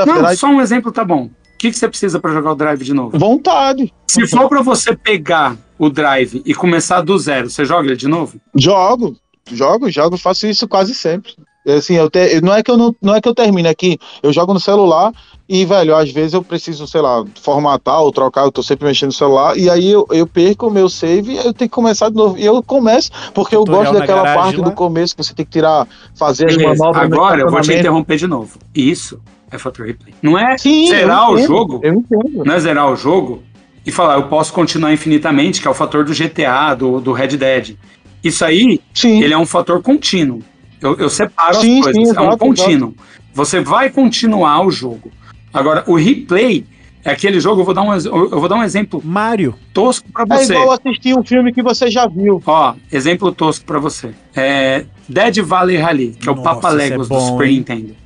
Não, só um exemplo tá bom. O que, que você precisa pra jogar o Drive de novo? Vontade. Se for pra você pegar o Drive e começar do zero, você joga ele de novo? Jogo, jogo, jogo, faço isso quase sempre. Assim, eu te- não é que eu não, não é que eu termine aqui, eu jogo no celular e, velho, às vezes eu preciso, sei lá, formatar ou trocar, eu tô sempre mexendo no celular, e aí eu, eu perco o meu save e eu tenho que começar de novo. E eu começo, porque eu gosto daquela garagem parte lá. do começo que você tem que tirar, fazer as Beleza, manobras. no agora eu vou te interromper de novo. Isso é fator replay. Não é Sim, zerar o jogo, Eu entendo. não é zerar o jogo e falar, eu posso continuar infinitamente, que é o fator do GTA, do, do Red Dead. Isso aí, Sim. ele é um fator contínuo. Eu, eu separo Sim, as coisas, sim, é um exato, contínuo. Você vai continuar o jogo. Agora, o replay é aquele jogo, eu vou dar um, eu vou dar um exemplo Mario. tosco pra É você. igual assistir um filme que você já viu. Ó, exemplo tosco pra você. É Dead Valley Rally, que é o Papa é Legos do bom, Super hein? Nintendo.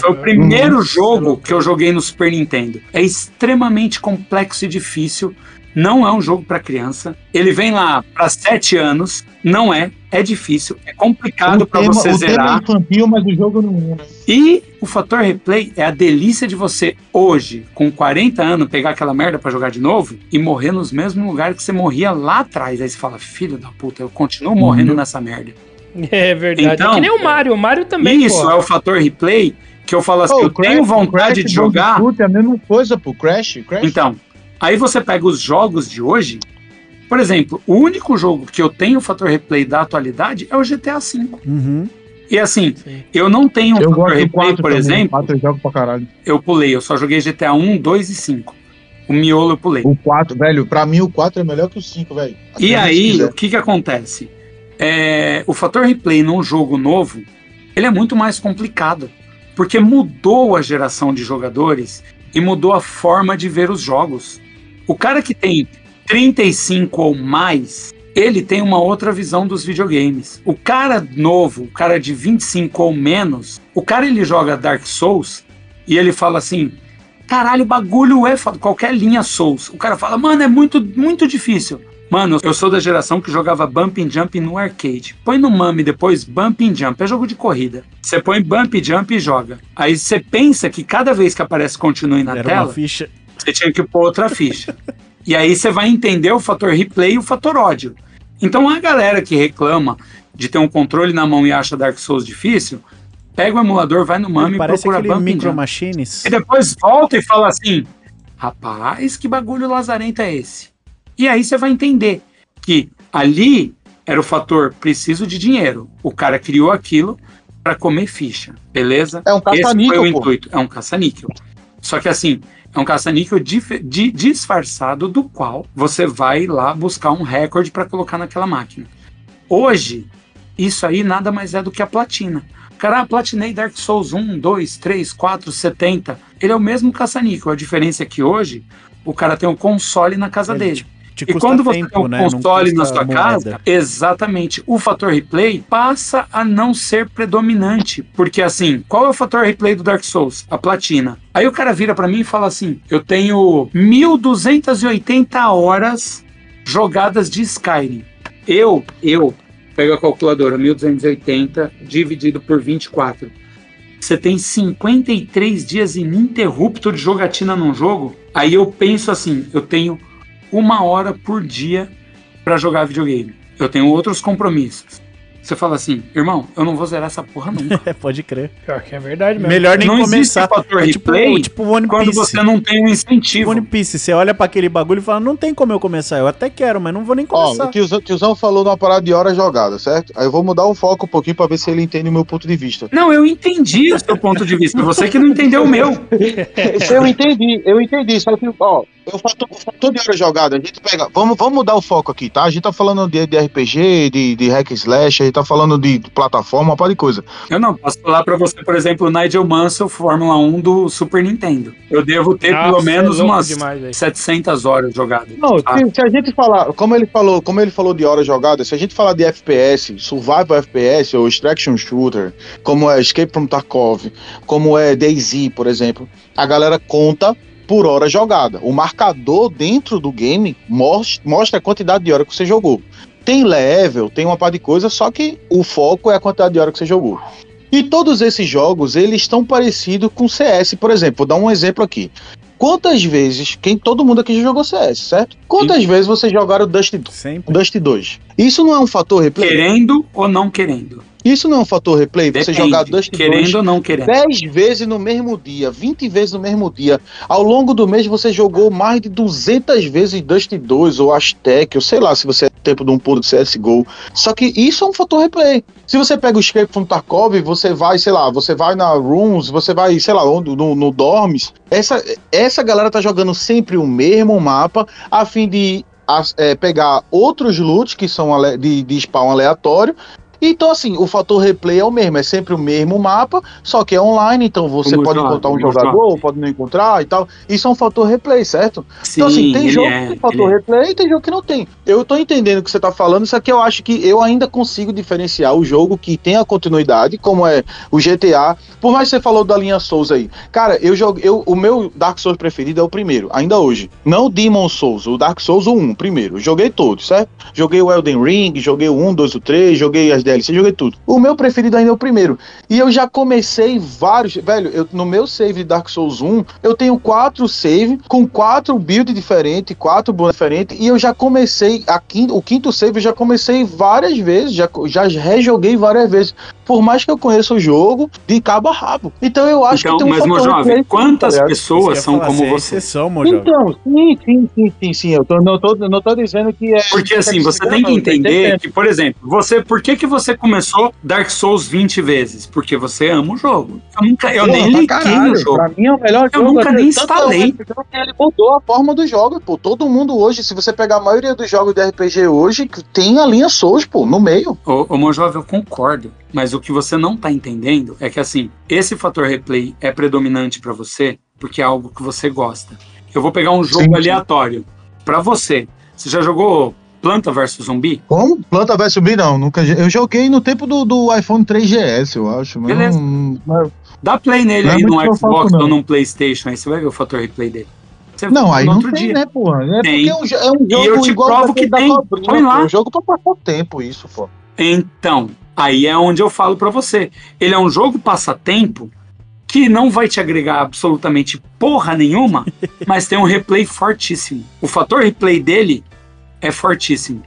Foi o primeiro jogo que eu joguei no Super Nintendo. É extremamente complexo e difícil. Não é um jogo pra criança. Ele vem lá pra 7 anos. Não é. É difícil. É complicado tema- você o tema zerar. é infantil, mas o jogo não é. E o fator replay é a delícia de você, hoje, com 40 anos, pegar aquela merda pra jogar de novo e morrer nos mesmos lugares que você morria lá atrás. Aí você fala, filho da puta, eu continuo morrendo Uhum. nessa merda. É verdade. Então, é que nem o Mario. O Mario também, Isso pô. é o fator replay que eu falo assim, Ô, eu Crash- tenho vontade Crash de jogar. É a mesma coisa, pô. Crash, Crash. Então, aí você pega os jogos de hoje. Por exemplo, o único jogo que eu tenho fator replay da atualidade é o GTA V. Uhum. E assim, Sim. eu não tenho um eu fator replay, 4 por também. exemplo. 4 eu jogo pra caralho. Eu pulei, eu só joguei GTA 1, 2 e 5. O miolo eu pulei. O 4, velho, pra mim o 4 é melhor que o 5, velho. E Até aí, se quiser. o que que acontece? É, o fator replay num jogo novo, ele é muito mais complicado, porque mudou a geração de jogadores e mudou a forma de ver os jogos. O cara que tem 35 ou mais, ele tem uma outra visão dos videogames. O cara novo, o cara de 25 ou menos, o cara ele joga Dark Souls e ele fala assim: caralho, o bagulho é. Qualquer linha Souls. O cara fala, mano, é muito, muito difícil. Mano, eu sou da geração que jogava Bump and Jump no arcade. Põe no MAME depois Bump and Jump, é jogo de corrida. Você põe Bump and Jump e joga. Aí você pensa que cada vez que aparece continue na Era tela, você tinha que pôr outra ficha. e aí você vai entender o fator replay e o fator ódio. Então a galera que reclama de ter um controle na mão e acha Dark Souls difícil, pega o emulador, vai no MAME e procura aquele Micro. Machines. E depois volta e fala assim: rapaz, que bagulho lazarento é esse? E aí você vai entender que ali era o fator preciso de dinheiro. O cara criou aquilo para comer ficha, beleza? É um Esse foi caça-níquel, o pô. intuito. É um caça-níquel. Só que assim, é um caça-níquel di- disfarçado do qual você vai lá buscar um recorde para colocar naquela máquina. Hoje, isso aí nada mais é do que a platina. Cara, ah, platinei Dark Souls 1, 2, 3, 4, 70. Ele é o mesmo caça-níquel. A diferença é que hoje o cara tem um console na casa Ele dele. Te E quando você tempo, tem um né? Console na sua moeda. casa, exatamente, o fator replay passa a não ser predominante. Porque assim, qual é o fator replay do Dark Souls? A platina. Aí o cara vira pra mim e fala assim: eu tenho 1280 horas jogadas de Skyrim. Eu, eu, pego a calculadora, 1280 dividido por 24. Você tem 53 dias ininterrupto de jogatina num jogo? Aí eu penso assim, eu tenho uma hora por dia para jogar videogame. Eu tenho outros compromissos. Você fala assim, irmão, eu não vou zerar essa porra nunca. É, pode crer. Pior que é verdade mesmo. Melhor nem não começar. fator É tipo, replay tipo One quando Piece. você não tem um incentivo. One Piece, você olha pra aquele bagulho e fala, não tem como eu começar. Eu até quero, mas não vou nem Ó, começar. o tiozão, tiozão falou numa parada de hora jogada, certo? Aí eu vou mudar o foco um pouquinho pra ver se ele entende o meu ponto de vista. Não, eu entendi o seu ponto de vista. Você que não entendeu o meu. Eu entendi, eu entendi. Só que, ó, eu fator, o fator de hora jogada, a gente pega. Vamos, vamos mudar o foco aqui, tá? A gente tá falando de, de RPG, de, de hack and slash, a gente tá falando de plataforma, uma par de coisa. Eu não posso falar pra você, por exemplo, o Nigel Mansell Fórmula 1 do Super Nintendo. Eu devo ter pelo Nossa, menos é louco umas demais, velho. 700 horas jogadas. Não, Ah. se, se a gente falar, como ele falou, como ele falou de hora jogada, se a gente falar de FPS, survival FPS ou extraction shooter, como é Escape from Tarkov, como é DayZ, por exemplo, a galera conta por hora jogada. O marcador dentro do game mos- mostra a quantidade de hora que você jogou. tem level, tem uma par de coisa, só que o foco é a quantidade de hora que você jogou. E todos esses jogos, eles estão parecidos com CS, por exemplo. Vou dar um exemplo aqui. Quantas vezes, quem todo mundo aqui já jogou CS, certo? Quantas Sim. vezes vocês jogaram Dust, Sempre. Dust 2? Isso não é um fator replay? Querendo ou não querendo. Isso não é um fator replay? Você Depende. jogar Dust 2 Querendo ou não querendo. 10 vezes no mesmo dia, 20 vezes no mesmo dia. Ao longo do mês você jogou mais de 200 vezes Dust 2 ou Aztec, ou sei lá se você é tempo de um pulo de CSGO. Só que isso é um fator replay. Se você pega o Escape from Tarkov, você vai, sei lá, você vai na Rooms, você vai, sei lá, onde, no, no Dorms. Essa, essa galera tá jogando sempre o mesmo mapa a fim de as- é, pegar outros loots que são ale- de, de spawn aleatório. Então, assim, o fator replay é o mesmo, é sempre o mesmo mapa, só que é online, então você pode encontrar um jogador, pode não encontrar e tal. Isso é um fator replay, certo? Sim, então, assim, tem jogo é, que tem fator é. replay e tem jogo que não tem. Eu tô entendendo o que você tá falando, só que eu acho que eu ainda consigo diferenciar o jogo que tem a continuidade, como é o GTA. Por mais que você falou da linha Souls aí. Cara, eu jogo, eu, o meu Dark Souls preferido é o primeiro, ainda hoje. Não o Demon Souls, o Dark Souls o 1, primeiro. Joguei todos, certo? Joguei o Elden Ring, joguei o 1, 2, o 3, joguei as DLC, joguei tudo. O meu preferido ainda é o primeiro. E eu já comecei vários. Velho, eu, no meu save de Dark Souls 1, eu tenho quatro save com quatro builds diferentes, quatro bonecos diferentes. E eu já comecei. A quinto, o quinto save eu já comecei várias vezes. Já, já rejoguei várias vezes. Por mais que eu conheça o jogo de cabo a rabo. Então eu acho Então, que tem um mas, meu jovem, quantas tá eu pessoas são falar, como você é você? exceção, meu jovem. Então, sim, sim, sim, sim, sim. Eu tô, não, tô, não tô dizendo que é. Porque assim, você tem que entender que, por exemplo, você, por que, que você começou Dark Souls 20 vezes? Porque você ama o jogo. Eu nunca, eu Porra, nem liguei caralho, no jogo. Pra mim é o melhor Eu jogo. nunca assim, nem tanto instalei. é Ele mudou a forma dos jogos, pô. Todo mundo hoje, se você pegar a maioria dos jogos de RPG hoje, tem a linha Souls, pô, no meio. Ô, ô meu jovem, eu concordo. Mas o que você não tá entendendo é que, assim, esse fator replay é predominante pra você porque é algo que você gosta. Eu vou pegar um jogo Sim, aleatório. Pra você, você já jogou Planta vs Zumbi? Como? Planta vs Zumbi, não. Nunca, eu joguei no tempo do, do iPhone 3GS, eu acho. Beleza. não- mas- Dá play nele Não é aí no eu Xbox não. ou num PlayStation, aí você vai ver o fator replay dele. Você não, aí no não outro tem, dia. né, porra? É Tem. porque é um, é um jogo eu te igual provo que da tem. Põe lá. É um jogo pra passar tempo, isso, pô. Então, aí é onde eu falo pra você. Ele é um jogo passatempo que não vai te agregar absolutamente porra nenhuma, mas tem um replay fortíssimo. O fator replay dele é fortíssimo.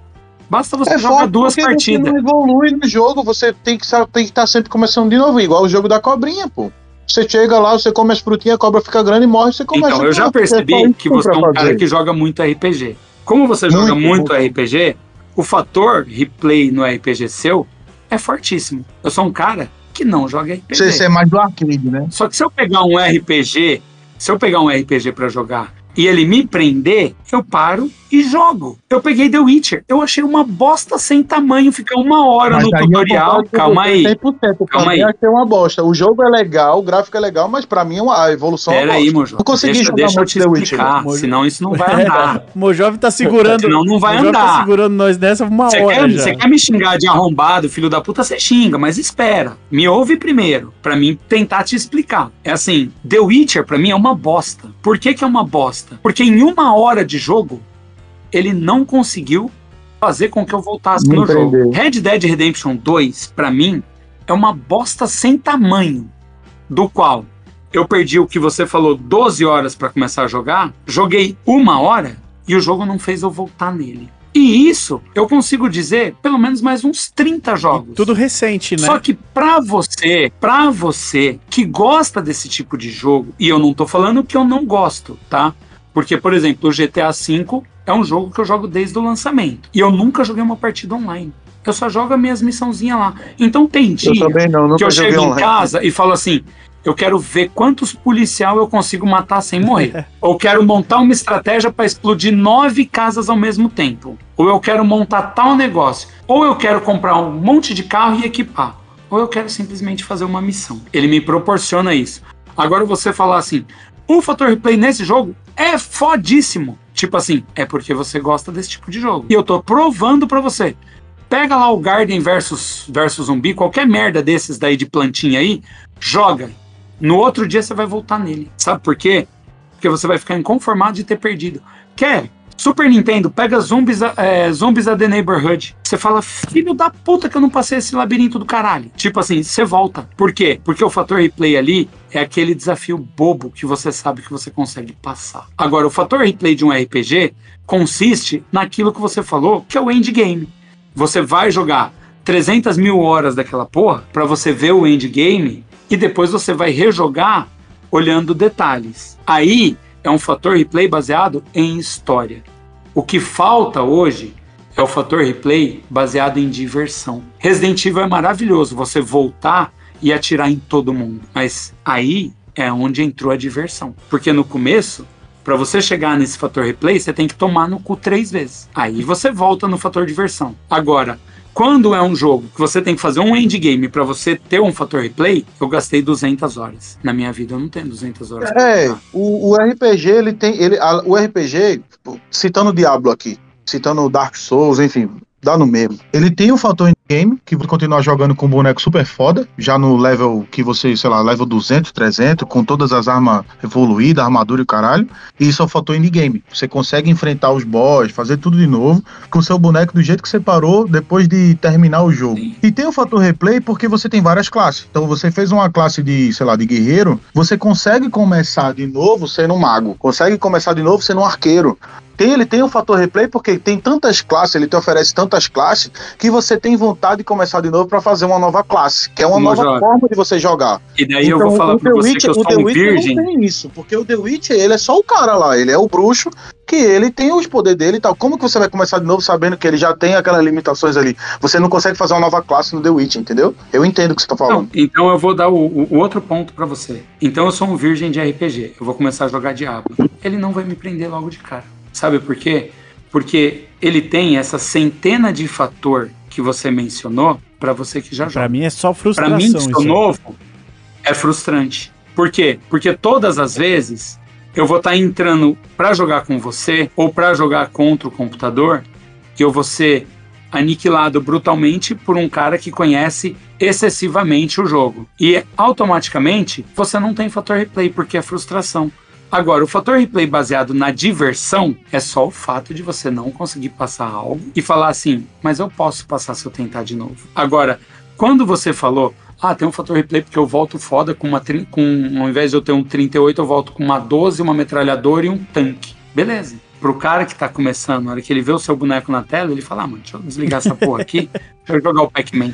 Basta você É jogar duas partidas. Você não evolui no jogo, você tem que estar tem que tá sempre começando de novo, igual o jogo da cobrinha, pô. Você chega lá, você come as frutinhas, a cobra fica grande e morre, você começa Então, eu já é percebi que você é um cara que joga muito RPG. Como você joga Muito, muito RPG, o fator replay no RPG seu é fortíssimo. Eu sou um cara que não joga RPG. Você, você é mais do arcade, né? Só que se eu pegar um RPG, se eu pegar um RPG pra jogar e ele me prender, eu paro e jogo. Eu peguei The Witcher, eu achei uma bosta sem tamanho, ficar uma hora Mas no aí tutorial. Calma aí. 100%, pra Calma aí. achei uma bosta. O jogo é legal, o gráfico é legal, mas pra mim é uma- a evolução é Pera uma aí, bosta. João. Não consegui deixa, jogar deixa eu te The Witcher, explicar, Mojo. senão isso não vai andar. O Mojove tá segurando. Senão não vai Mojove andar. tá segurando nós nessa uma Você hora quer, já. você quer me xingar de arrombado, filho da puta, você xinga, mas espera. Me ouve primeiro, pra mim tentar te explicar. É assim, The Witcher pra mim é uma bosta. Por que que é uma bosta? Porque em uma hora de jogo, ele não conseguiu fazer com que eu voltasse no jogo. Red Dead Redemption 2, pra mim, é uma bosta sem tamanho, do qual eu perdi o que você falou 12 horas pra começar a jogar, joguei uma hora e o jogo não fez eu voltar nele. E isso eu consigo dizer pelo menos mais uns 30 jogos. Tudo recente, né? Só que pra você, pra você que gosta desse tipo de jogo, e eu não tô falando que eu não gosto, tá? Porque, por exemplo, o GTA V é um jogo que eu jogo desde o lançamento. E eu nunca joguei uma partida online. Eu só jogo as minhas missãozinhas lá. Então tem dia Eu não, que eu chego em online. casa e falo assim: eu quero ver quantos policial eu consigo matar sem morrer. Ou quero montar uma estratégia para explodir nove casas ao mesmo tempo. Ou eu quero montar tal negócio. Ou eu quero comprar um monte de carro e equipar. Ou eu quero simplesmente fazer uma missão. Ele me proporciona isso. Agora você falar assim: o fator replay nesse jogo é fodíssimo. Tipo assim, é porque você gosta desse tipo de jogo. E eu tô provando pra você. Pega lá o Garden versus, versus zumbi, qualquer merda desses daí de plantinha aí, joga. No outro dia você vai voltar nele. Sabe por quê? Porque você vai ficar inconformado de ter perdido. Quer Super Nintendo, pega Zombies, é, Zombies at the Neighborhood. Você fala, filho da puta que eu não passei esse labirinto do caralho. Tipo assim, você volta. Por quê? Porque o fator replay ali é aquele desafio bobo que você sabe que você consegue passar. Agora, o fator replay de um RPG consiste naquilo que você falou, que é o endgame. Você vai jogar 300 mil horas daquela porra para você ver o endgame e depois você vai rejogar olhando detalhes. Aí é um fator replay baseado em história. O que falta hoje é o fator replay baseado em diversão. Resident Evil é maravilhoso você voltar e atirar em todo mundo, mas aí é onde entrou a diversão. Porque no começo, para você chegar nesse fator replay, você tem que tomar no cu três vezes. Aí você volta no fator diversão. Agora, quando é um jogo que você tem que fazer um endgame para você ter um fator replay, eu gastei 200 horas. Na minha vida eu não tenho 200 horas. É, o, o RPG, ele tem. Ele, a- o RPG, tipo, citando o Diablo aqui, citando o Dark Souls, enfim, dá no mesmo. Ele tem o fator game, que você continuar jogando com um boneco super foda, já no level que você, sei lá, level 200, 300, com todas as armas evoluídas, armadura e caralho. E isso o fator indie-game. Você consegue enfrentar os boss, fazer tudo de novo, com o seu boneco do jeito que você parou depois de terminar o jogo. Sim. E tem o fator replay porque você tem várias classes. Então você fez uma classe de, sei lá, de guerreiro, você consegue começar de novo sendo um mago, consegue começar de novo sendo um arqueiro. Tem, ele tem o fator replay porque tem tantas classes, ele te oferece tantas classes que você tem vontade de começar de novo para fazer uma nova classe, que é uma nova joga. forma de você jogar. E daí eu vou falar o pra The você que eu o The sou um Witcher virgem. não tem isso, porque o The Witcher, ele é só o cara lá, ele é o bruxo, que ele tem os poderes dele e tal. Como que você vai começar de novo sabendo que ele já tem aquelas limitações ali? Você não consegue fazer uma nova classe no The Witcher, entendeu? Eu entendo o que você tá falando. Não, então eu vou dar o, o- outro ponto pra você. Então eu sou um virgem de RPG. Eu vou começar a jogar Diablo. Ele não vai me prender logo de cara. Sabe por quê? Porque ele tem essa centena de fator que você mencionou pra você que já joga. mim é só frustração mim, que sou novo, é frustrante. Por quê? Porque todas as vezes eu vou estar entrando pra jogar com você ou pra jogar contra o computador que eu vou ser aniquilado brutalmente por um cara que conhece excessivamente o jogo. E automaticamente você não tem fator replay porque é frustração. Agora, o fator replay baseado na diversão é só o fato de você não conseguir passar algo e falar assim, mas eu posso passar se eu tentar de novo. Agora, quando você falou, ah, tem um fator replay porque eu volto foda com uma. Com, ao invés de eu ter um 38, eu volto com uma 12, uma metralhadora e um tanque. Beleza. Pro cara que tá começando, na hora que ele vê o seu boneco na tela, ele fala, ah, mano, deixa eu desligar essa porra aqui, deixa eu jogar o Pac-Man.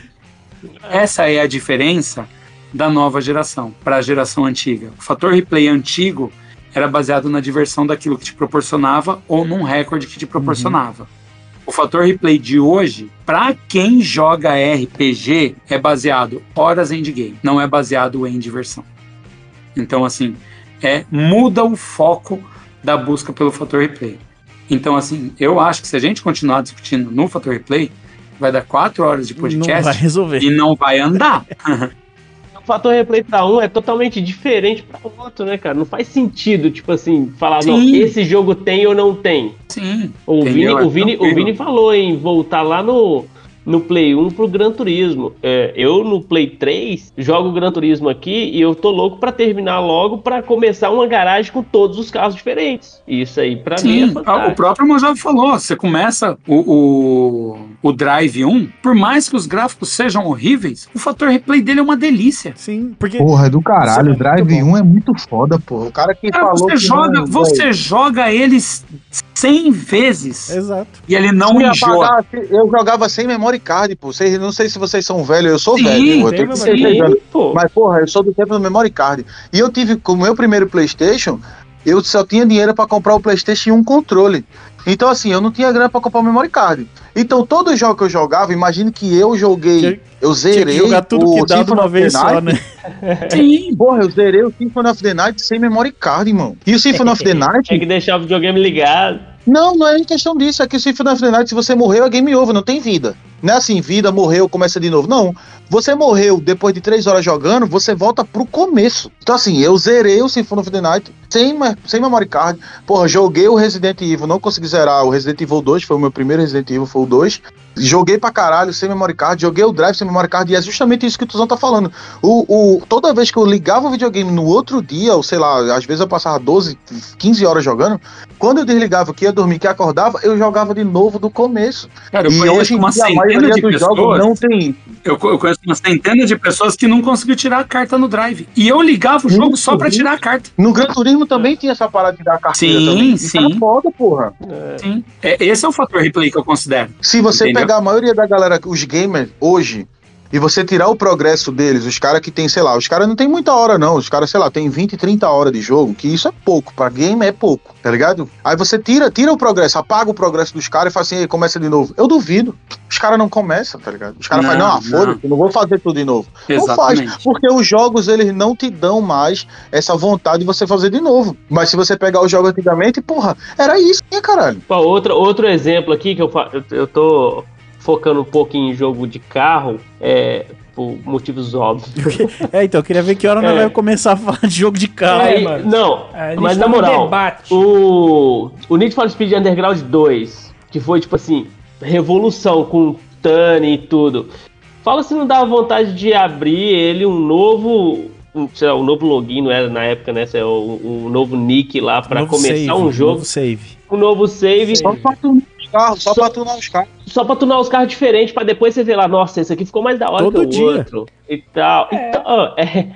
Essa é a diferença da nova geração para a geração antiga. O fator replay antigo era baseado na diversão daquilo que te proporcionava ou num recorde que te proporcionava. O fator replay de hoje, para quem joga RPG, é baseado horas endgame, não é baseado em diversão. Então, assim, é muda o foco da busca pelo fator replay. Então, assim, eu acho que se a gente continuar discutindo no fator replay, vai dar quatro horas de Não podcast vai resolver. e não vai andar. O fator replay pra um é totalmente diferente pra outro, né, cara? Não faz sentido, tipo assim, falar, não, Sim. esse jogo tem ou não tem. Sim. O Vini? É o, Vini, o tranquilo. Vini falou em voltar lá no, no Play 1 pro Gran Turismo. É, eu no Play 3 jogo o Gran Turismo aqui e eu tô louco pra terminar logo pra começar uma garagem com todos os carros diferentes. Isso aí pra mim é Sim, fantástico. o próprio Mojave falou, você começa o, o, o Drive 1, por mais que os gráficos sejam horríveis, o fator replay dele é uma delícia. Sim, porque Porra, é do caralho. O é muito Drive bom. 1 é muito foda, pô. O cara que Cara, falou você que joga, não, você joga eles 100 vezes Exato. e ele não enjoa. apagar, eu jogava sem memory card, pô. Vocês, não sei se vocês são velhos, eu sou Sim, velho, eu tem tenho que. Sim, pô. Mas, porra, eu sou do tempo do memory card. E eu tive, com o meu primeiro PlayStation, eu só tinha dinheiro pra comprar o PlayStation e um controle. Então, assim, eu não tinha grana pra comprar o memory card. Então, todo os jogos que eu jogava, imagine que eu joguei, Tinha- eu Tinha zerei que jogar tudo o que dá de uma vez só, né? Sim, Porra, eu zerei o Symphony of the Night sem memory card, irmão. E o Symphony of the Night, Tinha que deixar o videogame ligado. não, não é em questão disso. É que o Symphony of the Night, se você morreu, é game over, não tem vida. Não é assim, vida, morreu, começa de novo. Não. Você morreu depois de três horas jogando, você volta pro começo. Então, assim, eu zerei o Symphony of the Night sem, sem memory card. Porra, joguei o Resident Evil, não consegui zerar o Resident Evil 2, foi o meu primeiro Resident Evil, foi o 2. Joguei pra caralho sem memory card, joguei o Drive sem memory card, e é justamente isso que o Tuzão tá falando. O, o, toda vez que eu ligava o videogame no outro dia, ou sei lá, às vezes eu passava 12, 15 horas jogando, quando eu desligava que ia dormir, que acordava, eu jogava de novo do começo. Cara, eu e hoje uma dia a centena de pessoas. não tem Eu, eu conheço uma centena de pessoas que não conseguiu tirar a carta no drive. E eu ligava o jogo só pra tirar a carta. No Gran Turismo também tinha essa parada de dar carteira Sim, também. Isso sim. era foda, porra. Sim. É, esse é o fator replay que eu considero. Se você Entendeu? pegar a maioria da galera, os gamers hoje, e você tirar o progresso deles, os caras que tem, sei lá, os caras não tem muita hora não, os caras, sei lá, tem 20, 30 horas de jogo, que isso é pouco, pra game é pouco, tá ligado? Aí você tira, tira o progresso, apaga o progresso dos caras e fala assim, "Ei, começa de novo. Eu duvido. Os caras não começam, tá ligado? Os caras Não, falam, não, ah, não. foda-se, eu não vou fazer tudo de novo. Não Exatamente. faz, porque os jogos eles não te dão mais essa vontade de você fazer de novo. Mas se você pegar os jogos antigamente, porra, era isso, né, caralho? Pô, outro, outro exemplo aqui que eu, eu, eu tô focando um pouco em jogo de carro, é, por motivos óbvios. É, então, eu queria ver que hora nós É. vai começar a falar de jogo de carro. É, Aí, mano. não, gente mas tá na moral, debate. o, o Need for Speed Underground 2, que foi tipo assim, revolução com Tani e tudo. Fala se não dava vontade de abrir ele um novo, um, sei lá, um novo login, não era na época, né? sei lá, Um, um novo nick lá pra Novo começar save, um jogo, Novo save. um novo save, Só pra tunar os carros, só Só- pra tunar os carros. Só pra tunar os carros diferentes, pra depois você ver lá, nossa, esse aqui ficou mais da hora Todo que o dia. outro e tal. Então, ó, é,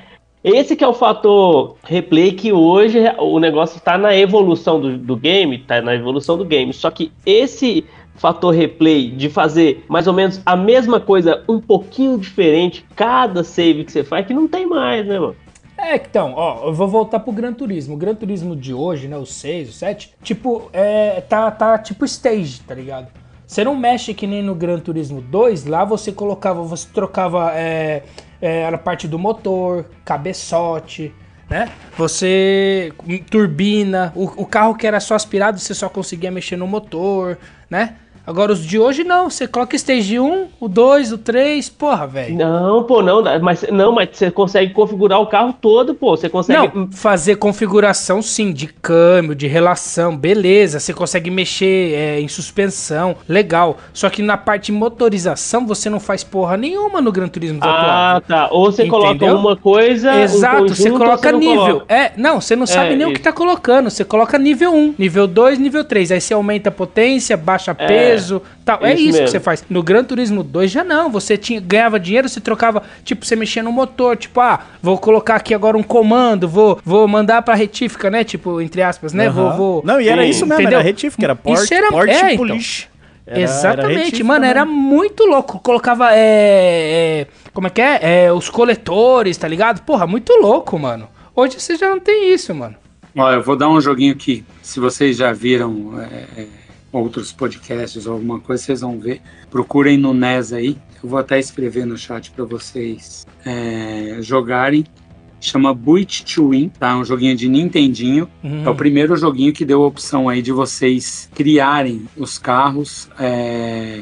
esse que é o fator replay que hoje o negócio tá na evolução do, do game, tá na evolução do game. Só que esse fator replay de fazer mais ou menos a mesma coisa, um pouquinho diferente, cada save que você faz, que não tem mais, né, mano? É, então, ó, eu vou voltar pro Gran Turismo. O Gran Turismo de hoje, né, o 6, o 7, tipo, é, tá, tá tipo stage, tá ligado? Você não mexe que nem no Gran Turismo 2, lá você colocava, você trocava é, é, a parte do motor, cabeçote, né? Você turbina, o, o carro que era só aspirado, você só conseguia mexer no motor, né? Agora os de hoje não, você coloca stage 1, o 2, o 3, porra, velho. Não, pô, não, mas não, mas você consegue configurar o carro todo, pô. Você consegue. Não, fazer configuração sim, de câmbio, de relação, beleza. Você consegue mexer é, em suspensão, legal. Só que na parte motorização você não faz porra nenhuma no Gran Turismo Ah, atual. tá. Ou você coloca uma coisa. um Exato, você conjunto, ou coloca não nível. coloca. É, não, você não sabe nem o que isso. tá colocando. Você coloca nível 1, nível 2, nível 3. Aí você aumenta a potência, baixa peso, tal. É isso isso que você faz. No Gran Turismo 2 já não. Você tinha, ganhava dinheiro, você trocava, tipo, você mexia no motor, tipo, ah, vou colocar aqui agora um comando, vou, vou mandar pra retífica, né? Tipo, entre aspas, né? Vou, Aham. vou. Não, e era Sim, isso mesmo, entendeu? era retífica, era port, Isso era- port é, então. polish. Era- era Exatamente, retífica mano, era muito louco. Colocava, é, é, Como é que é? É, Os coletores, tá ligado? Porra, muito louco, mano. Hoje você já não tem isso, mano. Ó, eu vou dar um joguinho aqui. Se vocês já viram é, é, outros podcasts ou alguma coisa, vocês vão ver. Procurem no NES aí. Eu vou até escrever no chat para vocês é, jogarem. Chama Buit to Win, tá? É um joguinho de Nintendinho. Hum. É o primeiro joguinho que deu a opção aí de vocês criarem os carros, é,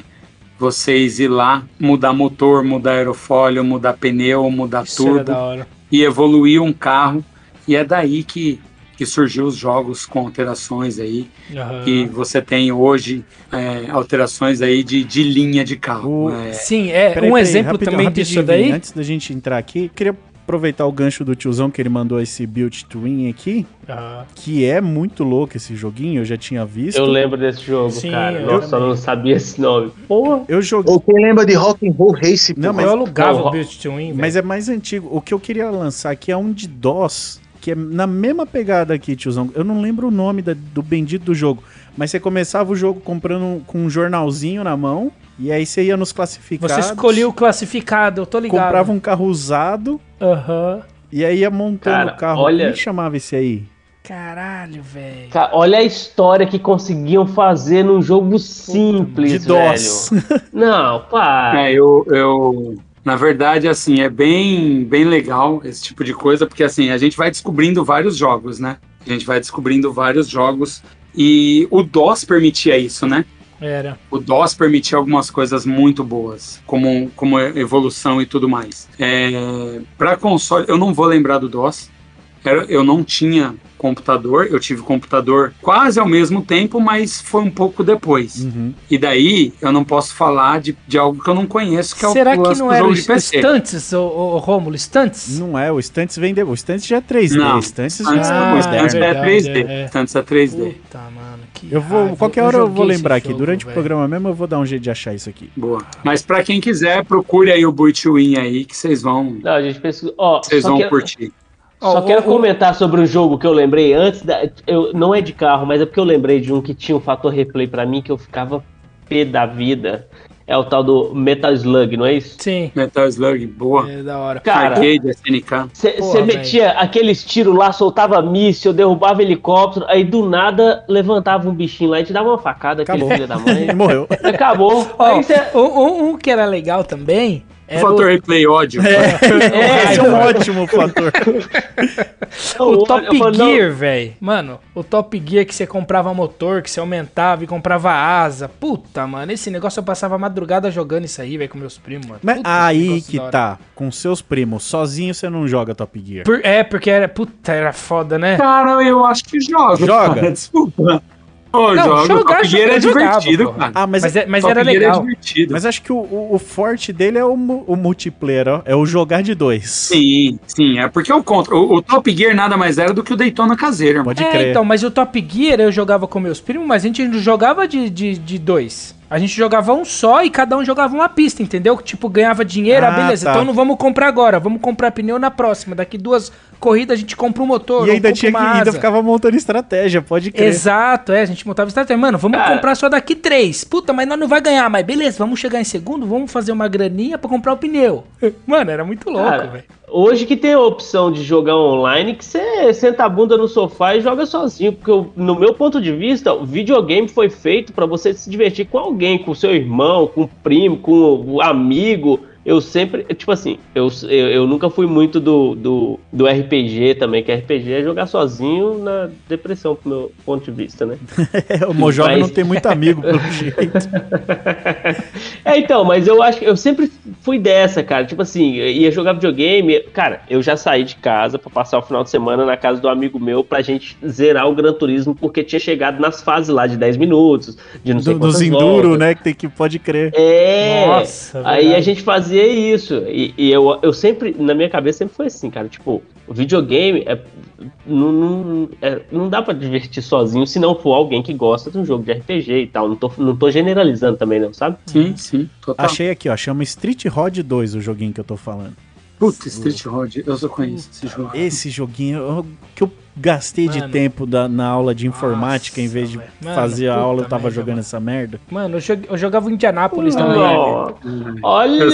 vocês ir lá, mudar motor, mudar aerofólio, mudar pneu, mudar Isso era turbo da hora. e evoluir um carro. E é daí que, que surgiu os jogos com alterações aí. Aham. E você tem hoje é, alterações aí de, de linha de carro. O- É, Sim, é Peraí, um peraí, exemplo rapidão, também disso daí. Antes da gente entrar aqui, queria aproveitar o gancho do tiozão que ele mandou esse Build to Win aqui, Aham. que é muito louco esse joguinho, eu já tinha visto. Eu lembro desse jogo, Sim, cara. eu Nossa, eu não sabia esse nome. Porra. Eu joguei. Ou quem lembra de Rock and Roll Race? Não, mas- eu alugava não, o Build to Win, Mas é mais antigo. O que eu queria lançar aqui é um de DOS, que é na mesma pegada aqui, tiozão. Eu não lembro o nome da- do bendito do jogo, mas você começava o jogo comprando com um jornalzinho na mão, e aí você ia nos classificados. Você escolhia o classificado, eu tô ligado. Comprava um carro usado, Aham. e aí ia montando Cara, o carro. olha- Como que chamava esse aí? Caralho, velho. Cara, olha a história que conseguiam fazer num jogo simples, De DOS. velho. Não, pá. É, eu, eu, na verdade, assim, é bem, bem legal esse tipo de coisa, porque assim, a gente vai descobrindo vários jogos, né? A gente vai descobrindo vários jogos e o DOS permitia isso, né? Era. O DOS permitia algumas coisas muito boas, como, como evolução e tudo mais. É, para console, eu não vou lembrar do DOS. Eu não tinha computador, eu tive computador quase ao mesmo tempo, mas foi um pouco depois. Uhum. E daí eu não posso falar de, de algo que eu não conheço, que é Será o que não era o de PC. Stunts, o, o, o Rômulo? Stunts? Não é, o Stunts vem depois. O Stunts já é 3D. Não, Stunts, já Ah, o Stunts é é, verdade, 3D. é. Stunts é 3D. Puta, mano. Que Eu vou, raiva. qualquer hora eu vou lembrar aqui. jogo, Durante o velho. programa mesmo eu vou dar um jeito de achar isso aqui. Boa. Mas pra quem quiser, procure aí o Buitwin aí, que vocês vão, Não, a gente pesquisa. Ó, vocês vão que- curtir. Só Ó, quero o- comentar sobre um jogo que eu lembrei antes. Da, eu, não é de carro, mas é porque eu lembrei de um que tinha um fator replay pra mim que eu ficava pé da vida. É o tal do Metal Slug, não é isso? Sim, Metal Slug, boa. é da hora. Cara, Arcade, SNK. você metia aqueles tiros lá, soltava míssil, derrubava helicóptero, aí do nada levantava um bichinho lá e te dava uma facada, aquele Acabou. filho da mãe. Ele morreu. Acabou. Aí cê- um, um- um que era legal também O era fator replay ódio. É, Esse é um ótimo fator. o, o Top falo, Gear, velho. Mano, o Top Gear que você comprava motor, que você aumentava e comprava asa. Puta, mano, esse negócio eu passava a madrugada jogando isso aí, velho, com meus primos, mano. Mas Puta, aí que hora. tá. Com seus primos. Sozinho você não joga Top Gear. Por- é, porque era. Puta, era foda, né? Cara, eu acho que joga. Joga? cara, Desculpa. Pô, Não, jogar, Top Gear é eu jogava, divertido, cara. Ah, mas, Mas, é- mas era legal. é divertido. mas acho que o, o, o forte dele é o, o multiplayer, ó. É o jogar de dois. Sim, sim. É porque é o contra. O, o Top Gear nada mais era do que o Daytona caseiro, irmão. Pode É, crer. então, mas o Top Gear eu jogava com meus primos, mas a gente não jogava de, de, de dois. A gente jogava um só e cada um jogava uma pista, entendeu? Tipo, ganhava dinheiro, ah, Ah, beleza, tá. então não vamos comprar agora, vamos comprar pneu na próxima. Daqui duas corridas a gente compra um motor, E ainda tinha que ainda ficava montando estratégia, pode crer. Exato, é, a gente montava estratégia. Mano, vamos Cara. comprar só daqui três. Puta, mas nós não vai ganhar, mas beleza, vamos chegar em segundo, vamos fazer uma graninha pra comprar o pneu. Mano, era muito louco, velho. Hoje que tem a opção de jogar online, que você senta a bunda no sofá e joga sozinho. Porque, eu- no meu ponto de vista, o videogame foi feito pra você se divertir com alguém, com seu irmão, com o primo, com o amigo. Eu sempre, tipo assim, eu, eu, eu nunca fui muito do, do, do RPG também, que RPG é jogar sozinho na depressão, pro meu ponto de vista, né? o Mojove Mas- não tem muito amigo, pelo jeito. É, então, mas eu acho que eu sempre fui dessa, cara. Tipo assim, eu ia jogar videogame. Cara, eu já saí de casa pra passar o final de semana na casa do amigo meu pra gente zerar o Gran Turismo, porque tinha chegado nas fases lá de 10 minutos, de não sei Do, dos enduro, voltas. né? Que tem que pode crer. É, Nossa, aí verdade. a gente fazia isso. E, e eu, eu sempre, na minha cabeça, sempre foi assim, cara. Tipo, o videogame é, não, não, é- não dá pra divertir sozinho se não for alguém que gosta de um jogo de RPG e tal. Não tô, não tô generalizando também, não, sabe? Sim, sim. Total. Achei aqui, ó. Chama Street Rod 2 o joguinho que eu tô falando. Puta, Street Rod. Eu só conheço esse jogo. Esse joguinho eu- que eu gastei de Mano. tempo da- na aula de informática, em vez de. Mano, fazer a aula, eu tava merda, jogando mano. essa merda. Mano, eu, jogava o Indianápolis também. Ó, Olha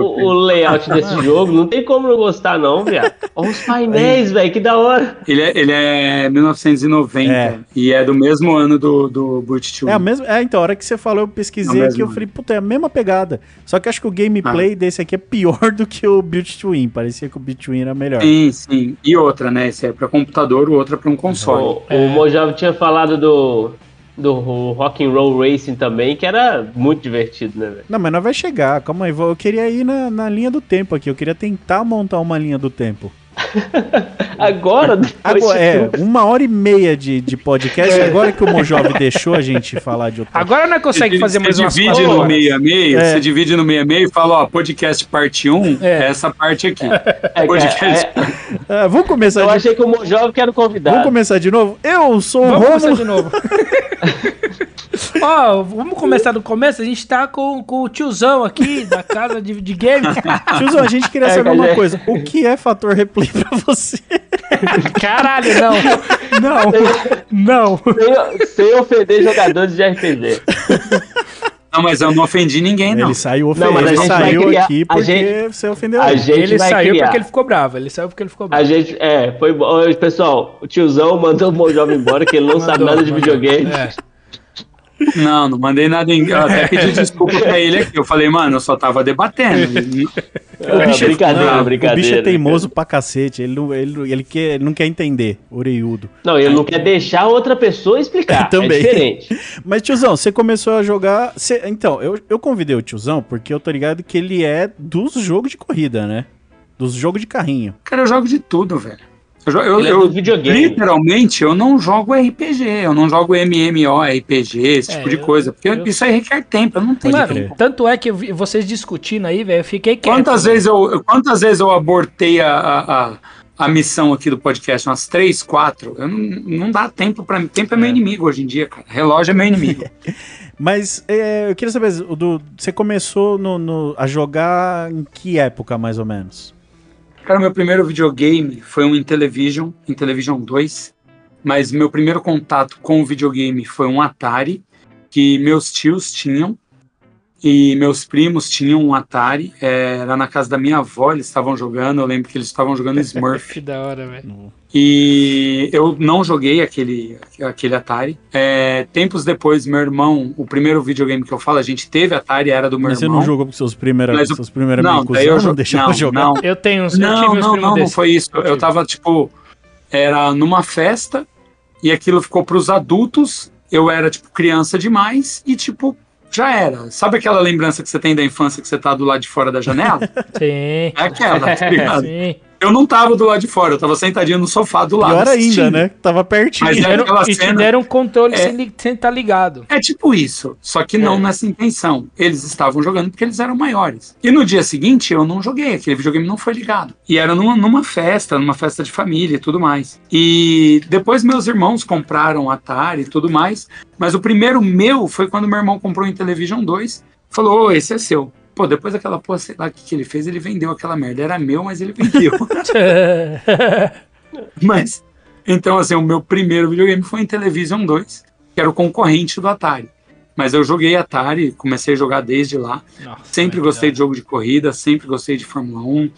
o, o layout desse jogo, não tem como não gostar, não, viado. Olha os painéis, velho, que da hora. Ele é, ele é 1990 É. e é do mesmo ano do, do Boot 2. É a mesma. É, então, a hora que você falou, eu pesquisei É aqui, eu falei, puta, é a mesma pegada. Só que acho que o Ah. gameplay desse aqui é pior do que o to Win. Parecia que o to Win era melhor. Sim, sim. E outra, né? Esse é pra computador, o outro é pra um console. O, o Mojave tinha falado do, do Rock and Roll Racing também, que era muito divertido, né, velho? Não, mas não vai chegar. Calma aí, vou- eu queria ir na, na linha do tempo aqui. Eu queria tentar montar uma linha do tempo. Agora, Agora, de é, tudo- uma hora e meia de, de podcast. Agora que o Mojove deixou a gente falar de outro Agora não consegue Você- fazer você mais umas divide quatro no horas. meio a meio, É. você divide no meio a meio e fala, ó, podcast parte 1 É. é essa parte aqui. É, podcast cara, é, vamos começar eu de achei que o Mojave que era o convidado. Vamos começar de novo? Eu sou o Vamos começar Romulo. de novo. Ó, vamos começar do começo. A gente tá com, com o tiozão aqui da casa de, de game. Tiozão, a gente queria É, saber uma é. coisa. O que é fator replay pra você? Caralho, não. Não. Não. Sem, sem ofender jogadores de RPG. Não, mas eu não ofendi ninguém, não. Ele saiu, Não, mas a ele saiu criar- aqui a porque gente- você ofendeu a ele. gente Ele vai saiu criar. porque ele ficou bravo. Ele saiu porque ele ficou A bravo. gente, é, foi Pessoal, o tiozão mandou o Mojave embora, que ele não sabe Mandou, nada de mandou. videogame. É. Não, não mandei nada em. Eu até pedi desculpa pra ele aqui. Eu falei, mano, eu só tava debatendo. Ah, bicho é- brincadeira, não, brincadeira. O bicho é teimoso pra cacete. Ele não, ele, ele, quer, ele não quer entender, oreiudo. Não, ele não quer deixar outra pessoa explicar. Também. É diferente. Mas, tiozão, você começou a jogar. você- então, eu, eu convidei o tiozão porque eu tô ligado que ele é dos jogos de corrida, né? Dos jogos de carrinho. Cara, eu jogo de tudo, velho. Eu, eu, Ele é eu- do videogame. literalmente, eu não jogo RPG, eu não jogo MMORPG, esse É, tipo de eu- coisa. Porque eu- isso aí requer tempo, eu não tenho Mano, tempo. tanto é que vocês discutindo aí, velho, eu fiquei quieto. Quantas vezes, eu, quantas vezes eu abortei a, a, a, a missão aqui do podcast? Umas três, quatro? Eu não, não dá tempo pra mim. Tempo é meu inimigo hoje em dia, cara. Relógio é meu inimigo. Mas é, eu queria saber, do, você começou no, no- a jogar em que época, mais ou menos? Cara, meu primeiro videogame foi um Intellivision, Intellivision 2. Mas meu primeiro contato com o videogame foi um Atari, que meus tios tinham. E meus primos tinham um Atari. é, Era na casa da minha avó, eles estavam jogando. Eu lembro que eles estavam jogando Smurf. Que da hora, velho. E eu não joguei aquele, aquele Atari. É, tempos depois, meu irmão, o primeiro videogame que eu falo, a gente teve Atari, era do meu Mas você irmão. não jogou com seus primeiros, Mas o- seus primeiros Não, amigos, daí eu não, deixava não, jogar? não, Eu tenho uns. eu não, tive uns não, não, não foi isso. Eu tive. tava, tipo, era numa festa e aquilo ficou pros adultos. Eu era, tipo, criança demais e, tipo, já era. Sabe aquela lembrança que você tem da infância que você tá do lado de fora da janela? Sim. É aquela, tá ligado? Sim. Eu não tava do lado de fora, eu tava sentadinho no sofá do lado. Pior ainda, né? Tava pertinho. Mas deram, e te cena- deram um controle É. sem, li- sem estar ligado. É tipo isso, só que não É. nessa intenção. Eles estavam jogando porque eles eram maiores. E no dia seguinte eu não joguei, aquele videogame não foi ligado. E era numa, numa festa, numa festa de família e tudo mais. E depois meus irmãos compraram Atari e tudo mais, mas o primeiro meu foi quando meu irmão comprou em Television 2. Falou, ô, esse é seu. Pô, depois daquela porra, sei lá o que, que ele fez, ele vendeu aquela merda. Era meu, mas ele vendeu. Mas, então, assim, o meu primeiro videogame foi em Television 2, que era o concorrente do Atari. Mas eu joguei Atari, comecei a jogar desde lá. Nossa, Sempre velho, gostei de jogo de corrida, sempre gostei de Fórmula 1,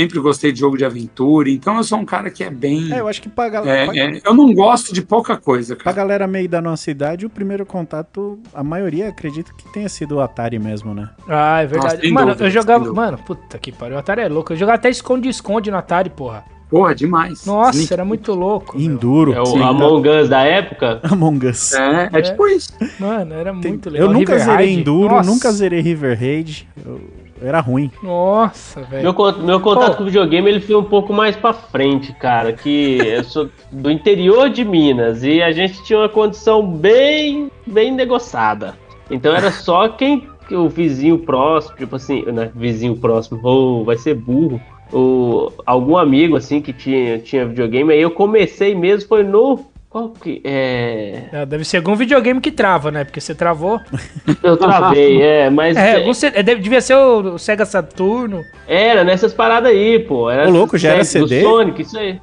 sempre gostei de jogo de aventura. Então eu sou um cara que é bem. É, eu acho que pra, galera, é, pra, é, eu não gosto de pouca coisa, pra cara. galera meio da nossa idade, o primeiro contato, a maioria acredita que tenha sido o Atari mesmo, né? Ah, é verdade. Nossa, mano, dúvida, eu jogava. Mano, puta que pariu. O Atari é louco. Eu jogava até esconde-esconde no Atari, porra. Porra, demais. Nossa, Sneak era muito louco. meu. Enduro. É o sim. Among Us da época. Among Us. É, é tipo isso. Mano, era muito legal. Eu nunca River zerei Raid. Enduro, Nossa. nunca zerei River Raid. Eu era ruim. Nossa, Meu, velho. con- meu contato Pô. com o videogame ele foi um pouco mais pra frente, cara. Que eu sou do interior de Minas e a gente tinha uma condição bem, bem negociada. Então era só quem o vizinho próximo, tipo assim, né? Vizinho próximo, ou vai ser burro. Ou algum amigo assim que tinha, tinha videogame. Aí eu comecei mesmo, foi no. Qual que é. É, Deve ser algum videogame que trava, né? Porque você travou. Eu travei, é, mas. É, algum, C- é, deve- devia ser o, o Sega Saturno. Era nessas paradas aí, pô. Era Ô, louco, já era Sega- do CD? Sonic, isso aí.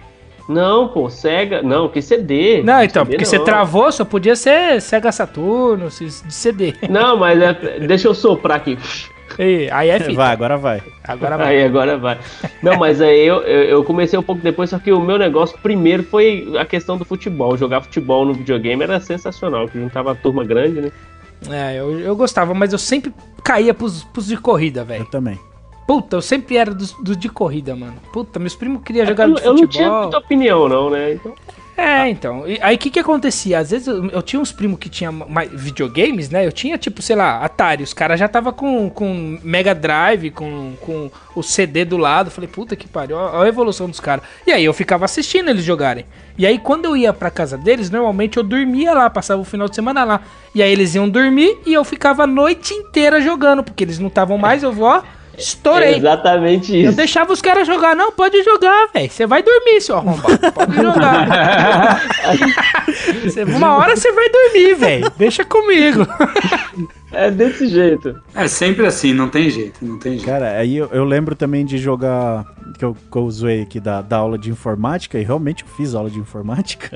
Não, pô, Sega. Não, que CD. Não, então, CD porque você não. travou, só podia ser Sega Saturno, de CD. Não, mas é, deixa eu soprar aqui. E, aí é fita. Vai, agora vai. Agora vai. Aí agora vai. Não, mas aí eu, eu, eu comecei um pouco depois, só que o meu negócio primeiro foi a questão do futebol. Jogar futebol no videogame era sensacional, que juntava a turma grande, né? É, eu, eu gostava, mas eu sempre caía pros, pros de corrida, Eu velho. também. Puta, eu sempre era dos, dos de corrida, mano. Puta, meus primos queriam É jogar que de eu, eu não tinha futebol. muita opinião, não, né? Então, É, então. E aí o que que acontecia? Às vezes eu, eu tinha uns primos que tinham mais videogames, né? Eu tinha, tipo, sei lá, Atari. Os caras já tava com, com Mega Drive, com, com o CD do lado. Falei, puta que pariu, olha a evolução dos caras. E aí eu ficava assistindo eles jogarem. E aí quando eu ia pra casa deles, normalmente eu dormia lá, passava o final de semana lá. E aí eles iam dormir e eu ficava a noite inteira jogando, porque eles não estavam mais, eu vou, ó, é estourei. exatamente Eu isso. deixava os caras jogar. Não, pode jogar, velho. Você vai dormir, seu arrombado. Pode jogar. Uma hora você vai dormir, velho. Deixa comigo. É desse jeito. É sempre assim, não tem jeito, não tem jeito. Cara, aí eu, eu lembro também de jogar. Que eu, que eu zoei aqui da, da aula de informática, e realmente eu fiz aula de informática.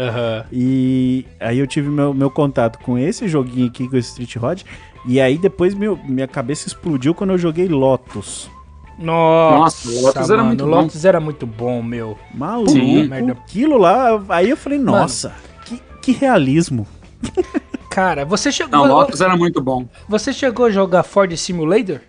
E aí eu tive meu, meu contato com esse joguinho aqui, com o Street Rod. E aí depois meu, minha cabeça explodiu quando eu joguei Lotus. Nossa, Nossa, o Lotus era muito o bom. Lotus era muito bom, meu. Maluco, Sim. Merda. aquilo lá. Aí eu falei, nossa, que, que realismo. Cara, você chegou, Não, Lotus era muito bom. você chegou a jogar Ford Simulator?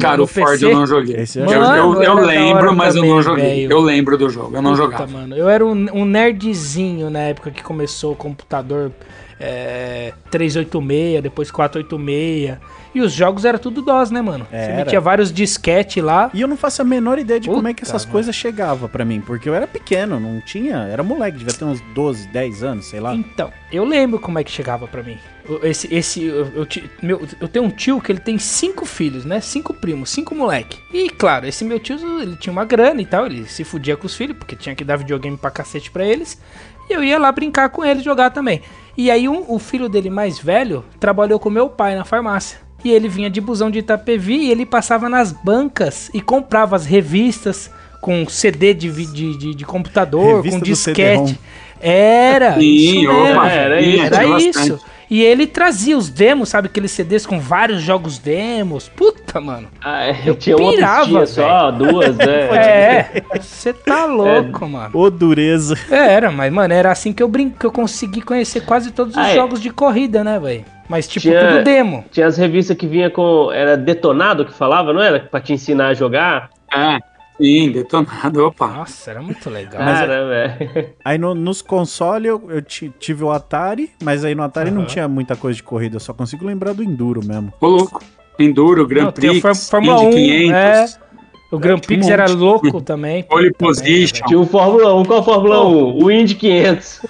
Cara, no o Ford PC? eu não joguei. Eu eu, eu- eu lembro, mas eu também, não joguei. velho. Eu lembro do jogo, eu não Puta, jogava. mano. Eu era um, um nerdzinho na época que começou o computador é, 386, depois 486. E os jogos era tudo DOS, né, mano? Você Era. metia vários disquete lá. E eu não faço a menor ideia de como é que Puta, essas mano. coisas chegavam pra mim, porque eu era pequeno, não tinha, era moleque, devia ter uns 12, 10 anos, sei lá. Então, eu lembro como é que chegava pra mim. Esse, esse, eu, eu meu, eu tenho um tio que ele tem cinco filhos, né? Cinco primos, cinco moleque. E claro, esse meu tio, ele tinha uma grana e tal, ele se fudia com os filhos, porque tinha que dar videogame pra cacete pra eles. E eu ia lá brincar com eles, jogar também. E aí um- o filho dele mais velho trabalhou com meu pai na farmácia. E ele vinha de busão de Itapevi e ele passava nas bancas e comprava as revistas com CD de, de, de, de computador, Revista com disquete. Era, Sim, isso mesmo. opa, era Era tinha isso. E ele trazia os demos, sabe? Aqueles CDs com vários jogos demos. Puta, mano. Ah, é, Eu tinha uma pirava, pistinha só, duas, né? É, você tá louco, mano. Ô, dureza. É, Era, mas, mano, era assim que eu brinco, que eu consegui conhecer quase todos os Ah, é. jogos de corrida, né, velho? Mas, tipo, Tinha- tudo demo. Tinha as revistas que vinha com. Era detonado que falava, não era? Pra te ensinar a jogar. É, sim, detonado, opa. Nossa, era muito legal. Cara, velho. Aí no- nos consoles eu, eu ti- tive o Atari, mas aí no Atari não Aham. tinha muita coisa de corrida, eu só consigo lembrar do Enduro mesmo. Ô, louco. Enduro, Grand Não, Prix, Fór- Fórmula Indy 1, 500, é. O Grand tinha um Prix era louco também. Pole Position. Tinha o Fórmula 1. Qual Fórmula 1? O Indy 500.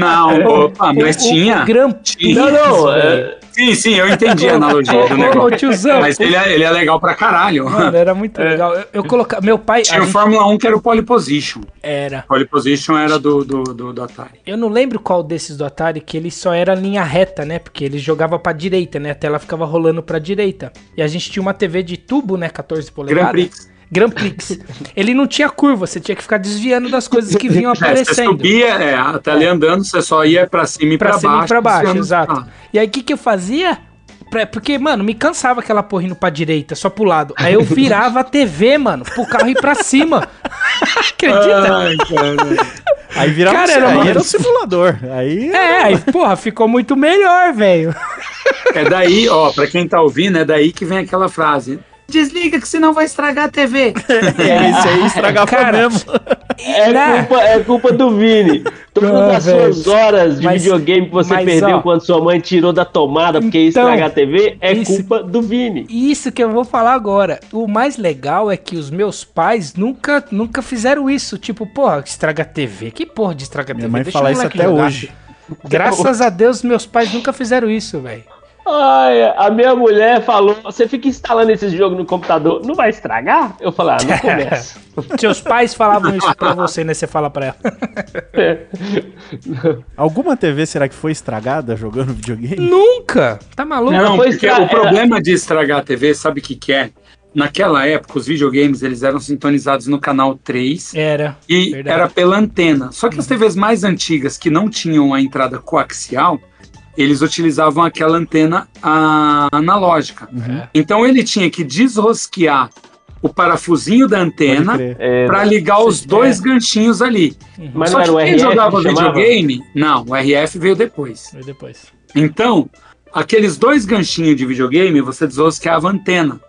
Não, opa, mas O- tinha. O Grand Prix. Não, não. É, Sim, sim, eu entendi a analogia do ô, ô, negócio. tiozão, Mas ele é, ele é legal pra caralho. Mano, era muito legal. Eu, eu colocava. Meu pai. Tinha o Fórmula 1 que era o Pole Position. Era. Pole Position era do, do, do, do Atari. Eu não lembro qual desses do Atari que ele só era linha reta, né? Porque ele jogava pra direita, né? A tela ficava rolando pra direita. E a gente tinha uma TV de tubo, né? 14 polegadas. Grand Prix. Grand Prix. ele não tinha curva, você tinha que ficar desviando das coisas que vinham É, você aparecendo. subia, é, a tela ia andando, você só ia pra cima e Pra pra, cima baixo. e pra baixo, exato. Ah, E aí o que, que eu fazia? Porque, mano, me cansava aquela porra indo pra direita, só pro lado. Aí eu virava a TV, mano, pro carro ir pra cima. Acredita? Ai, cara. Aí virava Cara, aí era uma- era um simulador. Aí É, aí, porra, ficou muito melhor, velho. É daí, ó, pra quem tá ouvindo, é daí que vem aquela frase. Desliga que senão vai estragar a TV. é, esse aí estragava Cara, mesmo. é, Né? culpa, é culpa do Vini. Todas Ah, as suas horas de Mas- videogame que você mas, perdeu ó, quando sua mãe tirou da tomada porque ia Então, estragar a TV é isso- culpa do Vini. Isso que eu vou falar agora. O mais legal é que os meus pais nunca, nunca fizeram isso. Tipo, porra, estraga a TV. Que porra de estraga a Minha TV? mãe Deixa fala isso até jogar. hoje. Graças a Deus, meus pais nunca fizeram isso, velho. Ai, a minha mulher falou: você fica instalando esses jogos no computador, não vai estragar? Eu falei, ah, não começa. Seus pais falavam isso pra você, né? Você fala pra ela. Alguma TV será que foi estragada jogando videogame? Nunca! Tá maluco? Não, foi porque o problema de estragar a TV, sabe o que, que é? Naquela época, os videogames eles eram sintonizados no canal 3 Era. e verdade. era pela antena. Só que as TVs mais antigas, que não tinham a entrada coaxial, eles utilizavam aquela antena ah, analógica. É. Então ele tinha que desrosquear o parafusinho da antena. É, para ligar os É. dois ganchinhos ali. mas Só não era que o quem RF jogava que videogame, não, o RF veio depois. Foi depois. Então, aqueles dois ganchinhos de videogame, você desrosqueava a antena.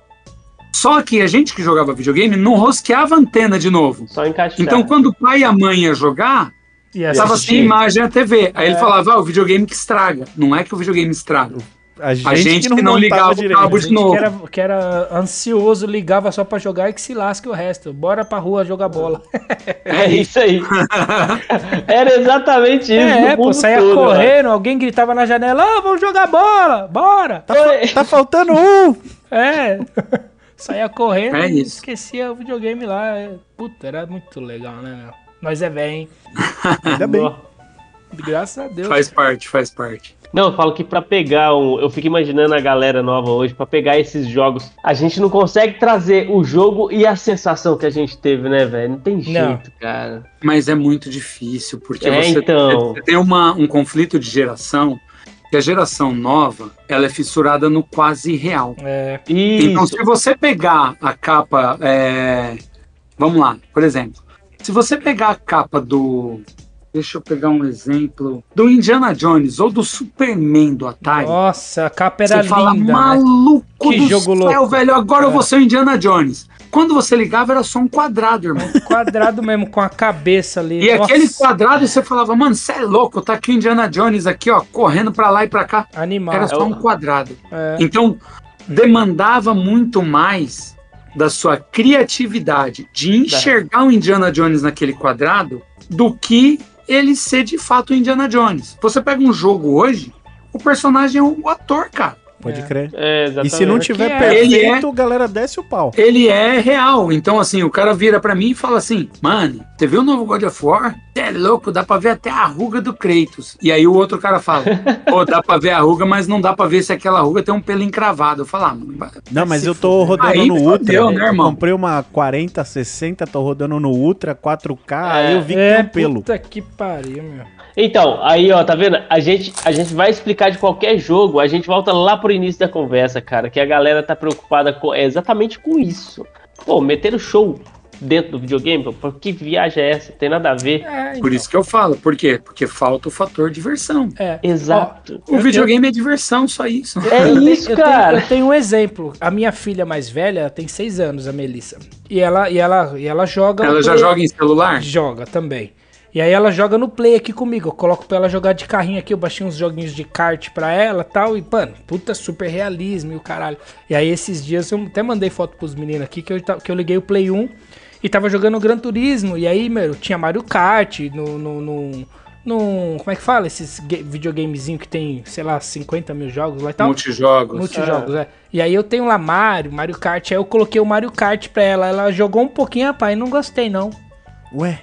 Só que a gente que jogava videogame não rosqueava a antena de novo. Só encaixar. Então, quando o pai e a mãe ia jogar, E estava assistir. sem imagem a TV. Aí ele falava, ah, o videogame que estraga. Não é que o videogame estraga. A gente, A gente que não montava ligava o direito. cabo A de gente novo. que era, que era ansioso, ligava só pra jogar e que se lasque o resto. Bora pra rua jogar bola. É isso aí. Era exatamente isso. É, pô, saía todo, correndo, alguém gritava na janela, ah, vamos jogar bola, bora. Tá, fa- tá faltando um! É. Saía correndo É e esquecia o videogame lá. É, Puta, era muito legal, né, meu? Nós é velho, hein? Ainda bem. Graças a Deus. Faz parte, faz parte. Não, eu falo que pra pegar um. Eu fico imaginando a galera nova hoje, pra pegar esses jogos. A gente não consegue trazer o jogo e a sensação que a gente teve, né, velho? Não tem jeito, Não. cara. Mas é muito difícil, porque É, você, então. você tem uma, um conflito de geração, que a geração nova, ela é fissurada no quase real. É, Então, se você pegar a capa. é, Vamos lá, por exemplo. Se você pegar a capa do Deixa eu pegar um exemplo do Indiana Jones ou do Superman do Atari. Nossa, a capa era Você fala, linda, né? maluco Que do jogo céu, louco. velho, agora eu É. vou ser o Indiana Jones. Quando você ligava era só um quadrado, irmão. Quadrado mesmo, com a cabeça ali. E Nossa, aquele quadrado você falava, mano, você é louco, tá aqui o Indiana Jones aqui, ó, correndo pra lá e pra cá. Animal. Era só um quadrado. É. Então, demandava muito mais da sua criatividade de enxergar o Indiana Jones naquele quadrado do que ele ser de fato o Indiana Jones. Você pega um jogo hoje, o personagem é o ator, cara. Pode É. crer. É, E se não tiver é. perfeito, Ele é- galera desce o pau. Ele é real. Então, assim, o cara vira pra mim e fala assim: Mano, você viu o novo God of War? Você é louco, dá pra ver até a ruga do Kratos. E aí o outro cara fala: Pô, dá pra ver a ruga, mas não dá pra ver se aquela ruga tem um pelo encravado. Eu falo: ah, mano, Não, mas eu tô rodando Aí no Ultra. fodeu, né, eu irmão? comprei uma 40, 60, tô rodando no Ultra 4K, aí eu vi que É, tem um pelo. puta que pariu, meu. Então, aí, ó, tá vendo? A gente, a gente vai explicar de qualquer jogo, a gente volta lá pro início da conversa, cara, que a galera tá preocupada com, é exatamente com isso. Pô, meter o show dentro do videogame, pô, que viagem é essa? Tem nada a ver. É, Por então. isso que eu falo. Por quê? Porque falta o fator diversão. É. Exato. O Eu videogame é diversão, só isso. É tenho- isso, eu tenho- cara. eu tenho um exemplo. A minha filha mais velha tem seis anos, a Melissa. E ela, e ela, e ela joga. Ela já joga em celular? Joga também. E aí ela joga no Play aqui comigo. Eu coloco pra ela jogar de carrinho aqui. Eu baixei uns joguinhos de kart pra ela e tal. E, mano, puta super realismo e o caralho. E aí esses dias eu até mandei foto pros meninos aqui que eu, que eu liguei o Play 1 e tava jogando Gran Turismo. E aí, meu, tinha Mario Kart no. no, no no- como é que fala? Esses ga- videogamezinho que tem, sei lá, 50 mil jogos lá e tal. Multijogos. Multijogos, é. E aí eu tenho lá Mario, Mario Kart. Aí eu coloquei o Mario Kart pra ela. Ela jogou um pouquinho, rapaz, não gostei não. Ué,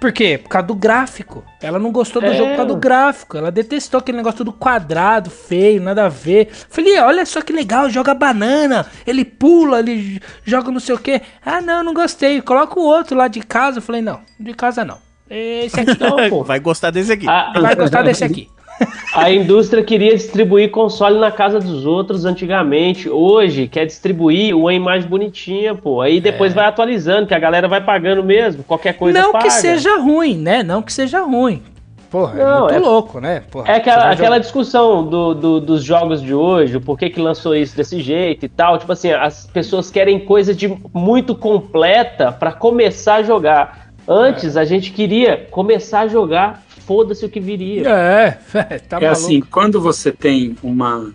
Por quê? Por causa do gráfico. Ela não gostou do É. jogo por causa do gráfico. Ela detestou aquele negócio do quadrado, feio, nada a ver. Falei, olha só que legal, joga banana. Ele pula, ele joga não sei o quê. Ah, não, não gostei. Coloca o outro lá de casa. Eu falei, não, de casa não. Esse aqui Não, pô. vai gostar desse aqui. A, vai gostar desse aqui. a indústria queria distribuir console na casa dos outros antigamente. Hoje quer distribuir uma imagem bonitinha, pô. Aí depois vai atualizando, que a galera vai pagando mesmo. Qualquer coisa não paga. que seja ruim, né? Não que seja ruim. Porra, é Não, muito é- louco, né? Porra, É aquela, aquela jogar- discussão do, do- dos jogos de hoje, o porquê que lançou isso desse jeito e tal. Tipo assim, as pessoas querem coisa de muito completa pra começar a jogar. Antes a gente queria começar a jogar, foda-se o que viria. É, tá é maluco. assim, quando você tem uma,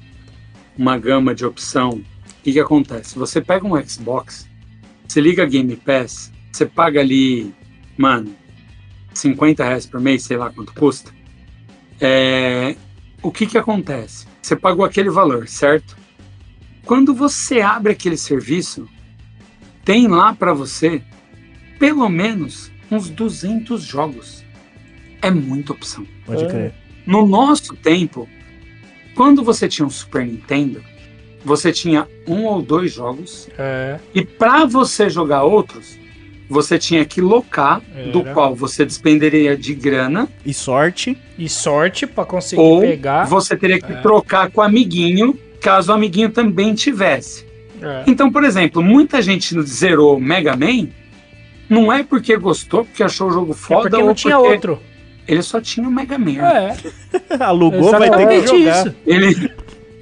uma gama de opção, o que, que acontece? Você pega um Xbox, você liga Game Pass, você paga ali, mano, 50 reais por mês, sei lá quanto custa. É, o que, que acontece? Você pagou aquele valor, certo? Quando você abre aquele serviço, tem lá para você pelo menos uns 200 jogos. É muita opção. Pode crer. No nosso tempo, quando você tinha um Super Nintendo, você tinha um ou dois jogos É, e para você jogar outros, você tinha que locar, do Era. qual você despenderia de grana, E sorte. e sorte pra conseguir ou pegar. você teria que É. trocar com o amiguinho, caso o amiguinho também tivesse. É. Então, por exemplo, muita gente zerou Mega Man, não é porque gostou, porque achou o jogo É foda, porque ou não tinha porque outro. Ele só tinha o Mega Man. É, Alugou, vai ter que exatamente jogar. isso. Ele,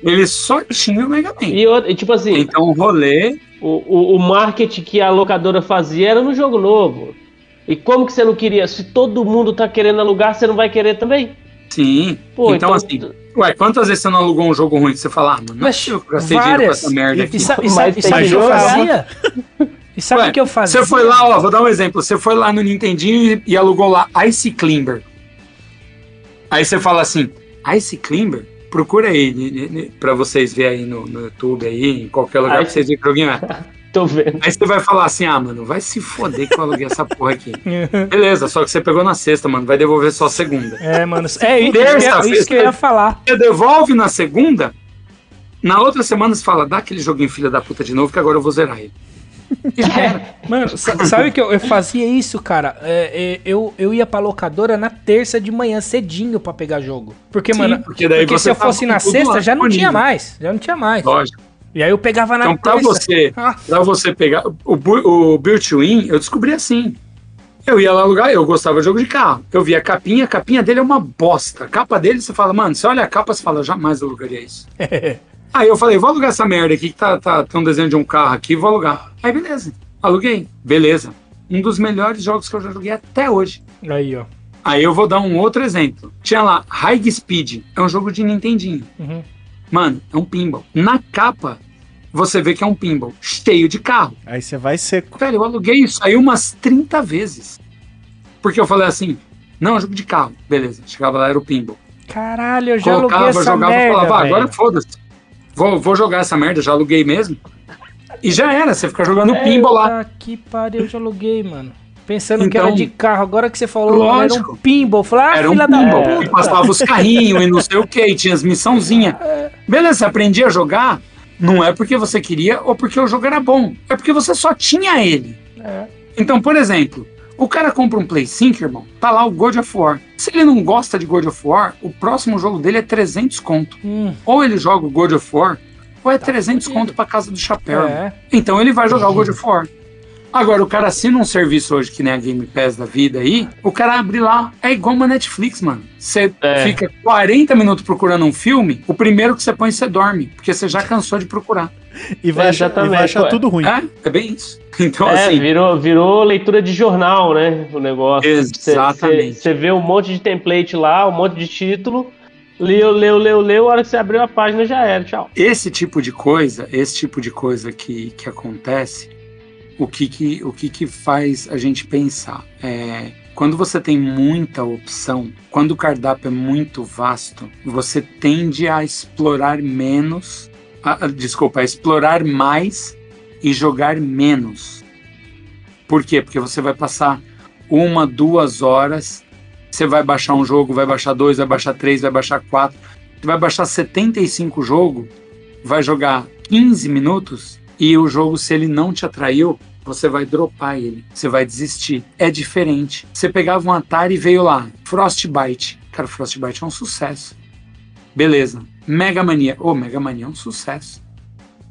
ele só tinha o Mega Man. E, e, tipo assim, Então o rolê o, o, o marketing que a locadora fazia era no jogo novo. E como que você não queria? Se todo mundo tá querendo alugar, você não vai querer também? Sim. Pô, então, assim, ué, quantas vezes você não alugou um jogo ruim que você fala, ah, mano, não é Mas eu gastei dinheiro com várias. essa merda aqui. E, e sabe, e tem sabe o que eu fazia? E sabe o que eu fazia? Você foi lá, ó, vou dar um exemplo. Você foi lá no Nintendinho e, e alugou lá Ice Climber. Aí você fala assim, Ice Climber? Procura aí ne- ne- ne- pra vocês verem aí no, no YouTube aí, em qualquer lugar pra vocês verem que joguinho é. Tô vendo. Aí você vai falar assim, ah, mano, vai se foder que eu aluguei essa porra aqui. Beleza, só que você pegou na sexta, mano, vai devolver só a segunda. É, mano. É isso, Terça, isso que eu ia falar. Você devolve na segunda, na outra semana você fala, dá aquele joguinho filha da puta de novo que agora eu vou zerar ele. Era. Mano, sa- sabe que eu, eu fazia isso, cara? É, é, eu, eu ia pra locadora na terça de manhã, cedinho, pra pegar jogo. Porque, Sim, mano, porque daí porque você se eu fosse na sexta, já não tinha mais. Já não tinha mais. Lógico. E aí eu pegava na Então, pra terça. você, Ah, pra você pegar. O, o Built-in, eu descobri assim. Eu ia lá alugar, eu gostava de jogo de carro. Eu via a capinha, a capinha dele é uma bosta. A capa dele, você fala, mano, você olha a capa, você fala, jamais alugaria isso. Aí eu falei, vou alugar essa merda aqui, que tá, tá, tem um desenho de um carro aqui, vou alugar. Aí beleza, aluguei. Beleza. Um dos melhores jogos que eu já joguei até hoje. Aí, ó. Aí eu vou dar um outro exemplo. Tinha lá, High Speed, é um jogo de Nintendinho. Uhum. Mano, é um pinball. Na capa, você vê que é um pinball cheio de carro. Aí você vai seco. Velho, eu aluguei isso aí umas 30 vezes. Porque eu falei assim, não, é jogo de carro. Beleza, chegava lá, era o pinball. Caralho, eu já Colocava, aluguei essa jogava, merda, falava, ah, agora foda-se. Vou, vou jogar essa merda, já aluguei mesmo. E já era, você fica jogando pinball lá. Que pariu, eu já aluguei, mano. Pensando que era Então- de carro, agora que você falou, era Lógico. um pinball. Falei, ah, Era um da pinball. Puta. passava os carrinhos e não sei o que, tinha as missãozinhas. Beleza, você aprendia a jogar, não é porque você queria ou porque o jogo era bom. É porque você só tinha ele. É. Então, por exemplo, o cara compra um Play 5, irmão, tá lá o God of War. Se ele não gosta de God of War, o próximo jogo dele é 300 conto. Hum, Ou ele joga o God of War, ou é 300 fudido. conto pra casa do chapéu. é. Então ele vai jogar o God of War. Agora, o cara assina um serviço hoje que nem a Game Pass da vida aí, o cara abre lá, é igual uma Netflix, mano. Você É. fica 40 minutos procurando um filme, o primeiro que você põe você dorme, porque você já cansou de procurar. E vai, É, achar, e vai exatamente, achar tudo ruim. É, é bem isso. Então, É, assim, virou, virou leitura de jornal, né? O negócio. Exatamente. Você vê um monte de template lá, um monte de título. Leu, leu, leu, leu. A hora que você abriu a página já era. Tchau. esse tipo de coisa, esse tipo de coisa que, que acontece, o que que, o que que faz a gente pensar? É, quando você tem muita opção, quando o cardápio é muito vasto, você tende a explorar menos, a- a- desculpa, a explorar mais e jogar menos. Por quê? Porque você vai passar uma, duas horas, você vai baixar um jogo, vai baixar dois, vai baixar três, vai baixar quatro, vai baixar 75 jogo, vai jogar 15 minutos e o jogo, se ele não te atraiu, você vai dropar ele, você vai desistir. É diferente. Você pegava um Atari e veio lá, Frostbite. Cara, Frostbite é um sucesso. Beleza. Mega Mania. Ô, Mega Mania é um sucesso.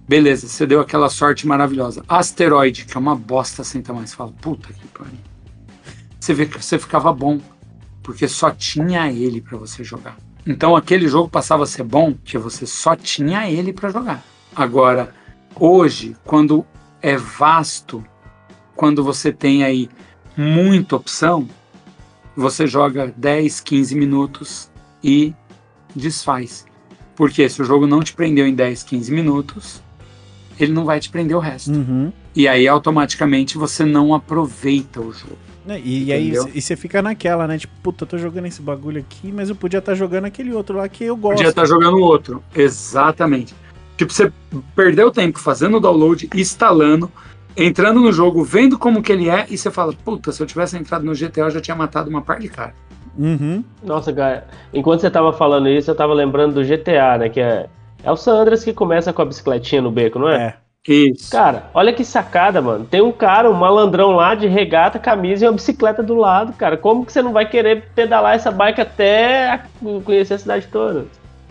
Beleza, você deu aquela sorte maravilhosa. Asteroid, que é uma bosta sem tamanho. Você fala, puta que pariu. Você vê que você ficava bom, porque só tinha ele pra você jogar. Então aquele jogo passava a ser bom, que você só tinha ele pra jogar. Agora, hoje, quando é vasto, quando você tem aí muita opção, você joga 10, 15 minutos e desfaz. Porque se o jogo não te prendeu em 10, 15 minutos, ele não vai te prender o resto. Uhum. E aí automaticamente você não aproveita o jogo. Né, E, e aí e você fica naquela, né? Tipo, puta, eu tô jogando esse bagulho aqui, mas eu podia estar jogando aquele outro lá que eu gosto. Podia estar jogando outro. Exatamente. Tipo, você perdeu tempo fazendo o download, instalando, entrando no jogo, vendo como que ele é, e você fala, puta, se eu tivesse entrado no GTA, eu já tinha matado uma par de cara. Uhum. Nossa, cara. Enquanto você tava falando isso, eu tava lembrando do GTA, né? Que é. É o Sandras que começa com a bicicletinha no beco, não é? É. Isso. Cara, olha que sacada, mano. Tem um cara, um malandrão lá de regata, camisa e uma bicicleta do lado, cara. Como que você não vai querer pedalar essa bike até conhecer a cidade toda?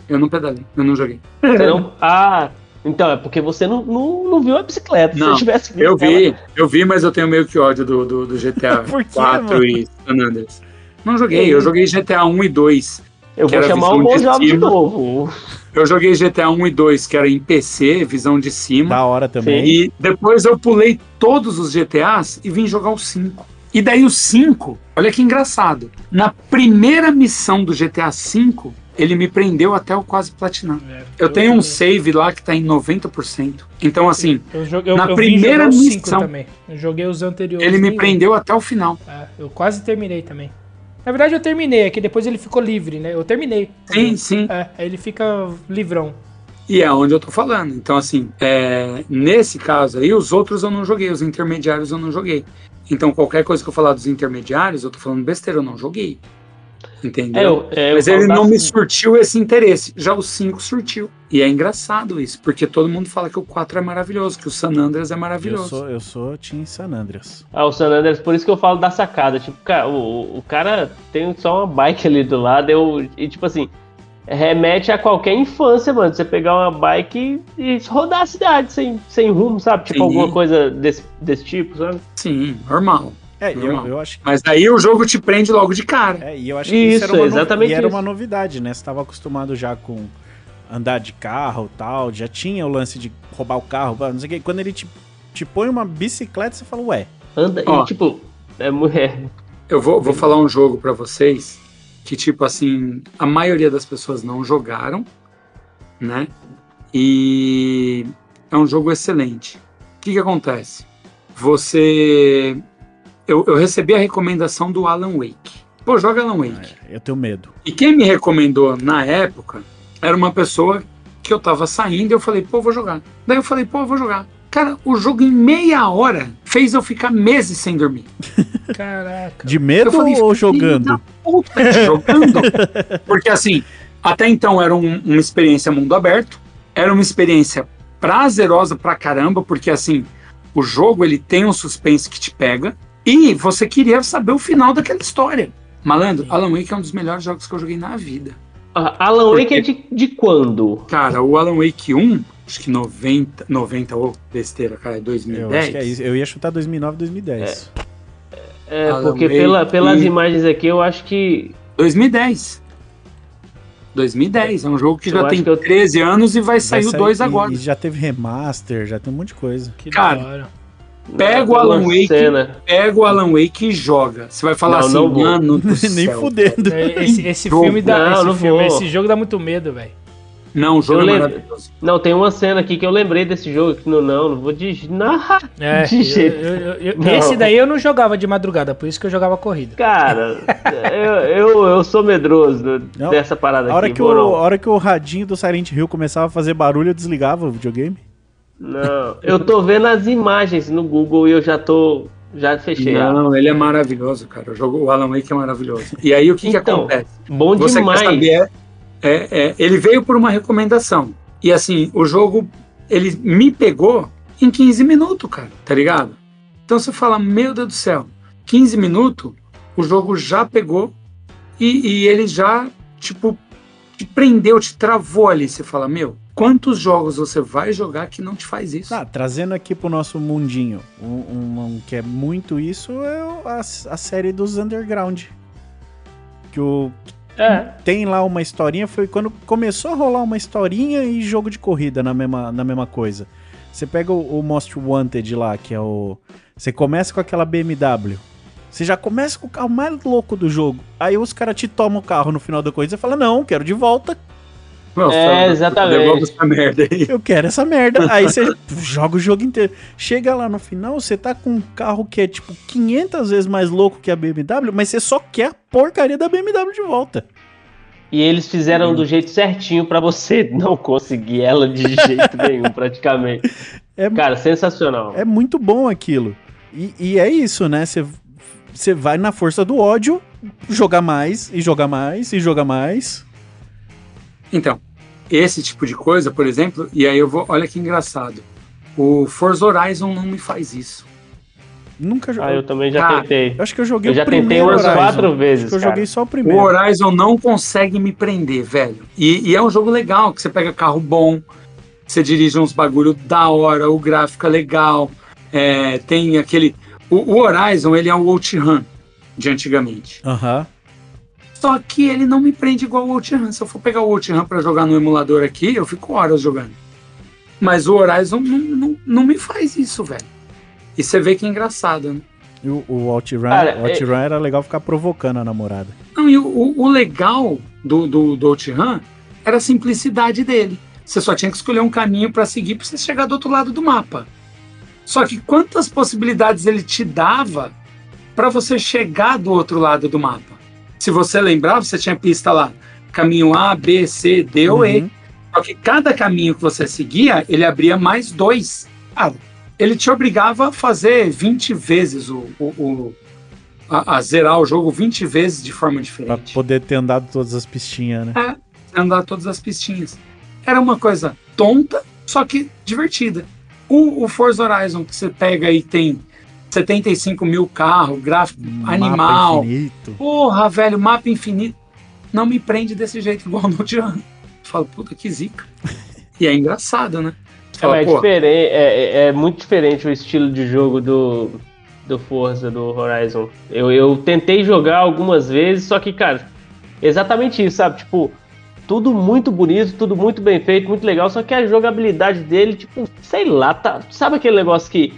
Eu não pedalei, eu não joguei. Você não... Ah, então é porque você não, não, não viu a bicicleta. Se Não, você tivesse visto Eu vi, ela- eu vi, mas eu tenho meio que ódio do, do, do GTA Por quê, 4 mano? e San Andreas. Não joguei, eu joguei GTA 1 e 2. Eu que vou era chamar o visão de Bom de cima. novo. Eu joguei GTA 1 e 2, que era em PC, visão de cima. Da hora também. E depois eu pulei todos os GTAs e vim jogar o 5. E daí o 5, olha que engraçado. Na primeira missão do GTA 5, ele me prendeu até o quase platinar. É, Eu tenho um save lá que tá em 90%. Então, assim, Eu joguei, na eu, eu primeira missão- também. Eu joguei os anteriores. ele me prendeu até o final. É, eu quase terminei também. Na verdade, eu terminei, é que depois ele ficou livre, né? Eu terminei. Sim, sim. É, aí ele fica livrão. E é onde eu tô falando. Então, assim, é, nesse caso aí, os outros eu não joguei, os intermediários eu não joguei. Então, qualquer coisa que eu falar dos intermediários, eu tô falando besteira, eu não joguei. Entendeu? É, eu, é, eu Mas ele não das- me surtiu esse interesse. Já o 5 surtiu. E é engraçado isso, porque todo mundo fala que o 4 é maravilhoso, que o San Andreas é Eu maravilhoso. sou, eu sou Team San Andreas. Ah, o San Andreas, por isso que eu falo da sacada. Tipo, cara, o, o cara tem só uma bike ali do lado, eu, e tipo assim, remete a qualquer infância, mano. Você pegar uma bike e, e rodar a cidade sem, sem rumo, sabe? Tipo, Sim. alguma coisa desse, desse tipo, sabe? Sim, normal. É, eu, eu acho que. Mas aí o jogo te prende logo de cara. É, e eu acho que Isso, isso, era uma, no- exatamente e era uma novidade, né? Você tava acostumado já com andar de carro e tal, já tinha o lance de roubar o carro, não sei o que. Quando ele te, te põe uma bicicleta, você fala, ué, Anda Ó. e tipo, é, mu- é, Eu vou, vou falar um jogo pra vocês que, tipo assim, a maioria das pessoas não jogaram, né? E é um jogo excelente. O que, que acontece? Você. Eu, eu recebi a recomendação do Alan Wake. Pô, joga Alan Wake. eu tenho medo. E quem me recomendou na época era uma pessoa que eu tava saindo e eu falei, pô, vou jogar. Daí eu falei, pô, eu vou jogar. Cara, o jogo em meia hora fez eu ficar meses sem dormir. Caraca. De medo Eu falei, ou jogando? puta, jogando. Porque assim, até então era um- uma experiência mundo aberto, era uma experiência prazerosa pra caramba, porque assim, o jogo ele tem um suspense que te pega e você queria saber o final daquela história. Malandro, Alan Wake é um dos melhores jogos que eu joguei na vida. Ah, Alan Wake é de, de quando? Cara, o Alan Wake 1, acho que 90, 90 ou besteira, cara, é Eu 2010. acho que é isso. Eu ia chutar 2009, 2010. É, Alan porque Wake pela, pelas e- imagens aqui eu acho que. 2010. 2010, é um jogo que Eu já tem que eu- 13 anos e vai, Vai sair o 2 e- agora. E já teve remaster, já tem um monte de coisa. Que Cara, da hora. Pega o Alan Wake. Cena. Pega o Alan Wake e joga. Você vai falar Não, assim, não vou. mano do Nem céu. fudendo. É, Esse, esse Jogo. filme dá. Não, esse, não filme, esse jogo dá muito medo, velho. Não, o jogo Eu é lembro- maravilhoso. Não, tem uma cena aqui que eu lembrei desse jogo. Que não, não, não vou digitar. Não, É, De eu- jeito. eu- eu- eu- Não. esse daí eu não jogava de madrugada, por isso que eu jogava corrida. Cara, eu, eu, eu sou medroso dessa parada A hora, aqui. que o, a hora que o radinho do Silent Hill começava a fazer barulho, eu desligava o videogame. Não, eu tô vendo as imagens no Google e eu já tô. Já fechei. Não, ele é maravilhoso, cara. O, jogo, o Alan Wake é maravilhoso. E aí o que, que Então, acontece? Bom Você demais. quer saber? É, é- é, ele veio por uma recomendação. E assim, o jogo, ele me pegou em 15 minutos, cara, tá ligado? Então você fala, meu Deus do céu, 15 minutos, o jogo já pegou e, e ele já, tipo, te prendeu, te travou ali. Você fala, meu, quantos jogos você vai jogar que não te faz isso? Ah, trazendo aqui pro nosso mundinho, um, um- um que é muito isso é a, a série dos Underground. Que o, É. tem lá uma historinha, foi quando começou a rolar uma historinha e jogo de corrida na mesma, na mesma coisa. Você pega o, o Most Wanted lá, que é o. Você começa com aquela BMW. Você já começa com o carro mais louco do jogo. Aí os caras te tomam o carro no final da corrida e você fala: Não, quero de volta. Nossa, É, exatamente. Essa merda aí. Eu quero essa merda. Aí você joga o jogo inteiro. Chega lá no final, você tá com um carro que é tipo 500 vezes mais louco que a BMW, mas você só quer a porcaria da BMW de volta. E eles fizeram do jeito certinho pra você não conseguir ela de jeito nenhum, praticamente. É, Cara, sensacional. é muito bom aquilo. E, e é isso, né? Você, você vai na força do ódio jogar mais, e jogar mais, e jogar mais. Então, esse tipo de coisa, por exemplo, e aí eu vou. Olha que engraçado. O Forza Horizon não me faz isso. Nunca Ah, joguei. eu também já Cara, tentei. Eu acho que eu joguei Eu já o tentei primeiro umas Horizon. quatro Acho vezes, que eu cara. joguei só o O primeiro. Horizon não consegue me prender, velho. E, e é um jogo legal, que você pega carro bom, você dirige uns bagulho da hora, o gráfico é legal. é, tem aquele. O, o Horizon, ele é o OutRun de antigamente. Aham. Só que ele não me prende igual o OutRun. Se eu for pegar o OutRun pra jogar no emulador aqui, eu fico horas jogando. Mas o Horizon não, não, não me faz isso, velho. E você vê que é engraçado, né? E o, o OutRun, Cara, o OutRun era legal ficar provocando a namorada. Não, e o, o- o legal do, do, do OutRun era a simplicidade dele. Você só tinha que escolher um caminho para seguir para você chegar do outro lado do mapa. Só que quantas possibilidades ele te dava para você chegar do outro lado do mapa? Se você lembrar, você tinha pista lá, caminho A, B, C, D ou E. Uhum. Só que cada caminho que você seguia, ele abria mais dois. Ah, ele te obrigava a fazer 20 vezes o, o- o- a, a zerar o jogo 20 vezes de forma Pra diferente. poder ter andado todas as pistinhas, né? Andar todas as pistinhas. Era uma coisa tonta, só que divertida. O, o Forza Horizon que você pega aí tem 75 mil carros, gráfico Mapa animal. infinito. Porra, velho, mapa infinito. Não me prende desse jeito igual no Diano. Falo, puta que zica. E é engraçado, né? É, fala, é, diferente, é, é- é muito diferente o estilo de jogo do, do Forza, do Horizon. Eu, eu tentei jogar algumas vezes, só que, cara, exatamente isso, sabe? Tipo, tudo muito bonito, tudo muito bem feito, muito legal, só que a jogabilidade dele, tipo, sei lá, tá, sabe aquele negócio que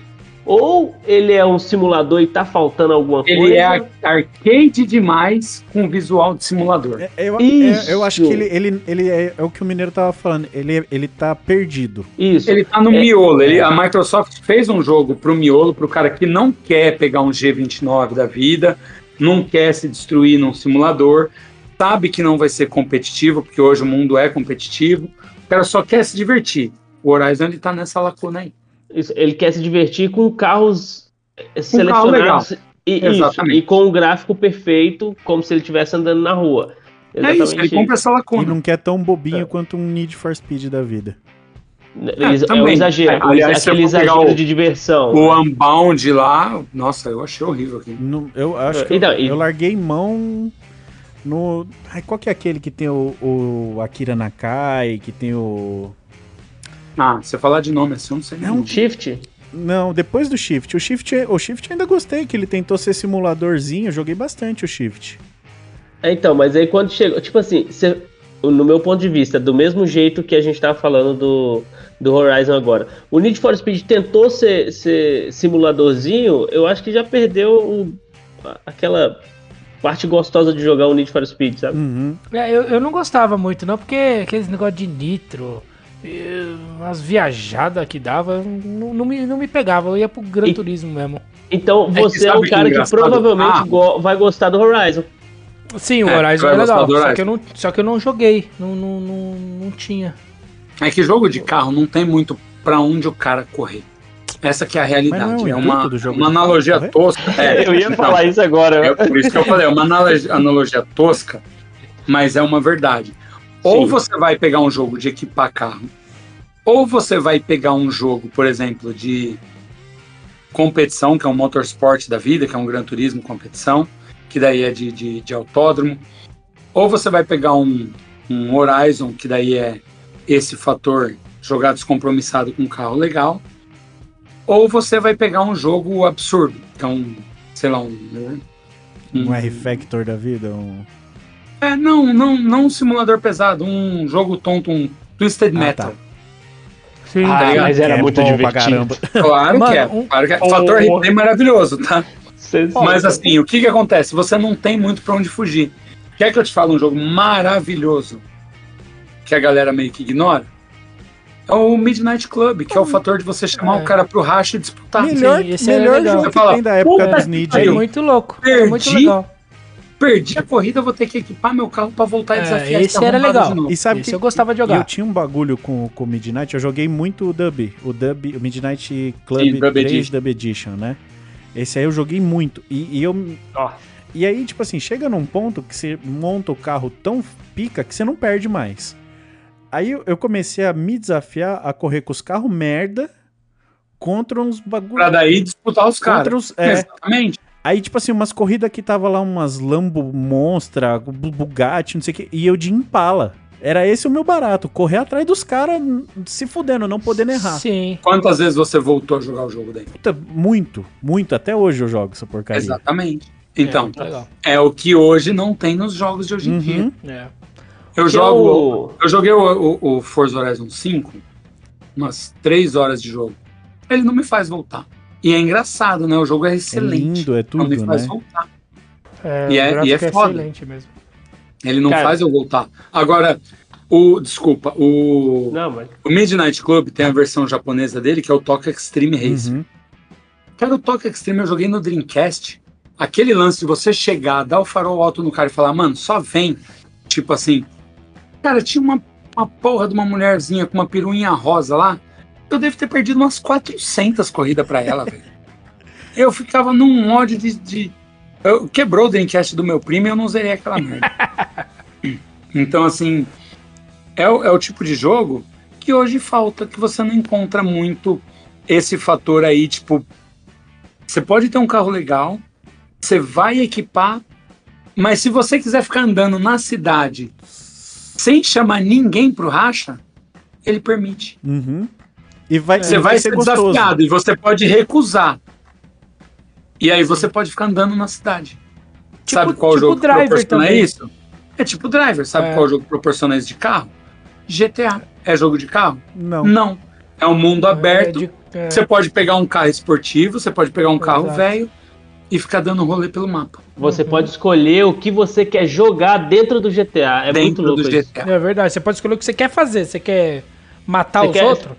ou ele é um simulador e tá faltando alguma Ele coisa? é ar- arcade demais com visual de simulador. É, eu, Isso. é, eu acho que ele, ele, ele é, é o que o Mineiro tava falando. Ele, ele tá perdido. Isso. Ele tá no É. miolo. Ele, a Microsoft fez um jogo pro miolo, pro cara que não quer pegar um G29 da vida, não quer se destruir num simulador, sabe que não vai ser competitivo, porque hoje o mundo é competitivo, o cara só quer se divertir. O Horizon ele tá nessa lacuna aí. Isso, ele quer se divertir com carros eh, carro selecionados e, isso, Exatamente. e com um gráfico perfeito, como se ele estivesse andando na rua. É isso, ele compra essa E lacuna. não quer tão bobinho quanto um Need for Speed da vida. É, é um também. exagero, É, aliás, aquele exagero o- de diversão. O Unbound lá, nossa, eu achei horrível aqui. Não- eu acho que Então, eu, e- eu larguei mão no. Ai, qual que é aquele que tem o, o Akira Nakai, que tem o. Ah, você falar de nome assim, eu não sei Não, não. Shift? Não, depois do Shift. O Shift, o Shift eu ainda gostei, que ele tentou ser simuladorzinho. Eu joguei bastante o Shift. É, Então, mas aí quando chega. Tipo assim, cê- no meu ponto de vista, do mesmo jeito que a gente tava falando do, do Horizon agora. O Need for Speed tentou ser, ser simuladorzinho, eu acho que já perdeu o- aquela parte gostosa de jogar o Need for Speed, sabe? Uhum. É, eu, eu não gostava muito, não, porque aqueles negócio de nitro, umas viajadas que dava, não, não me, não me pegava. Eu ia pro Gran E- Turismo mesmo. Então É que você é, sabe um que é cara que engraçado? provavelmente Ah. go- vai gostar do Horizon. Sim, o É, Horizon é legal, só que, eu não, só que eu não joguei, não, não, não, não tinha. É que jogo de carro não tem muito pra onde o cara correr. Essa que é a realidade. É o é uma, do jogo uma de carro, analogia correr? tosca. É, eu ia então, falar isso agora. É por isso que eu falei, é uma analogia, analogia tosca, mas é uma verdade. Ou você vai pegar um jogo de equipar carro, ou você vai pegar um jogo, por exemplo, de competição, que é um motorsport da vida, que é um Gran Turismo competição, que daí é de, de, de autódromo, ou você vai pegar um, um Horizon, que daí é esse fator jogar descompromissado com um carro legal, ou você vai pegar um jogo absurdo, que é um, sei lá, um, Um R-Factor da vida. Um... é, não, não, não um simulador pesado, um jogo tonto, um Twisted Ah, Metal. tá. Sim, Ah, ligado? mas era é muito divertido. caramba. Claro Mano, que é. um- Claro que é. Oh. Fator RP é maravilhoso, tá? Mas assim, o que que acontece? Você não tem muito pra onde fugir. Quer que eu te fale um jogo maravilhoso que a galera meio que ignora? É o Midnight Club, que é o fator de você chamar É. o cara pro racha e disputar. Melhor, esse é melhor legal. jogo que fala, tem da época dos Need é muito louco, é muito Perdi. legal. Perdi a corrida, vou ter que equipar meu carro pra voltar e É, desafiar esse era legal. de novo. E sabe Esse que eu gostava de jogar. Eu tinha um bagulho com com o Midnight, eu joguei muito o Dub, o Dub, o Midnight Club Sim, Dub 3 Edition. Dub Edition, né? Esse aí eu joguei muito. E, e eu Ó. E aí, tipo assim, chega num ponto que você monta o carro tão pica que você não perde mais. Aí eu- comecei a me desafiar a correr com os carros merda contra uns bagulho. Pra daí disputar os Contra caras. os. É, Exatamente. Aí, tipo assim, umas corridas que tava lá, umas Lambo Monstra, Bu- Bugatti, não sei o que, e eu de Impala. Era esse o meu barato, correr atrás dos caras se fudendo, não podendo errar. Sim. Quantas vezes você voltou a jogar o jogo daí? Puta, muito, muito. Até hoje eu jogo essa porcaria. Exatamente. Então, é, é o que hoje não tem nos jogos de hoje em dia. Uhum. É. Eu Que jogo. é o- Eu joguei o, o- o Forza Horizon 5, umas três horas de jogo. Ele não me faz voltar. E é engraçado, né? O jogo é É excelente. lindo, é não me tudo, faz né? voltar. É, E é- e é foda. excelente mesmo. Ele não Cara. faz eu voltar. Agora, o. Desculpa, o, Não, mas. o Midnight Club tem a versão japonesa dele, que é o Tokyo Extreme Racer. Uhum. Cara, o Tokyo Extreme eu joguei no Dreamcast. Aquele lance de você chegar, dar o farol alto no cara e falar, mano, só vem. Tipo assim. Cara, tinha uma, uma porra de uma mulherzinha com uma peruinha rosa lá. Eu devo ter perdido umas 400 corridas pra ela, velho. Eu ficava num ódio de. de... Eu, quebrou o Dreamcast do meu primo e eu não zerei aquela merda. então, assim. É é o tipo de jogo que hoje falta, que você não encontra muito esse fator aí, tipo, você pode ter um carro legal, você vai equipar, mas se você quiser ficar andando na cidade sem chamar ninguém pro racha, ele permite. Uhum. E vai, Você vai ser gostoso. desafiado e você pode recusar. E aí você pode ficar andando na cidade. Tipo- sabe qual tipo jogo proporciona também. isso? É tipo Driver. Sabe É. qual jogo proporciona isso de carro? GTA. É jogo de carro? Não. Não. É um mundo aberto. É, de- é. Você pode pegar um carro esportivo, você pode pegar um carro Exato. velho e ficar dando rolê pelo mapa. Você pode escolher o que você quer jogar dentro do GTA. É muito dentro louco do isso. GTA. É verdade, você pode escolher o que você quer fazer. Você quer matar Você os quer- outros?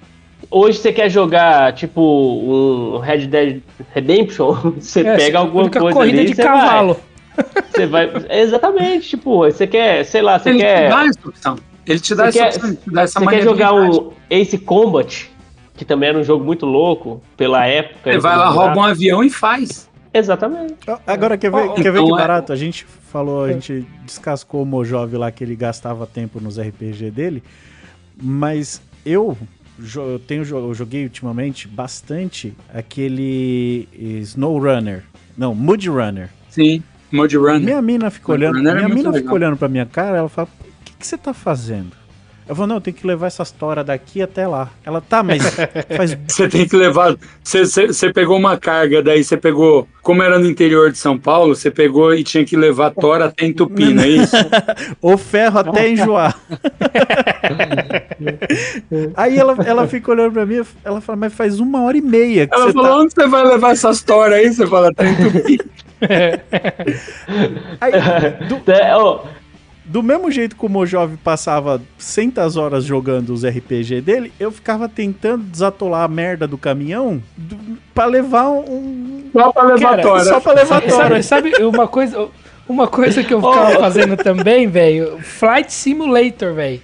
Hoje você quer jogar, tipo, um Red Dead Redemption, você É, pega alguma coisa corrida ali, de você cavalo. Vai, você vai... Exatamente, tipo, você quer, sei lá, você Ele te quer... dá essa opção. Ele te dá Você essa quer- opção, ele te dá essa Você quer jogar um Ace Combat, que também era um jogo muito louco pela época. Você vai lá, rouba um avião e faz. Exatamente. Agora, quer ver, Ó, quer ver então que é- barato? A gente falou, a gente descascou o Mojove lá que ele gastava tempo nos RPG dele, mas eu, eu tenho, eu joguei ultimamente bastante aquele Snow Runner. Não, Mud Runner. Sim, Mud Runner. Minha mina fica Mud olhando, Runner é minha muito mina legal. fica olhando pra minha cara, ela fala: "O que, que você tá fazendo?" Eu falo: "Não, eu tenho que levar essas toras daqui até lá." Ela tá, mas faz Você tem que levar. Você, pegou uma carga, daí você pegou. Como era no interior de São Paulo, você pegou e tinha que levar tora até entupir, não é isso? o ferro até enjoar. Aí ela, ela fica olhando pra mim, ela fala, mas faz uma hora e meia que Ela você falou: tá. onde você vai levar essas toras aí? Você fala, até entupir. Aí, do, É, ó, do mesmo jeito que o Mojove passava centas horas jogando os RPG dele, eu ficava tentando desatolar a merda do caminhão do, pra levar um. Só pra tora. Só pra levar tora. Sabe, sabe uma coisa, uma coisa que eu ficava fazendo também, velho? Flight Simulator, velho.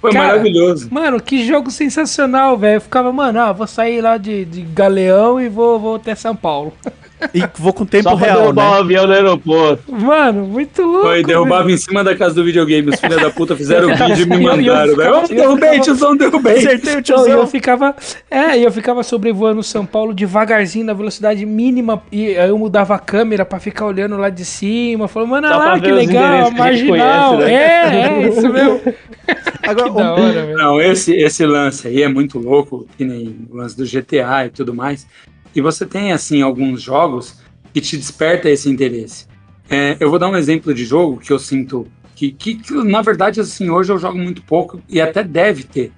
Foi Cara, maravilhoso. Mano, que jogo sensacional, velho. Eu ficava, mano, ah, vou sair lá de, de Galeão e vou, vou até São Paulo. E vou com tempo só pra real, derrubar né? um avião no aeroporto. Mano, muito louco. Foi, derrubava velho. em cima da casa do videogame. Os filhos da puta fizeram vídeo e me E eu- eu mandaram. velho. ficava- Eu derrubei, ficava- tiozão, derrubei. Acertei o e tiozão. eu ficava. É, e eu ficava sobrevoando São Paulo devagarzinho, na velocidade mínima. E aí eu mudava a câmera pra ficar olhando lá de cima. Falando, mano, olha lá, que legal, que marginal. conhece, né? É, é, isso mesmo. Agora, Que da hora, velho. Não, esse, esse lance aí é muito louco, que nem o lance do GTA e tudo mais. E você tem, assim, alguns jogos que te desperta esse interesse. É, eu vou dar um exemplo de jogo que eu sinto que, que, que, na verdade, assim, hoje eu jogo muito pouco e até deve ter.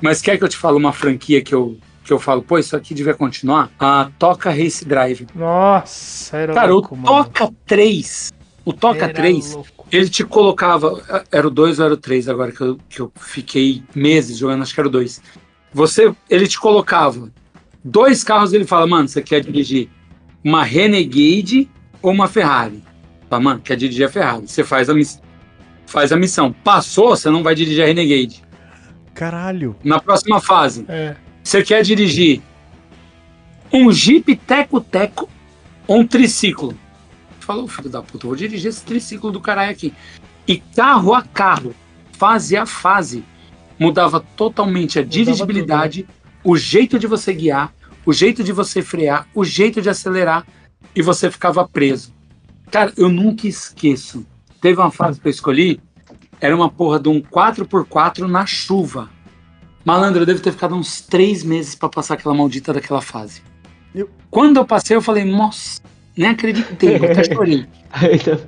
Mas quer que eu te fale uma franquia que eu, que eu falo, pô, isso aqui devia continuar? A Toca Race Drive. Nossa, era Cara, louco, o mano. Toca 3, o Toca Era 3, louco. ele te colocava. Era o 2 ou era o 3 agora que eu, que eu fiquei meses jogando, acho que era o 2. Você, ele te colocava dois carros ele fala, mano, você quer dirigir uma Renegade ou uma Ferrari? Fala, mano, quer dirigir a Ferrari. Você faz a, miss faz a missão. Passou, você não vai dirigir a Renegade. Caralho. Na próxima fase, É. você quer dirigir um Jeep Teco-Teco ou um triciclo? Falou, filho da puta, vou dirigir esse triciclo do caralho aqui. E carro a carro, fase a fase, mudava totalmente a dirigibilidade, o jeito de você guiar, o jeito de você frear, o jeito de acelerar, e você ficava preso. Cara, eu nunca esqueço. Teve uma fase que eu escolhi, era uma porra de um 4x4 na chuva. Malandro, eu devo ter ficado uns três meses pra passar aquela maldita daquela fase. Eu- Quando eu passei, eu falei, nossa, nem acreditei, eu até chorei.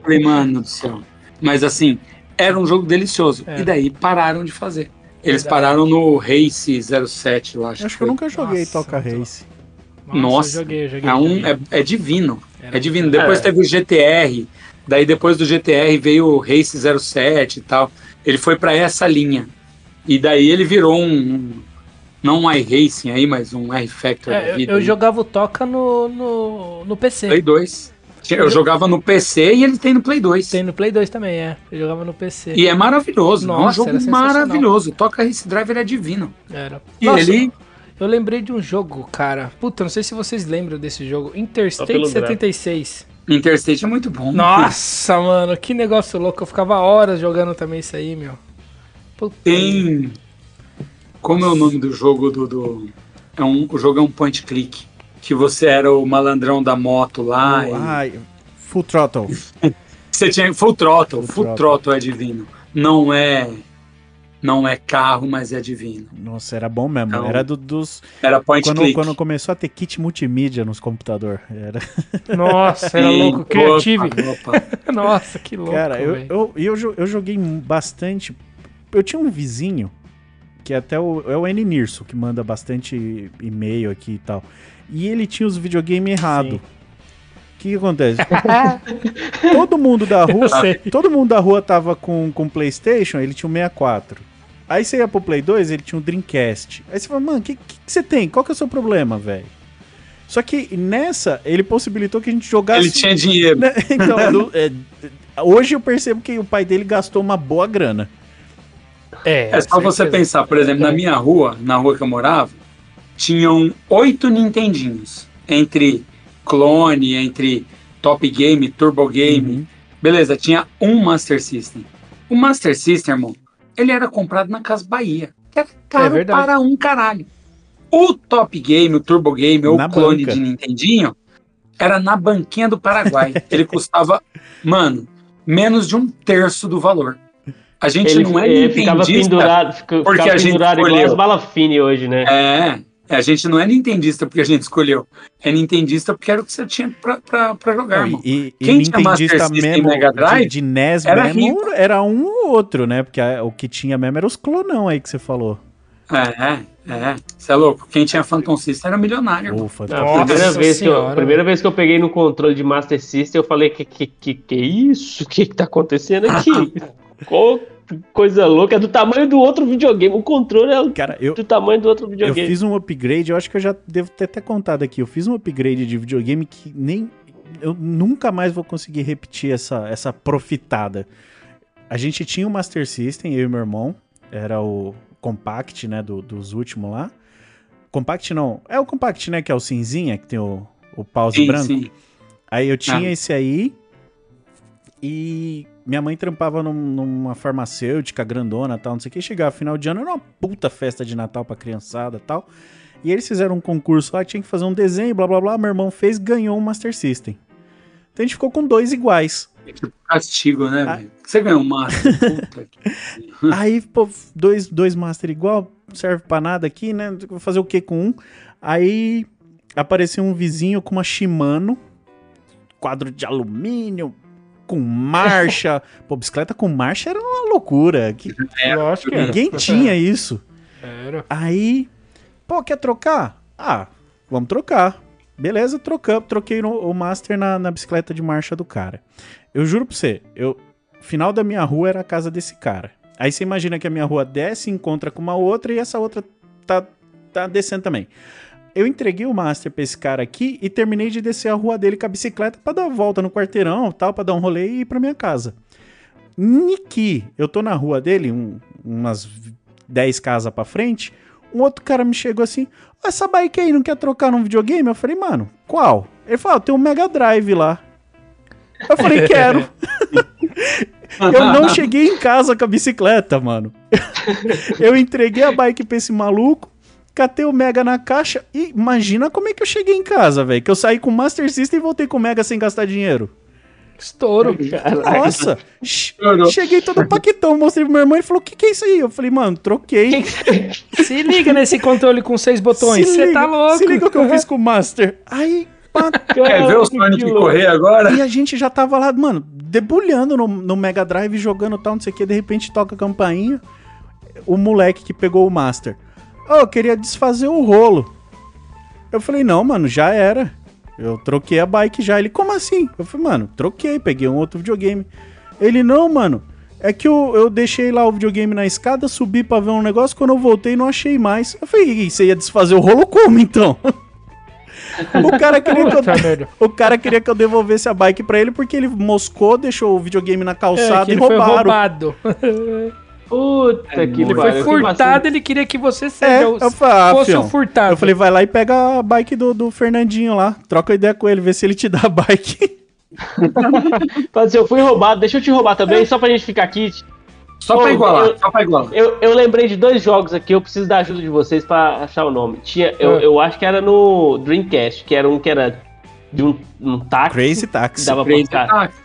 Falei, mano do céu. Mas assim, era um jogo delicioso. É. E daí pararam de fazer. Eles pararam no Race 07, eu acho. Acho que eu nunca joguei Nossa, Toca Race. Nossa, eu joguei, eu joguei. É, um, é, é divino. Era É divino. Depois É. teve o GTR. Daí depois do GTR veio o Race 07 e tal. Ele foi pra essa linha. E daí ele virou um. um- não um iRacing aí, mas um R-Factor É, da eu, vida. eu né? jogava o Toca no, no, no PC. Play 2. Eu jogava no PC e ele tem no Play 2. Tem no Play 2 também, é. Eu jogava no PC. E é maravilhoso. é um Nossa, jogo maravilhoso. Toca Race Driver é divino. Era. E Nossa, ele. Eu lembrei de um jogo, cara. Puta, não sei se vocês lembram desse jogo. Interstate pelo 76. Interstate é muito bom. Nossa, mano, que negócio louco. Eu ficava horas jogando também isso aí, meu. Puta. Tem. Como é o nome do jogo do. do- É um, o jogo é um point click. Que você era o malandrão da moto lá. e- Ai, Full Throttle. Você tinha Full Throttle. Full Full Throttle. Throttle é divino. Não é. Não é carro, mas é divino. Nossa, era bom mesmo. Então, era do- dos. Era point Quando, click. quando começou a ter kit multimídia nos computadores. Era... Nossa, era louco. opa, Creative. opa. Nossa, que louco. Cara, eu, eu, eu, eu joguei bastante. Eu tinha um vizinho, que até o, é o N Nirso, que manda bastante e-mail aqui e tal. E ele tinha os videogames errados. Sim. O que, que acontece? todo mundo da rua. Sei. Todo mundo da rua tava com, com Playstation, ele tinha um 64. Aí você ia pro Play 2, ele tinha um Dreamcast. Aí você fala, mano, o que, que, que você tem? Qual que é o seu problema, velho? Só que nessa, ele possibilitou que a gente jogasse. Ele tinha dinheiro. Né? Então, é, hoje eu percebo que o pai dele gastou uma boa grana. É, É só você pensar, por exemplo, na minha rua, na rua que eu morava, tinham oito Nintendinhos. Entre clone, entre Top Game, Turbo Game. Uhum. Beleza, tinha um Master System. O Master System, irmão, ele era comprado na Casa Bahia. Que era caro verdade. para um caralho. O Top Game, o Turbo Game ou o clone banca. de Nintendinho era na banquinha do Paraguai. ele custava, mano, menos de um terço do valor. A gente Ele, não é ele ficava pendurado, porque ficava a gente pendurado igual escolheu. as balas fine hoje, né? É, é, a gente não é nintendista porque a gente escolheu. É nintendista porque era o que você tinha pra, pra, pra jogar, e, e Quem tinha Master Nintendista System e mesmo Mega Drive de, de NES era mesmo rico. era um ou outro, né? Porque a- o que tinha mesmo era os clonão aí que você falou. É, é. Você é louco. Quem tinha Phantom System era milionário. Ufa, a Nossa primeira, vez que eu, primeira vez que eu peguei no controle de Master System, eu falei: que que, que, que isso? O que, que tá acontecendo aqui? Qual coisa louca, é do tamanho do outro videogame. O controle é Cara, eu, do tamanho do outro eu videogame. fiz um upgrade, eu acho que eu já devo ter até contado aqui. Eu fiz um upgrade de videogame que nem. Eu nunca mais vou conseguir repetir essa, essa profitada. A gente tinha o Master System, eu e meu irmão. Era o Compact, né? do- dos últimos lá. Compact não. É o Compact, né? Que é o cinzinha, que tem o, o pause Sim, branco. sim. Aí eu tinha Ah. esse aí. E minha mãe trampava num- numa farmacêutica grandona tal, não sei o que. Chegava final de ano, era uma puta festa de Natal pra criançada tal. E eles fizeram um concurso lá, tinha que fazer um desenho, blá blá blá. Meu irmão fez, ganhou um Master System. Então a gente ficou com dois iguais. É tipo castigo, né, Ah. velho? Você ganhou um Master. Puta que... Aí, pô, dois, dois Master igual, não serve pra nada aqui, né? Vou fazer o que com um? Aí apareceu um vizinho com uma Shimano, quadro de alumínio, com marcha. pô, bicicleta com marcha era uma loucura. Que, Lógico que era. ninguém tinha isso. Era. Aí, pô, quer trocar? Ah, vamos trocar. Beleza, trocamos. Troquei no- o Master na, na bicicleta de marcha do cara. Eu juro pra você, eu, final da minha rua era a casa desse cara. Aí você imagina que a minha rua desce, encontra com uma outra e essa outra tá, tá descendo também. Eu entreguei o Master pra esse cara aqui e terminei de descer a rua dele com a bicicleta pra dar a volta no quarteirão, tal, pra dar um rolê e ir pra minha casa. Niki, eu tô na rua dele, um- umas 10 casas pra frente, um outro cara me chegou assim, "Ó, essa bike aí não quer trocar num videogame? Eu falei, mano, qual? Ele falou, "Ah, tem um Mega Drive lá. Eu falei, quero. Eu não cheguei em casa com a bicicleta, mano. Eu entreguei a bike pra esse maluco, catei o Mega na caixa e imagina como é que eu cheguei em casa, velho. Que eu saí com o Master System e voltei com o Mega sem gastar dinheiro. Estouro. Nossa! Ch- Estourou. Cheguei todo paquetão, mostrei pro meu irmão, ele falou, o que que é isso aí? Eu falei, mano, troquei. Se liga nesse controle com seis botões. Você tá louco. Se liga o que eu fiz com o Master. Aí, pá, Quer ver o Sonic que louco. correr agora? E a gente já tava lá, mano, debulhando no, no Mega Drive, jogando tal, não sei o que, de repente toca a campainha. O moleque que pegou o Master. Ô, eu queria desfazer o rolo. Eu falei, não, mano, já era. Eu troquei a bike já. Ele, como assim? Eu falei, mano, troquei, peguei um outro videogame. Ele, não, mano. É que eu, eu deixei lá o videogame na escada, subi pra ver um negócio, quando eu voltei não achei mais. Eu falei, "E você ia desfazer o rolo como então? o cara queria que eu, o cara queria que eu devolvesse a bike pra ele porque ele moscou, deixou o videogame na É, calçada que e ele foi roubaram. roubado. Puta que Ele foi furtado, ele queria que você É, seja o, eu falei, ah, fosse fião. o furtado. Eu falei, vai lá e pega a bike do, do Fernandinho lá. Troca ideia com ele, vê se ele te dá a bike. Fala assim, eu fui roubado, deixa eu te roubar também, só pra gente ficar aqui. Só pra Ô, igualar, eu- só pra igualar. Eu, eu lembrei de dois jogos aqui, eu preciso da ajuda de vocês pra achar o nome. Tinha, eu, Ah. eu acho que era no Dreamcast, que era um que era de um, um táxi. Crazy Taxi. dava pra Crazy. Taxi.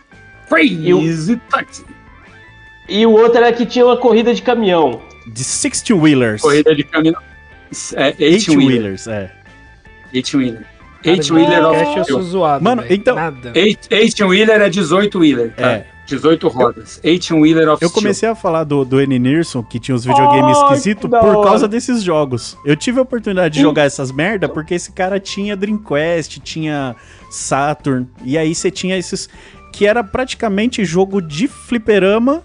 Crazy Taxi. E o outro era que tinha uma corrida de caminhão. De 16 Wheelers. Corrida de caminhão. É, 8 8 wheeler. Wheelers, é. 8 wheeler. Cara, 8 wheeler of eu sou zoado, Mano, velho. então- Nada. 8 wheeler é 18 wheeler. Tá? É. 18 rodas. 8 wheeler of Eu steel. comecei a falar do, do N. Nilsson, que tinha os videogames Ai, esquisitos, por causa desses jogos. Eu tive a oportunidade de jogar essas merda porque esse cara tinha Dreamcast, tinha Saturn, e aí você tinha esses. Que era praticamente jogo de fliperama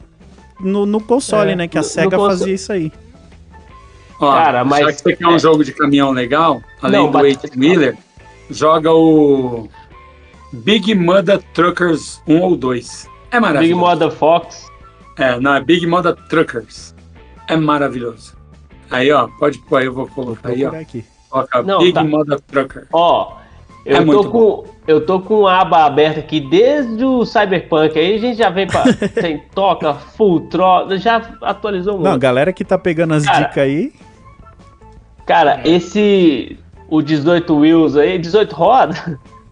no, no console, É, né? Que a SEGA console. fazia isso aí. Ó, Cara, mas- Já que você quer um jogo de caminhão legal, além Não, do mas- 8 wheeler, joga o Big Mother Truckers 1 ou 2. É Big maravilhoso. Mother Fox. É, não, é Big Mother Truckers. É maravilhoso. Aí, ó, pode pôr, eu vou Vou colocar aí, ó. aqui. Coloca Não, Big tá. Mother Trucker. Ó, eu, É tô muito com, eu tô com a aba aberta aqui desde o Cyberpunk. Aí a gente já vem pra. tem toca, full throttle, já atualizou muito. Não, a galera que tá pegando as Cara, dicas aí. Cara, esse. O 18 wheels aí, 18 rodas,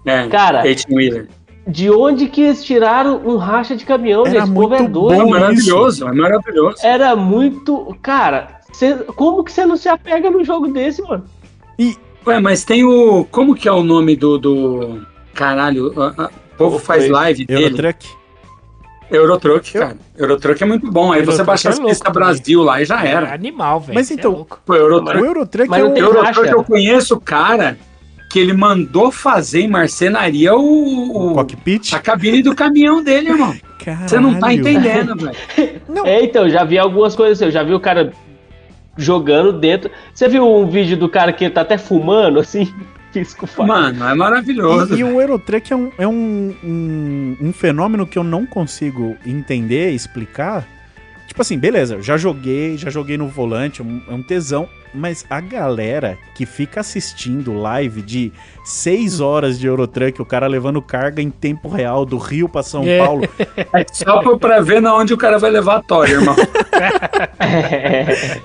É, Cara, 8 wheeler. de onde que eles tiraram um racha de caminhão? Era Esse povo é muito doido. É bom. maravilhoso, é maravilhoso. Era muito. Cara, cê- como que você não se apega num jogo desse, mano? Ué, mas tem o. Como que é o nome do. do... Caralho, o povo O faz live dele. Eurotruck. Eurotruck, cara. Eurotruck é muito bom. Aí você baixa é as pistas. Brasil lá e já É era. animal, velho. Mas é então, louco. Pô, Eurotruck, O Eurotruck Mas é o. Eurotruck eu conheço o cara que ele mandou fazer em marcenaria o, o- cockpit. a cabine do caminhão dele, irmão. Você não tá Caralho. entendendo, velho. É, então, já vi algumas coisas assim. Eu já vi o cara jogando dentro. Você viu um vídeo do cara que tá até fumando, assim? Mano, é maravilhoso. E, e o Eurotruck é, um, é um, um, um fenômeno que eu não consigo entender, explicar. Tipo assim, beleza, já joguei, já joguei no volante, é um, é tesão. Mas a galera que fica assistindo live de 6 horas de Eurotruck, o cara levando carga em tempo real do Rio pra São É. Paulo. É só pra- ver na onde o cara vai levar a tora, irmão.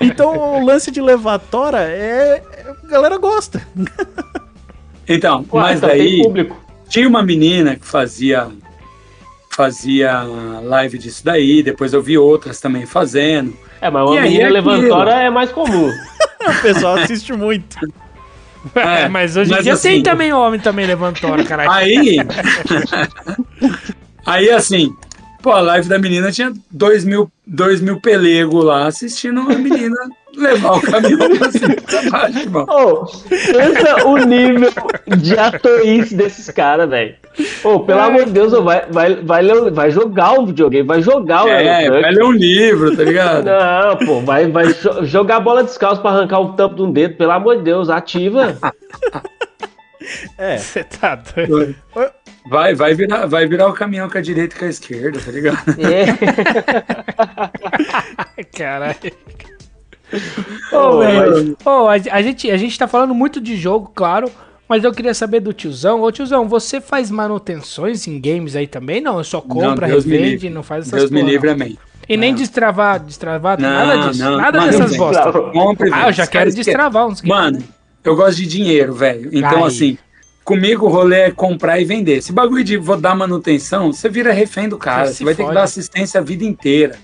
Então o lance de levatória é. é- A galera gosta. Então, Ué, mas então, daí público. tinha uma menina que fazia fazia live disso daí, depois eu vi outras também fazendo. É, mas E uma aí menina é levantora é mais comum. O pessoal assiste muito. É, mas hoje em dia assim- tem também homem também levantou, caralho. Aí. aí assim, pô, a live da menina tinha dois mil, dois mil pelego lá assistindo uma menina levar o caminhão pra cima pra baixo, irmão. Ô, pensa o nível de atorice desses caras, velho. Ô, pelo amor de Deus, ô, vai, vai, vai, ler- vai jogar o videogame, vai jogar o É, vai ler um livro, tá ligado? Não, pô, vai, vai jo- jogar bola descalço pra arrancar o tampo de um dedo, pelo amor de Deus, ativa. É. Você tá doido. Vai, vai, virar, vai virar o caminhão com a direita e com a esquerda, tá ligado? É. Caralho. Velho. velho. Ô, a, a gente, a gente tá falando muito de jogo, claro. Mas eu queria saber do tiozão. Ô, tiozão, você faz manutenções em games aí também? Não, só compra, Deus me revende, livre. não faz essas Deus me porra, livre, não. amém. E nem destravar, destravar, nada Não, disso. não, nada dessas não bosta. destrava. Compre, Ah, eu já quero caras destravar uns games. Mano, eu gosto de dinheiro, velho. Então, assim, comigo o rolê é comprar e vender. Esse bagulho de vou dar manutenção, você vira refém do cara. Você vai ter que fode. dar assistência a vida inteira.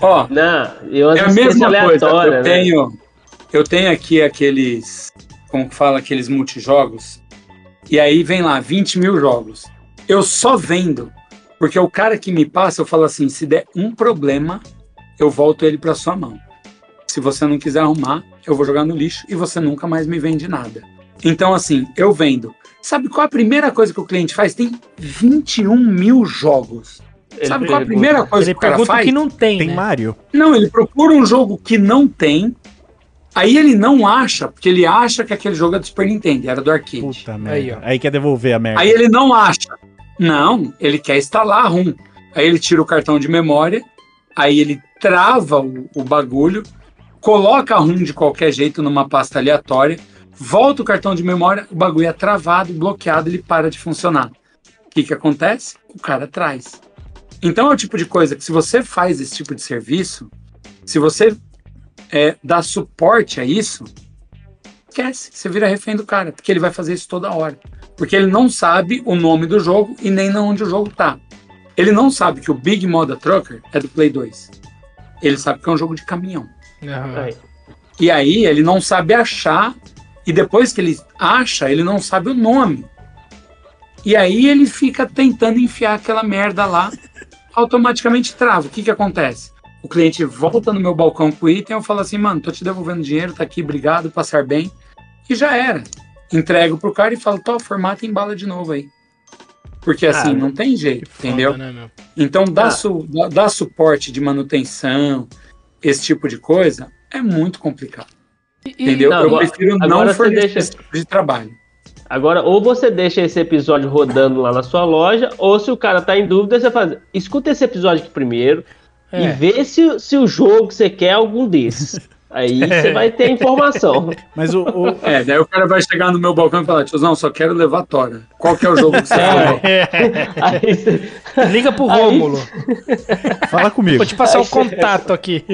Ó, Não, eu é a mesma coisa. Eu né? tenho, eu tenho aqui aqueles, como que fala, aqueles multijogos. E aí vem lá, 20 mil jogos. Eu só vendo. Porque o cara que me passa, eu falo assim: se der um problema, eu volto ele para sua mão. Se você não quiser arrumar, eu vou jogar no lixo e você nunca mais me vende nada. Então, assim, eu vendo. Sabe qual a primeira coisa que o cliente faz? Tem 21 mil jogos. Ele Sabe qual a pergunta. primeira coisa Ele que o cara pergunta faz? que não tem, Tem né? Mario. Não, ele procura um jogo que não tem. Aí ele não acha, porque ele acha que aquele jogo é do Super Nintendo, era do arcade. Puta Aí, merda. ó. Aí, quer devolver a merda. Aí ele não acha. Não, ele quer instalar a ROM. Aí ele tira o cartão de memória, aí ele trava o, o bagulho, coloca a ROM de qualquer jeito numa pasta aleatória, volta o cartão de memória, o bagulho é travado, bloqueado, ele para de funcionar. O que, que acontece? O cara traz. Então é o tipo de coisa que se você faz esse tipo de serviço, se você é, dá suporte a isso, esquece, você vira refém do cara, porque ele vai fazer isso toda hora. Porque ele não sabe o nome do jogo e nem onde o jogo tá. Ele não sabe que o Big Moda Trucker é do Play 2. Ele sabe que é um jogo de caminhão. Aí. E aí ele não sabe achar, e depois que ele acha, ele não sabe o nome. E aí ele fica tentando enfiar aquela merda lá, automaticamente trava. O que que acontece? O cliente volta no meu balcão com o item, eu falo assim, mano, tô te devolvendo dinheiro, tá aqui, obrigado, passar bem. E já era. Entrego pro cara e falo, tô, formata e embala de novo aí. Porque assim, Ah, não tem jeito, Foda, entendeu? né? Então, dar, Ah. su- dar- dar suporte de manutenção, esse tipo de coisa, é muito complicado. E- Entendeu? não, eu agora- prefiro agora não fornecer deixa- esse tipo de trabalho. Agora, ou você deixa esse episódio rodando lá na sua loja, ou se o cara tá em dúvida, você faz. Escuta esse episódio aqui primeiro É. e vê se, se o jogo que você quer é algum desses. Aí você vai ter informação. Mas o, o- É, daí o cara vai chegar no meu balcão e falar, tiozão, só quero levar tora. Qual que é o jogo que você quer? Aí você- Liga pro Aí- Rômulo. fala comigo. Vou te passar o contato aqui.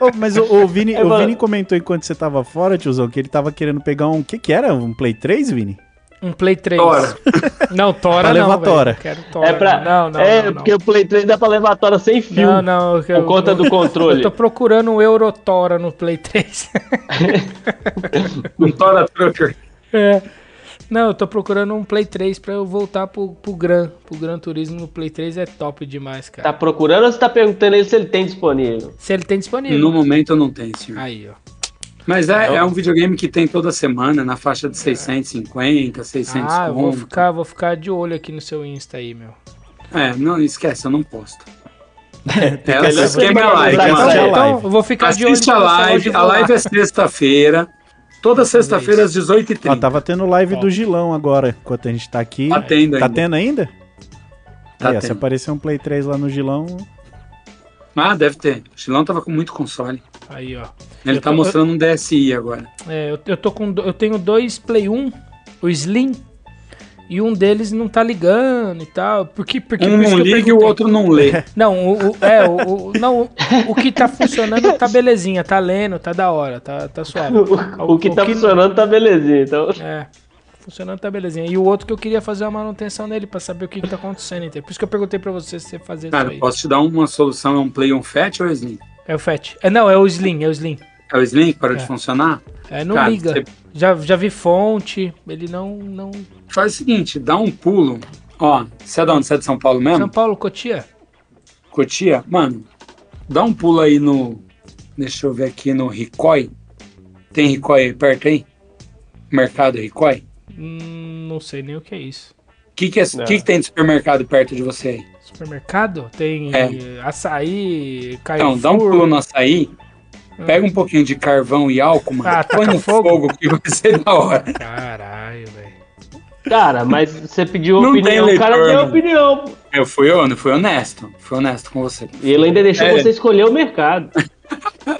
Ô, mas o, o Vini, É, o. Vini comentou enquanto você tava fora, tiozão, que ele tava querendo pegar um. O que que era? Um Play 3, Vini? Um Play 3. Tora. Não, Tora Pra não. levar. Tora. Quero Tora. é pra. Não, não, é, não, não. porque o Play 3 dá pra levar tora sem fio. Não, não. eu- Por conta do controle. Eu tô procurando um Eurotora no Play 3. Um tora trucker. é. Não, eu tô procurando um Play 3 pra eu voltar pro, pro Gran. Pro Gran Turismo no Play 3 é top demais, cara. Tá procurando ou você tá perguntando ele se ele tem disponível? Se ele tem disponível. No momento eu não tenho, senhor. Aí, ó. Mas é, é um videogame que tem toda semana, na faixa de 650, 600 Ah, vou ficar, vou ficar de olho aqui no seu Insta aí, meu. É, não esquece, eu não posto. que É, o esquema é mano. a então, live. então eu vou ficar de olho. Assiste a live. A live é sexta-feira. Toda sexta-feira às 18h30. Ó, tava tendo live Ó. do Gilão agora, enquanto a gente tá aqui. Tá tendo Tá ainda. tendo ainda? Tá Aí, ó, se tendo. aparecer um Play 3 lá no Gilão, Ah, deve ter. O Chilão tava com muito console. Aí, ó. Ele Eu tá tô- mostrando um DSi agora. É, eu, eu tô com. Eu tenho dois Play 1, o Slim, e um deles não tá ligando e tal. Porque, porque Um por não que eu liga e o outro não lê. Não, o, o- é, o, o- não, o- o que tá funcionando tá belezinha, tá lendo, tá da hora, tá, tá suave. O, o que tá funcionando tá belezinha. Então, É, funcionando tá belezinha. E o outro que eu queria fazer uma manutenção nele pra saber o que, que tá acontecendo. Então. Por isso que eu perguntei pra você se você fazer Cara, posso te dar uma solução? É um Play on Fat ou é Slim? É o FAT. É, não, é o Slim, é o Slim. É o Slim que parou É. de funcionar? É, não Cara, liga. você- Já, já vi fonte, ele não. não... Faz o seguinte, dá um pulo. Ó, você é de onde? Você é de São Paulo mesmo? São Paulo, Cotia? Cotia? Mano, dá um pulo aí no... Deixa eu ver aqui no Ricói. Tem Ricói aí perto aí? Mercado Ricói? Hum, não sei nem o que é isso. O que, que, é, Não. que, que tem de supermercado perto de você aí? Supermercado? Tem É. açaí, Carrefour. Então, dá um pulo no açaí, pega um pouquinho de carvão e álcool, mano, Ah, põe no fogo? fogo. que vai ser da hora. Caralho, velho. cara, mas você pediu Não opinião, tem o cara leitor, deu opinião. Eu fui, eu fui honesto, fui honesto com você. E ele ainda deixou É. você escolher o mercado.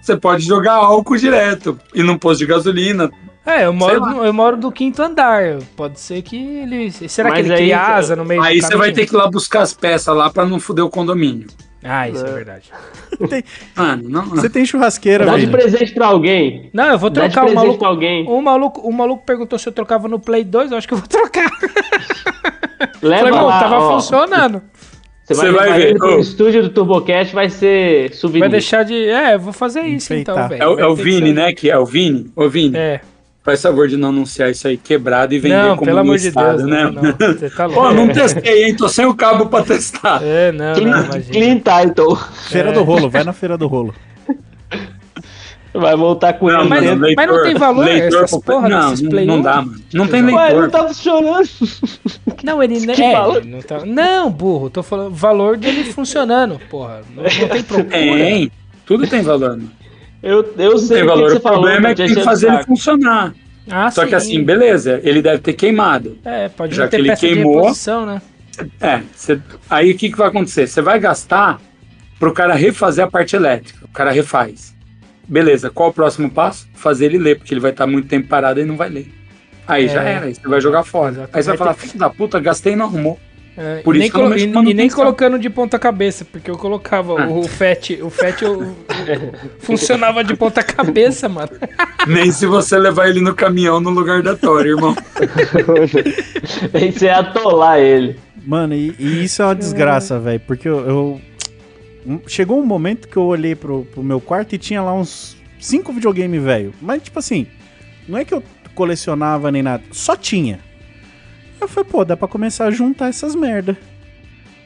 Você pode jogar álcool direto e num posto de gasolina. É, eu moro, eu moro do quinto andar. Pode ser que ele. Será Mas que ele aí, cria asa no meio Aí do você vai ter que ir lá buscar as peças lá pra não fuder o condomínio. Ah, isso é, verdade. Mano, não. você tem churrasqueira, Dá de velho. presente pra alguém. Não, eu vou Dá de trocar o presente maluco. pra alguém. O maluco, o maluco perguntou se eu trocava no Play 2, eu acho que eu vou trocar. Leva Falei, lá, tava ó. funcionando. Você vai, vai ver, pro ô. estúdio do TurboCast, vai ser souvenir. Vai deixar de. É, eu vou fazer isso Enfeitar. então, velho. É, o- é o Vini, né? Que é o Vini. Ô, Vini, É. faz favor de não anunciar isso aí quebrado e vender Não, como pelo amor de estado, Deus, né? não, não. Você tá louco. Pô, não testei, hein? Tô sem o cabo pra testar. É, não, não, Clean, imagina. clean Title. Feira É. do rolo, vai na feira do rolo. Vai voltar com Não, ele mas- mano, dentro. mas não tem valor essas pro- porra não, desses não, Play não 1? dá, mano. Não tem Ué, Ué, leitor. não tá funcionando. Não, ele é, valor? não tá. Não, burro, tô falando valor dele funcionando, porra. Não, não tem procura. Tem, tudo tem valor, mano. Eu, eu sei Tem o que, valor. que O você falou. problema é que te tem que fazer o ele funcionar. Ah, Só que sim. assim, beleza, ele deve ter queimado. É, pode já ter que ele peça de queimou- reposição, né? É, cê- aí o que, que vai acontecer? Você vai gastar pro cara refazer a parte elétrica. O cara refaz. Beleza, qual o próximo passo? Fazer ele ler, porque ele vai estar muito tempo parado e não vai ler. Aí É. já era, aí você vai jogar fora. Exatamente. Aí você vai falar, filho da puta, gastei e não arrumou. É, Por e, isso nem colo- e- e nem colocando de ponta cabeça, porque eu colocava Ah. o, o FAT, o FAT eu- eu- funcionava de ponta cabeça, mano. Nem se você levar ele no caminhão no lugar da Tora, irmão. Que ser atolar ele. Mano, e, e isso é uma desgraça, velho. Porque eu, eu, chegou um momento que eu olhei pro, pro meu quarto e tinha lá uns cinco videogame velho. Mas, tipo assim, não é que eu colecionava nem nada, só tinha. Eu falei, pô, dá pra começar a juntar essas merda.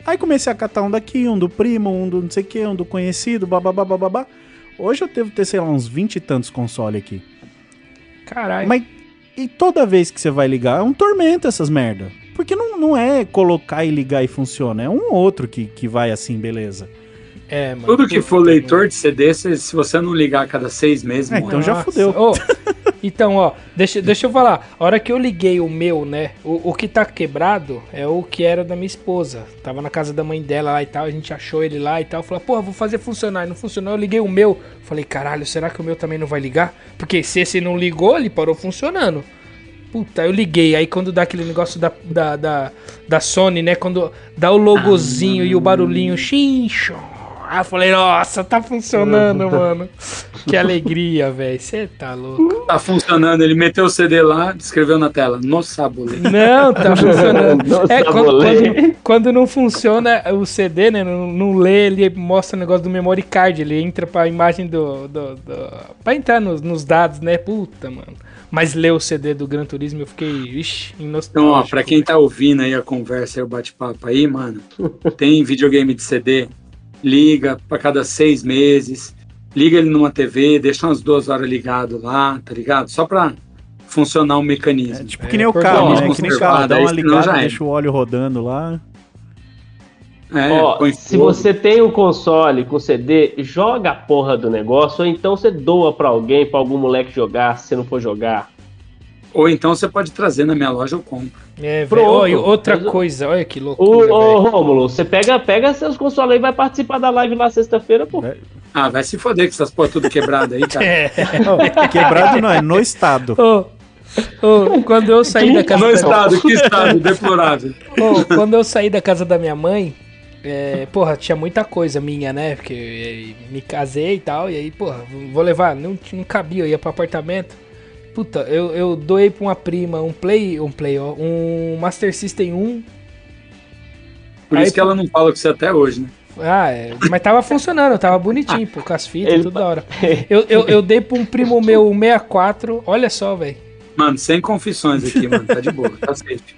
Aí comecei a catar um daqui, um do primo, um do não sei o que, um do conhecido, bababá, bababá. Hoje eu devo ter, sei lá, uns 20 e tantos consoles aqui. Caralho. Mas e toda vez que você vai ligar, é um tormento essas merda. Porque não, não é colocar e ligar e funciona, é um outro que, que vai assim, beleza. É, mano. Tudo que for leitor de CD, se, se você não ligar a cada seis meses, É, então já fudeu. Ô, então, ó, deixa, deixa eu falar. A hora que eu liguei o meu, né? O, o que tá quebrado é o que era da minha esposa. Tava na casa da mãe dela lá e tal. A gente achou ele lá e tal. Falei, porra, vou fazer funcionar. E não funcionou. Eu liguei o meu. Falei, caralho, será que o meu também não vai ligar? Porque se esse não ligou, ele parou funcionando. Puta, eu liguei. Aí quando dá aquele negócio da, da, da, da Sony, né? Quando dá o logozinho e o barulhinho xincho. Aí eu falei, nossa, tá funcionando, mano. Que alegria, velho. Você tá louco. Tá funcionando, ele meteu o CD lá, escreveu na tela, no sabulê. Não, tá funcionando. Nossa, É, quando, quando, quando não funciona o CD, né? Não, não lê, ele mostra o negócio do memory card. Ele entra pra imagem do. do, do pra entrar nos, nos dados, né? Puta, mano. Mas ler o CD do Gran Turismo eu fiquei, ixi, Então, ó, pra quem tá ouvindo aí a conversa e o bate-papo aí, mano, tem videogame de CD, liga pra cada seis meses, liga ele numa TV, deixa umas duas horas ligado lá, tá ligado? Só pra funcionar o É mecanismo. tipo É, que nem o por carro, né? Que nem conservado, carro, dá uma ligada, já é. deixa o óleo rodando lá. É, Ó, põe se fogo. você tem um console com CD, joga a porra do negócio, ou então você doa pra alguém, pra algum moleque jogar, se você não for jogar. Ou então você pode trazer na minha loja, eu compro. É, e outra o- coisa, olha que Ô, loucura, ô velho. Rômulo, você pega, pega seus consoles aí e vai participar da live lá sexta-feira, pô. Ah, vai se foder com essas porra tudo quebrada aí, cara. É. Quebrado não, é no estado. Ô, ô, quando eu saí da casa No da estado, que estado deplorável. Pô, quando eu saí da casa da minha mãe, é, porra, tinha muita coisa minha, né? Porque eu, me casei e tal, e aí, porra, vou levar, não, não cabia, eu ia pro apartamento. Puta, eu, eu doei pra uma prima um Play, um Play, ó, um Master System 1. Por Aí, isso que ela não fala com você até hoje, né? Ah, é, mas tava funcionando, tava bonitinho, pô, com as fitas, Ele- tudo da hora. Eu, eu, eu dei pra um primo meu um 64, olha só, velho. Mano, sem confissões aqui, mano. Tá de boa, tá safe.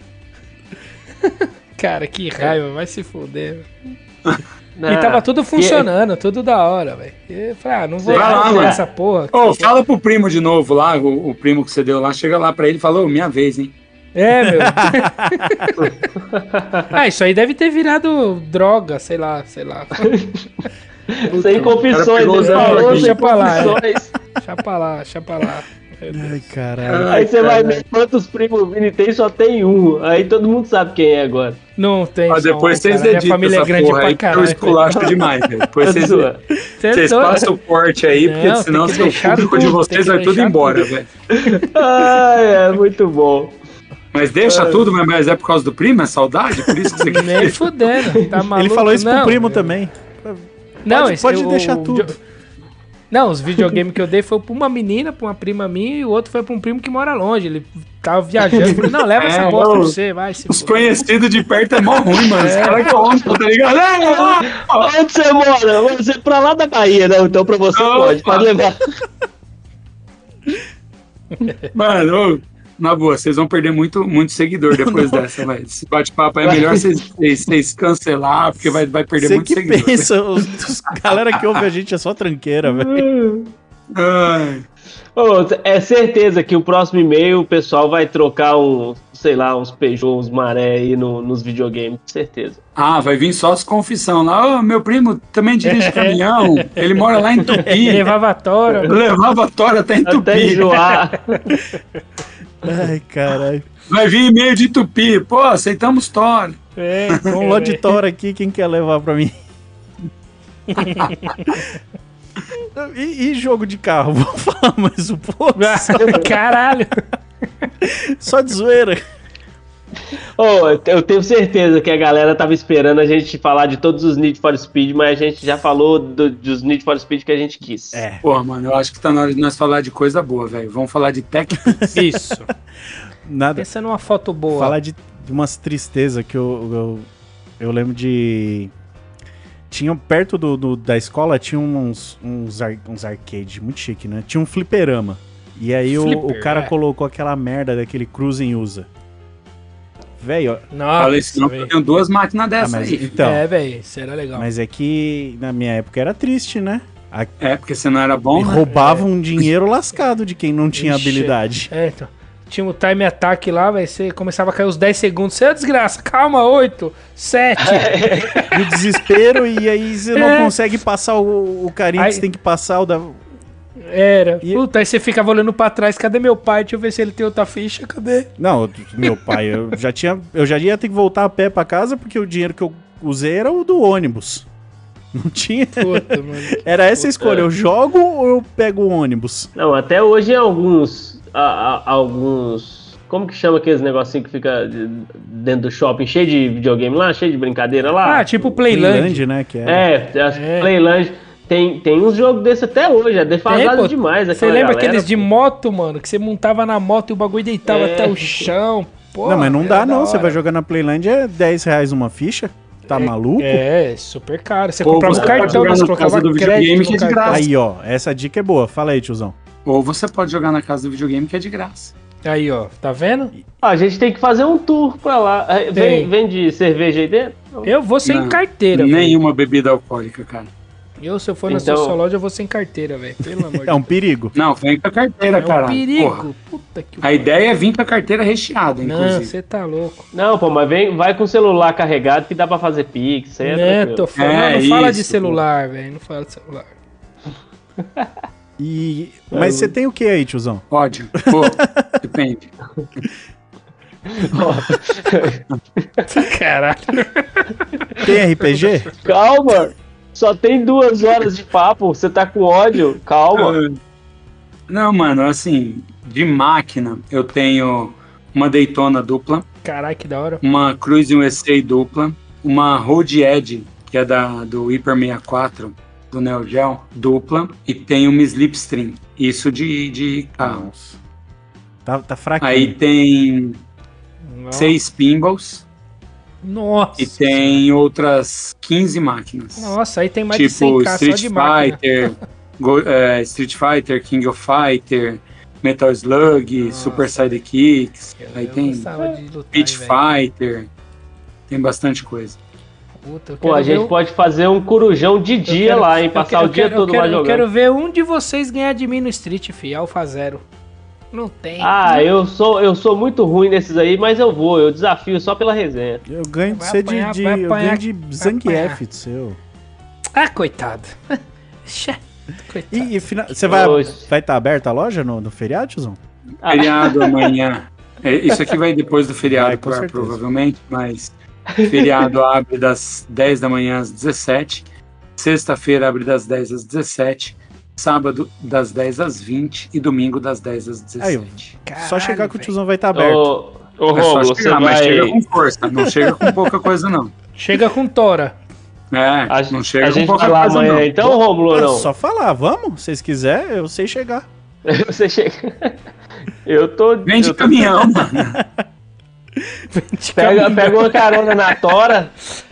Cara, que raiva, vai se fuder. E Ah, tava tudo funcionando, tudo da hora, velho. Eu falei, ah, não vou Vai lá, mano. essa porra. Ô, fala pro primo de novo lá, o, o primo que você deu lá, chega lá pra ele e fala, ô, minha vez, hein? É, meu. ah, isso aí deve ter virado droga, sei lá, sei lá. Sem confissões, ele falou olhos, sem deixa pra lá, é. confissões. Deixa pra lá, deixa pra lá. Ai, caralho. Aí você vai ver quantos primos o Vini tem, só tem um. Aí todo mundo sabe quem é agora. Não tem Ó, só depois um, vocês. Minha editam família é grande porra pra porque eu caralho. esculacho demais, velho. Depois vocês, Zoa. Cê é vocês passam o corte aí, porque Não, tem senão seu público de tudo, vocês tem que vai tudo embora, velho. Ah, é muito bom. Mas deixa tudo, mas- mas é por causa do primo? É saudade? Por isso que você Nem quer fudendo, tá maluco? Ele falou isso não, pro primo eu- também. Não, Pode- esse- pode o- deixar o tudo. Não, os videogames que eu dei foi pra uma menina, pra uma prima minha, e o outro foi pra um primo que mora longe. Ele tava viajando. Falei, não, leva É, essa bosta pra você, vai. Se Os conhecidos de perto é mó ruim, mano. Os caras contam, tá ligado? É, ó, Onde você mora? Você pra lá da Bahia, não? Então pra você Opa. pode, pode levar. Mano, ô, na boa, vocês vão perder muito, muito seguidor depois dessa, velho. Esse bate-papo aí é melhor vocês, cancelar, porque vai, vai perder muito que seguidor. pensa, os, os- galera que ouve a gente é só tranqueira, velho. Ai, Ô, é certeza que o próximo e-mail o pessoal vai trocar um, sei lá, uns Peugeot, uns maré aí no- nos videogames, certeza. Ah, vai vir só as confissão lá. Ô, meu primo também dirige caminhão. Ele mora lá em Tupi. Levava a tora. Levava a tora até em Até Tupi. enjoar. Ai, caralho. Vai vir e-mail de Tupi. Pô, aceitamos tora. É, um lote de tora aqui, quem quer levar pra mim? e, e jogo de carro? Vou falar mais um pouco. Caralho. só de zoeira. Ô, eu tenho certeza que a galera tava esperando a gente falar de todos os Need for Speed, mas a gente já falou do- dos Need for Speed que a gente quis. É. Pô, mano, eu acho que tá na hora de nós falar de coisa boa, velho. Vamos falar de tech. Isso. Nada. Pensa numa foto boa. Falar de, de umas tristezas que eu, eu, eu lembro de. tinha perto do, do- da escola tinha uns, uns, ar, uns arcades, muito chique, né? Tinha um fliperama. E aí o, Flipper, o cara é. colocou aquela merda daquele Cruising usa. Velho, Nossa, Falei isso, não, eu tenho duas máquinas ah, dessas mas aí. então, É, velho, isso era legal. mas é que na minha época era triste, né? A- É, porque você não era bom, né? roubava um dinheiro lascado de quem não tinha Ixi. habilidade. É, então. Tinha o time attack lá, velho. Você começava a cair os 10 segundos. Você é desgraça. Calma, 8, 7. E o desespero, e aí você não É. consegue passar o, o carinho Aí- que você tem que passar, o da, Era. E- Puta, aí você ficava olhando pra trás. Cadê meu pai? Deixa eu ver se ele tem outra ficha. Cadê? Não, meu pai, eu já tinha. Eu já ia ter que voltar a pé pra casa porque o dinheiro que eu usei era o do ônibus. Não tinha. Puta, mano. Era essa a escolha. Eu jogo ou eu pego o ônibus? Não, até hoje em alguns. a- a- alguns. Como que chama aqueles negocinhos que fica de- dentro do shopping, cheio de videogame lá, cheio de brincadeira lá? Ah, tipo Playland. Playland, né? Que é. É, É. Playland. Tem, tem uns jogos desses até hoje, é defasado Tem, demais. Você lembra galera, aqueles de pô. moto, mano? Que você montava na moto e o bagulho deitava É. até o chão. Pô, não, mas não dá, não. Você vai jogar na Playland é 10 reais uma ficha. Tá maluco? É, super caro. Você Ou comprava você pode cartão, mas na colocava casa do crédito videogame que é de graça. Aí, ó. Essa dica é boa. Fala aí, tiozão. Ou você pode jogar na casa do videogame que é de graça. Aí, ó. Tá vendo? Ah, a gente tem que fazer um tour pra lá. É. Vem, vem de cerveja aí dentro? Eu vou sem Não, carteira, velho. Nenhuma bebida alcoólica, cara. Eu, se eu for na Então- sua loja, eu vou sem carteira, velho. Pelo amor de É um Deus. perigo. Não, vem com a carteira, É um cara. perigo. Puta que A ideia é vir com a carteira recheada, Não, inclusive. você tá louco. Não, pô, mas vem, vai com o celular carregado que dá pra fazer pix. Isso é né, tranquilo. tô falando. É, não, não fala de isso, celular, velho. Não fala de celular. E... Mas você tem o que aí, tiozão? Pode. Pô, depende. Caralho. Tem RPG? Calma! Só tem duas horas de papo, você tá com ódio. Calma. Não, mano, assim, de máquina, eu tenho uma Daytona dupla, Caralho, que da hora. uma Cruise USA dupla, uma Road Edge, que é da, do Hyper 64, do Neo Geo, dupla, e tenho uma Slipstream. Isso de, de carro. Nossa. Tá, tá fraquinho. Aí tem Nossa. seis pinballs Nossa. e tem outras 15 máquinas. Nossa, aí tem mais de tipo 100k só Street de máquina. Fighter, Go- é, Street Fighter, King of Fighter, Metal Slug, Nossa. Super Sidekicks, Eu- aí eu tem de Pit. Fighter, tem bastante coisa. Puta, eu Pô, a gente um- pode fazer um corujão de eu dia quero- lá, hein? eu Passar quero- o dia eu quero- todo eu quero, lá Eu jogando. quero ver um de vocês ganhar de mim no Street, fi, Alpha Zero. Não tem. Ah, eu sou, eu sou muito ruim nesses aí, mas eu vou, eu desafio só pela resenha. Eu ganho de Vai você de, apanhar, de, vai eu ganho de vai Zangief do seu. Ah, coitado. Coitado. E, e fina- você vai Oxe. estar vai tá aberta a loja no, no feriado, tiozão? Ah. Feriado amanhã. É, isso aqui vai depois do feriado, Vai, certeza. provavelmente, mas feriado abre das 10 da manhã às 17. Sexta-feira abre das 10 às 17. Sábado das 10 às 20 e domingo das 10 às 17. Só chegar que o tiozão vai estar aberto. Ô, ô é você chegar, mas vai... chega com força, não chega com pouca coisa não. Chega com Tora. É, A, não chega a com gente pouca vai lá coisa amanhã, não. então, Romulo, Ah, não? só falar, vamos? Se vocês quiserem, eu sei chegar. Você chega... Eu tô... Vem de tô- caminhão, mano. Pega, pega uma carona na tora.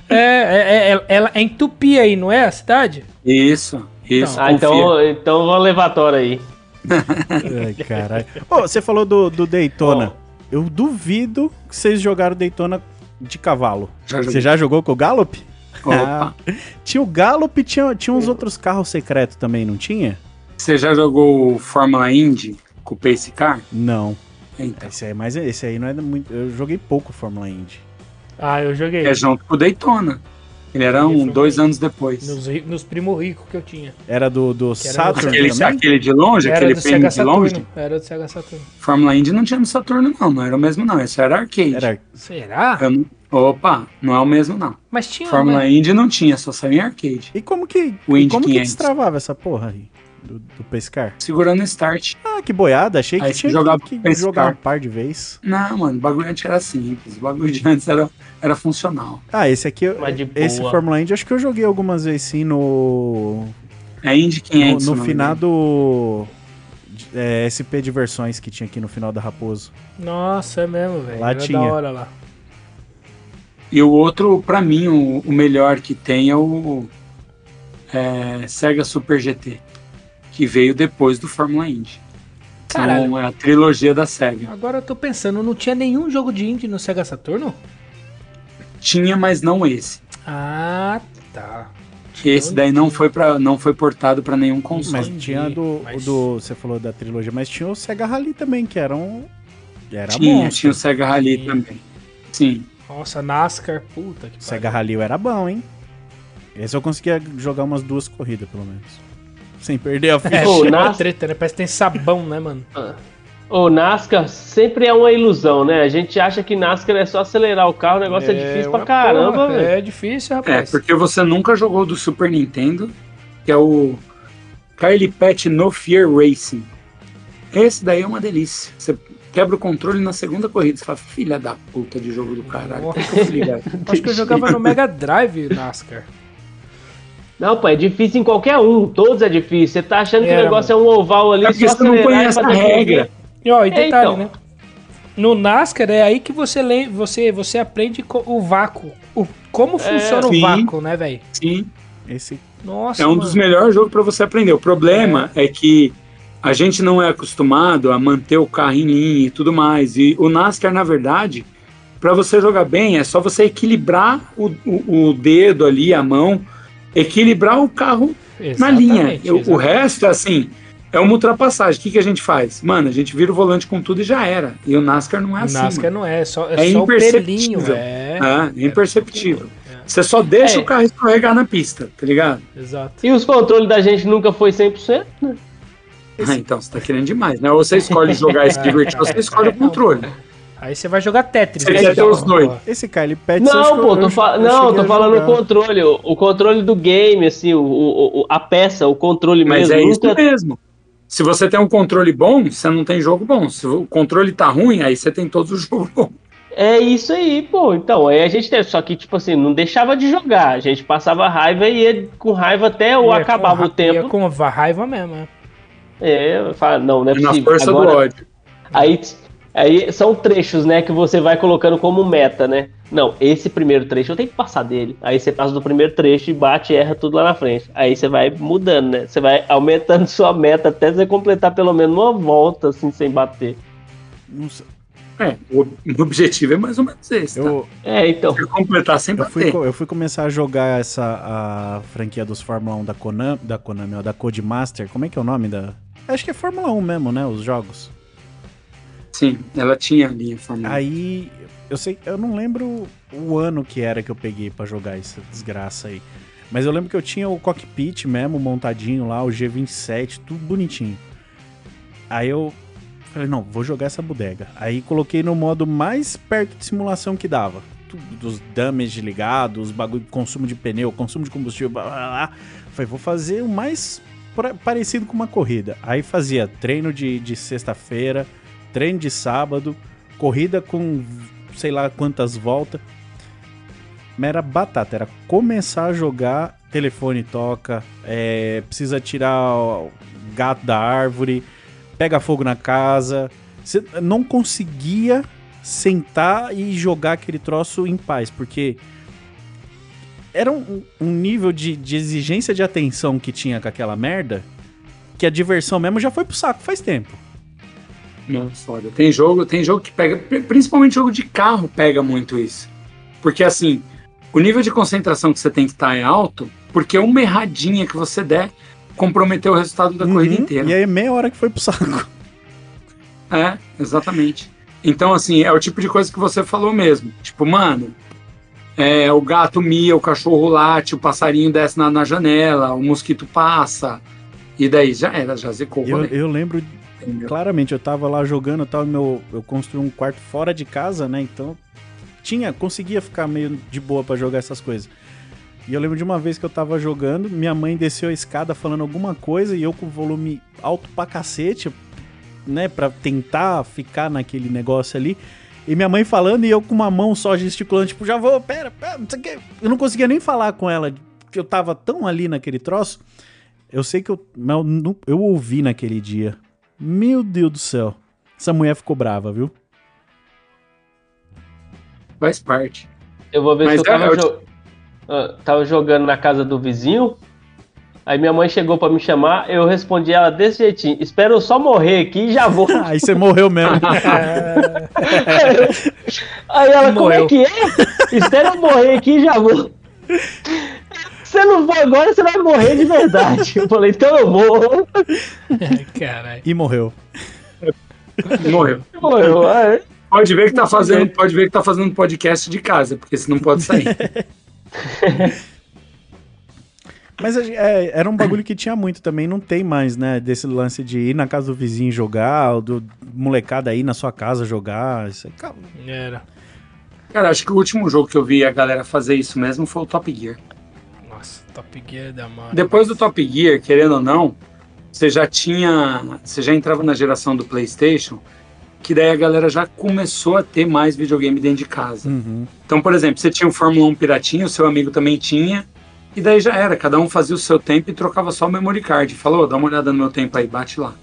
É, é, é, ela é em Tupi aí, não é a cidade? Isso, isso, Ah, então, então vamos levar a tora aí. Ai, caralho. Ô, você falou do, do Daytona. Eu duvido que vocês jogaram Daytona de cavalo. Já. Você já jogou com o Gallop? Opa. Tinha o Gallop e tinha, tinha uns outros carros secretos também, não tinha? Você já jogou o Fórmula Indy com o Pace Car? Não. Então, Esse aí, mas esse aí não é muito. Eu joguei pouco Fórmula Indy. Ah, eu joguei. é junto com o Daytona. Ele era um, dois anos depois. Nos, nos primos ricos que eu tinha. Era do, do Que era Saturn Aquele, também? aquele de longe, Era aquele do PM de longe. Era do Sega Saturno. Fórmula Indy não tinha no Saturno, não. Não era o mesmo, não. Esse era arcade. Era. Será? Eu Opa, não é o mesmo, não. Mas tinha. Fórmula né? Indy não tinha, só saiu em arcade. E como que. O e Indy como que 500. destravava essa porra aí? Do, do pescar? Segurando start. Ah, que boiada. Achei que Aí você tinha jogava que, que jogar um par de vezes. Não, mano, o bagulho antes era simples. O bagulho de antes era, era funcional. Ah, esse aqui. Esse. Fórmula Indy acho que eu joguei algumas vezes sim no. É Indy No, 500. no o nome finado. é, SP Diversões que tinha aqui no final da Raposo. Nossa, é mesmo, velho. Lá Era tinha. da hora lá. E o outro, pra mim, o, o melhor que tem é o, é, Sega Super GT, que veio depois do Fórmula Indy. Caralho. Então, é a trilogia da Sega. Agora eu tô pensando, não tinha nenhum jogo de indie no Sega Saturno? Tinha, mas não esse. Ah, tá. Esse daí não foi, pra, não foi portado para nenhum console. Mas tinha do, mas- o do. Você falou da trilogia, mas tinha o Sega Rally também, que era um. Era tinha, monstro. tinha o Sega Rally Sim. também. Sim. Nossa, NASCAR, puta que O Sega Rally era bom, hein? Esse eu conseguia jogar umas duas corridas, pelo menos. Sem perder a ficha. É, Pô, cheio Nas- da treta, né? Parece que tem sabão, né, mano? O NASCAR sempre é uma ilusão, né? A gente acha que NASCAR é só acelerar o carro, o negócio é, difícil pra caramba, porra, velho. É difícil, É, rapaz. porque você nunca jogou do Super Nintendo, que é o Carly Pet No Fear Racing. Esse daí é uma delícia. Você quebra o controle na segunda corrida. Você fala, filha da puta de jogo do caralho. Ligar. Acho que eu jogava no Mega Drive NASCAR. Não, pô, é difícil em qualquer um. Todos é difícil. Você tá achando que Era, o negócio é um oval ali, É porque só você não conhece a regra. E, ó, e detalhe, então. né? No NASCAR é aí que você, lê, você, você aprende co- o vácuo. O, como funciona o Sim. vácuo, né, velho? Sim, Esse Nossa, é um mano. dos melhores jogos pra você aprender. O problema é. que a gente não é acostumado a manter o carro em linha e tudo mais. E o NASCAR, na verdade, pra você jogar bem, é só você equilibrar o, o, o dedo ali, a mão, equilibrar o carro na linha. Exatamente, O- O exatamente. resto, assim, é uma ultrapassagem. O que, que a gente faz? Mano, a gente vira o volante com tudo e já era. E o NASCAR não é O assim. NASCAR mano. não é, só, é, É só o imperceptível. pelinho. É, É, é imperceptível. Você só deixa É. o carro escorregar na pista, tá ligado? exato. E os controles da gente nunca foi 100%? Ah, então, você tá querendo demais, né? Ou você escolhe jogar e se divertir, ou você escolhe o controle. Aí você vai jogar Tetris. Você né, quer ter então, os dois. Esse Pet eu acho Não, pô, tô, fa- não, tô falando o jogar. controle, o, o controle do game, assim, o, o- o- a peça, o controle Mas mesmo. é isso nunca- mesmo. Se você tem um controle bom, você não tem jogo bom. Se o controle tá ruim, aí você tem todos os jogos bons. É isso aí, pô. Então, aí a gente teve, só que, tipo assim, não deixava de jogar. A gente passava raiva e ia com raiva até ou Ia acabava com, o Ia tempo. com va- raiva mesmo, é. É, eu falo, não, não é E na possível. força Agora, do ódio. Aí, aí são trechos, né, que você vai colocando como meta, né? Não, esse primeiro trecho eu tenho que passar dele. Aí você passa do primeiro trecho e bate e erra tudo lá na frente. Aí você vai mudando, né? Você vai aumentando sua meta até você completar pelo menos uma volta, assim, sem bater. Não sei. É, o objetivo é mais ou menos esse, tá? Eu, É, então. Você completar sem eu, fui, bater. eu fui começar a jogar essa a franquia dos Fórmula 1 da Konami, da Konami, ó, da Codemaster. Como é que é o nome da? Acho que é Fórmula 1 mesmo, né? Os jogos. Sim, ela tinha a linha Fórmula 1. Aí, eu sei, eu não lembro o ano que era que eu peguei pra jogar essa desgraça aí. Mas eu lembro que eu tinha o cockpit mesmo montadinho lá, o G27, tudo bonitinho. Aí eu falei, não, vou jogar essa bodega. Aí coloquei no modo mais perto de simulação que dava. Tudo, dos damage ligados, bagulho consumo de pneu, consumo de combustível, blá, blá, blá. Falei, vou fazer o mais parecido com uma corrida. Aí fazia treino de, de sexta-feira, treino de sábado, corrida com sei lá quantas voltas. Mas era batata, era começar a jogar, telefone toca, é, precisa tirar o gato da árvore, pega fogo na casa. Você não conseguia sentar e jogar aquele troço em paz, porque era um, um nível de, de exigência de atenção que tinha com aquela merda que a diversão mesmo já foi pro saco faz tempo. Não, foda. Tem jogo, tem jogo que pega, pri- principalmente jogo de carro pega muito isso. Porque assim, o nível de concentração que você tem que estar é alto, porque uma erradinha que você der comprometeu o resultado da corrida Uhum, inteira. E aí meia hora que foi pro saco. É, exatamente. Então, assim, é o tipo de coisa que você falou mesmo. Tipo, mano, é, o gato mia, o cachorro late, o passarinho desce na, na janela, o mosquito passa. E daí já era, já zicou Eu, eu lembro entendeu? claramente, eu tava lá jogando, no meu, eu construí um quarto fora de casa, né? Então tinha, conseguia ficar meio de boa pra jogar essas coisas. E eu lembro de uma vez que eu tava jogando, minha mãe desceu a escada falando alguma coisa e eu com o volume alto pra cacete, né, Pra tentar ficar naquele negócio ali. E minha mãe falando e eu com uma mão só gesticulando, tipo, já vou, pera, pera, não sei o quê. Eu não conseguia nem falar com ela, porque eu tava tão ali naquele troço. Eu sei que eu, eu, eu ouvi naquele dia. Meu Deus do céu. Essa mulher ficou brava, viu? Faz parte. Eu vou ver Mas se eu tava, é, eu jo- Ah, tava jogando na casa do vizinho. Aí minha mãe chegou pra me chamar, eu respondi ela desse jeitinho: Espera eu só morrer aqui e já vou. Aí você morreu mesmo. Aí ela, como Morreu. é que é? Espera eu morrer aqui e já vou. Se eu não for agora, você vai morrer de verdade. Eu falei, então eu morro. Caralho. e morreu. Morreu. Morreu. Ah, Pode ver que tá fazendo, pode ver que tá fazendo podcast de casa, porque você não pode sair. Mas é, era um bagulho que tinha muito também, não tem mais, né? Desse lance de ir na casa do vizinho jogar, ou do molecada ir na sua casa jogar. Isso aí, cara, Era. Cara, acho que o último jogo que eu vi a galera fazer isso mesmo foi o Top Gear. Top Gear da mano. Depois do Top Gear, querendo ou não, você já tinha. Você já entrava na geração do PlayStation, que daí a galera já começou a ter mais videogame dentro de casa. Uhum. Então, por exemplo, você tinha o Fórmula 1 Piratinho, o seu amigo também tinha, e daí já era, cada um fazia o seu tempo e trocava só o memory card. Falou, dá uma olhada no meu tempo aí, bate lá.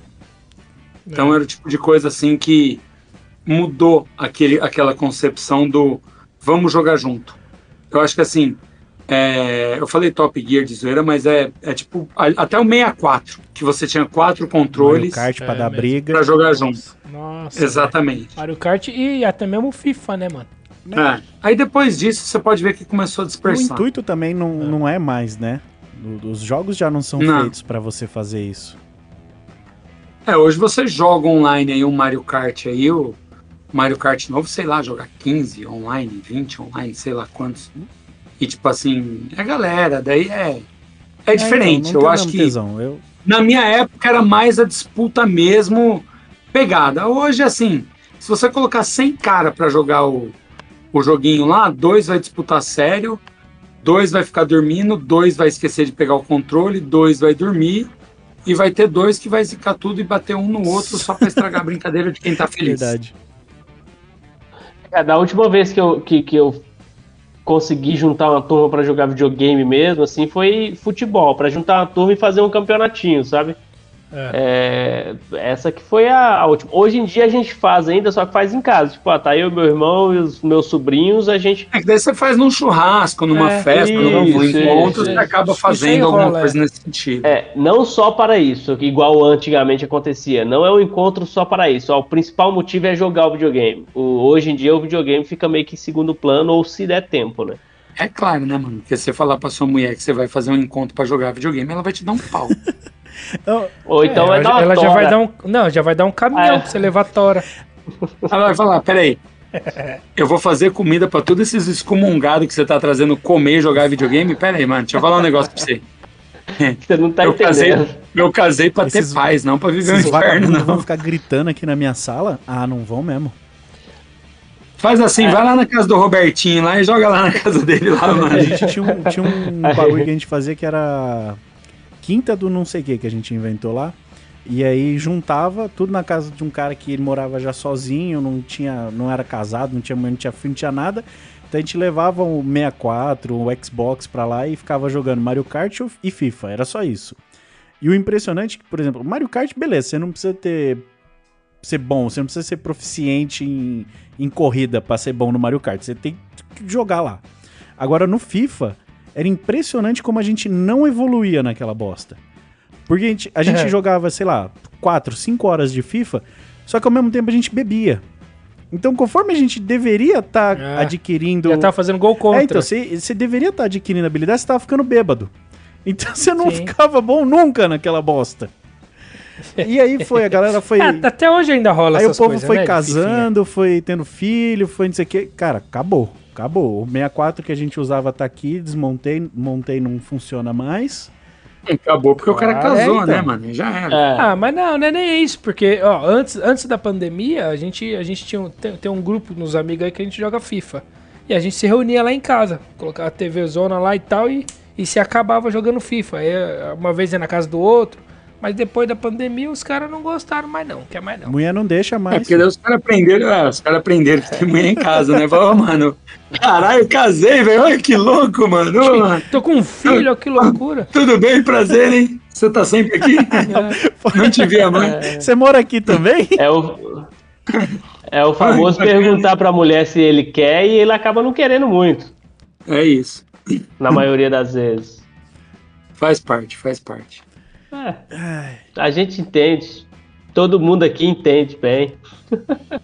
Então era o tipo de coisa assim que mudou aquele, aquela concepção do vamos jogar junto. Eu acho que assim, é, eu falei Top Gear de zoeira, mas é, é tipo a- até o 64, que você tinha quatro Mario controles Kart pra É dar mesmo. briga. pra jogar junto. Nossa. Exatamente. velho. Mario Kart e até mesmo o FIFA, né, mano? É. Aí depois disso você pode ver que começou a O dispersar. intuito também não, não é mais, né? O- Os jogos já não são Não. feitos pra você fazer isso. É, hoje você joga online aí um Mario Kart aí, o Mario Kart novo, sei lá, jogar 15 online, 20 online, sei lá quantos. E tipo assim, é galera, daí é. É diferente. então, não eu acho que tesão. Eu, na minha época era mais a disputa mesmo pegada. Hoje, assim, se você colocar 100 cara pra jogar o, o joguinho lá, dois vai disputar sério, dois vai ficar dormindo, dois vai esquecer de pegar o controle, dois vai dormir. E vai ter dois que vai zicar tudo e bater um no outro só pra estragar a brincadeira de quem tá feliz. verdade. É, da última vez que eu, que, que eu consegui juntar uma turma pra jogar videogame mesmo, assim, foi futebol, pra juntar uma turma e fazer um campeonatinho, sabe? É, essa que foi a, a última. Hoje em dia a gente faz ainda, só que faz em casa. Tipo, ah, tá eu, meu irmão e os meus sobrinhos, a gente. É que daí você faz num churrasco, numa É, festa, num isso, encontro, isso, você acaba isso fazendo alguma rola, coisa nesse sentido. É, não só para isso, igual antigamente acontecia. Não é um encontro só para isso. Ó, o principal motivo é jogar o videogame. O- hoje em dia o videogame fica meio que em segundo plano, ou se der tempo, né? É claro, né, mano? Porque você falar pra sua mulher que você vai fazer um encontro pra jogar videogame, ela vai te dar um pau. Então, Ou então ela, vai dar uma ela já tora. vai dar um. Não, já vai dar um caminhão Ah. pra você levar a tora. Ela vai falar, peraí, eu vou fazer comida pra todos esses excomungados que você tá trazendo comer e jogar videogame? Peraí, mano, deixa eu falar um negócio pra você. Você não tá eu, casei, entendendo. eu casei pra Esses- ter paz, não pra viver um inferno, vagabundos vão não. ficar gritando aqui na minha sala? Ah, não vão mesmo. Faz assim, vai lá na casa do Robertinho lá e joga lá na casa dele lá, mano. A gente tinha um, tinha um bagulho que a gente fazia que era quinta do não sei o que que a gente inventou lá. E aí juntava tudo na casa de um cara que ele morava já sozinho, não tinha, não era casado, não tinha mãe, não tinha filho, não tinha nada. Então a gente levava o 64, o Xbox pra lá e ficava jogando Mario Kart e FIFA, era só isso. E o impressionante é que, por exemplo, Mario Kart, beleza, você não precisa ter ser bom, você não precisa ser proficiente em, em corrida pra ser bom no Mario Kart, você tem que jogar lá. Agora no FIFA, era impressionante como a gente não evoluía naquela bosta. Porque a gente, a gente É. jogava, sei lá, 4, 5 horas de FIFA, só que ao mesmo tempo a gente bebia. Então, conforme a gente deveria estar É. adquirindo. Já tá fazendo gol contra. É, então, você, deveria estar adquirindo habilidade, você tava ficando bêbado. Então você não Sim. ficava bom nunca naquela bosta. E aí foi, a galera foi. É, até hoje ainda rola Aí o essas povo coisas, foi né, casando, foi tendo filho, foi não sei o que. Cara, acabou. Acabou. O 64 que a gente usava tá aqui, desmontei, montei, não funciona mais. Acabou porque o cara Ah, casou, é, então. né, mano? Já era. É, Ah, mas não, não é nem isso, porque, ó, antes, antes da pandemia, a gente, a gente tinha um, tem, tem um grupo nos amigos aí que a gente joga FIFA. E a gente se reunia lá em casa, colocava a TV zona lá e tal, e, e se acabava jogando FIFA. Aí, uma vez ia na casa do outro, mas depois da pandemia os caras não gostaram mais não, quer mais não. Mulher não deixa É, mais. porque daí os caras aprenderam, é, os caras aprenderam que tem mulher em casa, né? Falou, "Ô, mano, caralho, casei, velho, olha que louco, mano. Ô. Tô com um filho, ó, que loucura. Tudo bem, prazer, hein? Você tá sempre aqui? Não te vi a mãe. Você mora aqui também? é o. É o famoso Ai, perguntar pra mulher se ele quer e ele acaba não querendo muito, É isso. na maioria das vezes. Faz parte, faz parte. É, a gente entende. Todo mundo aqui entende bem.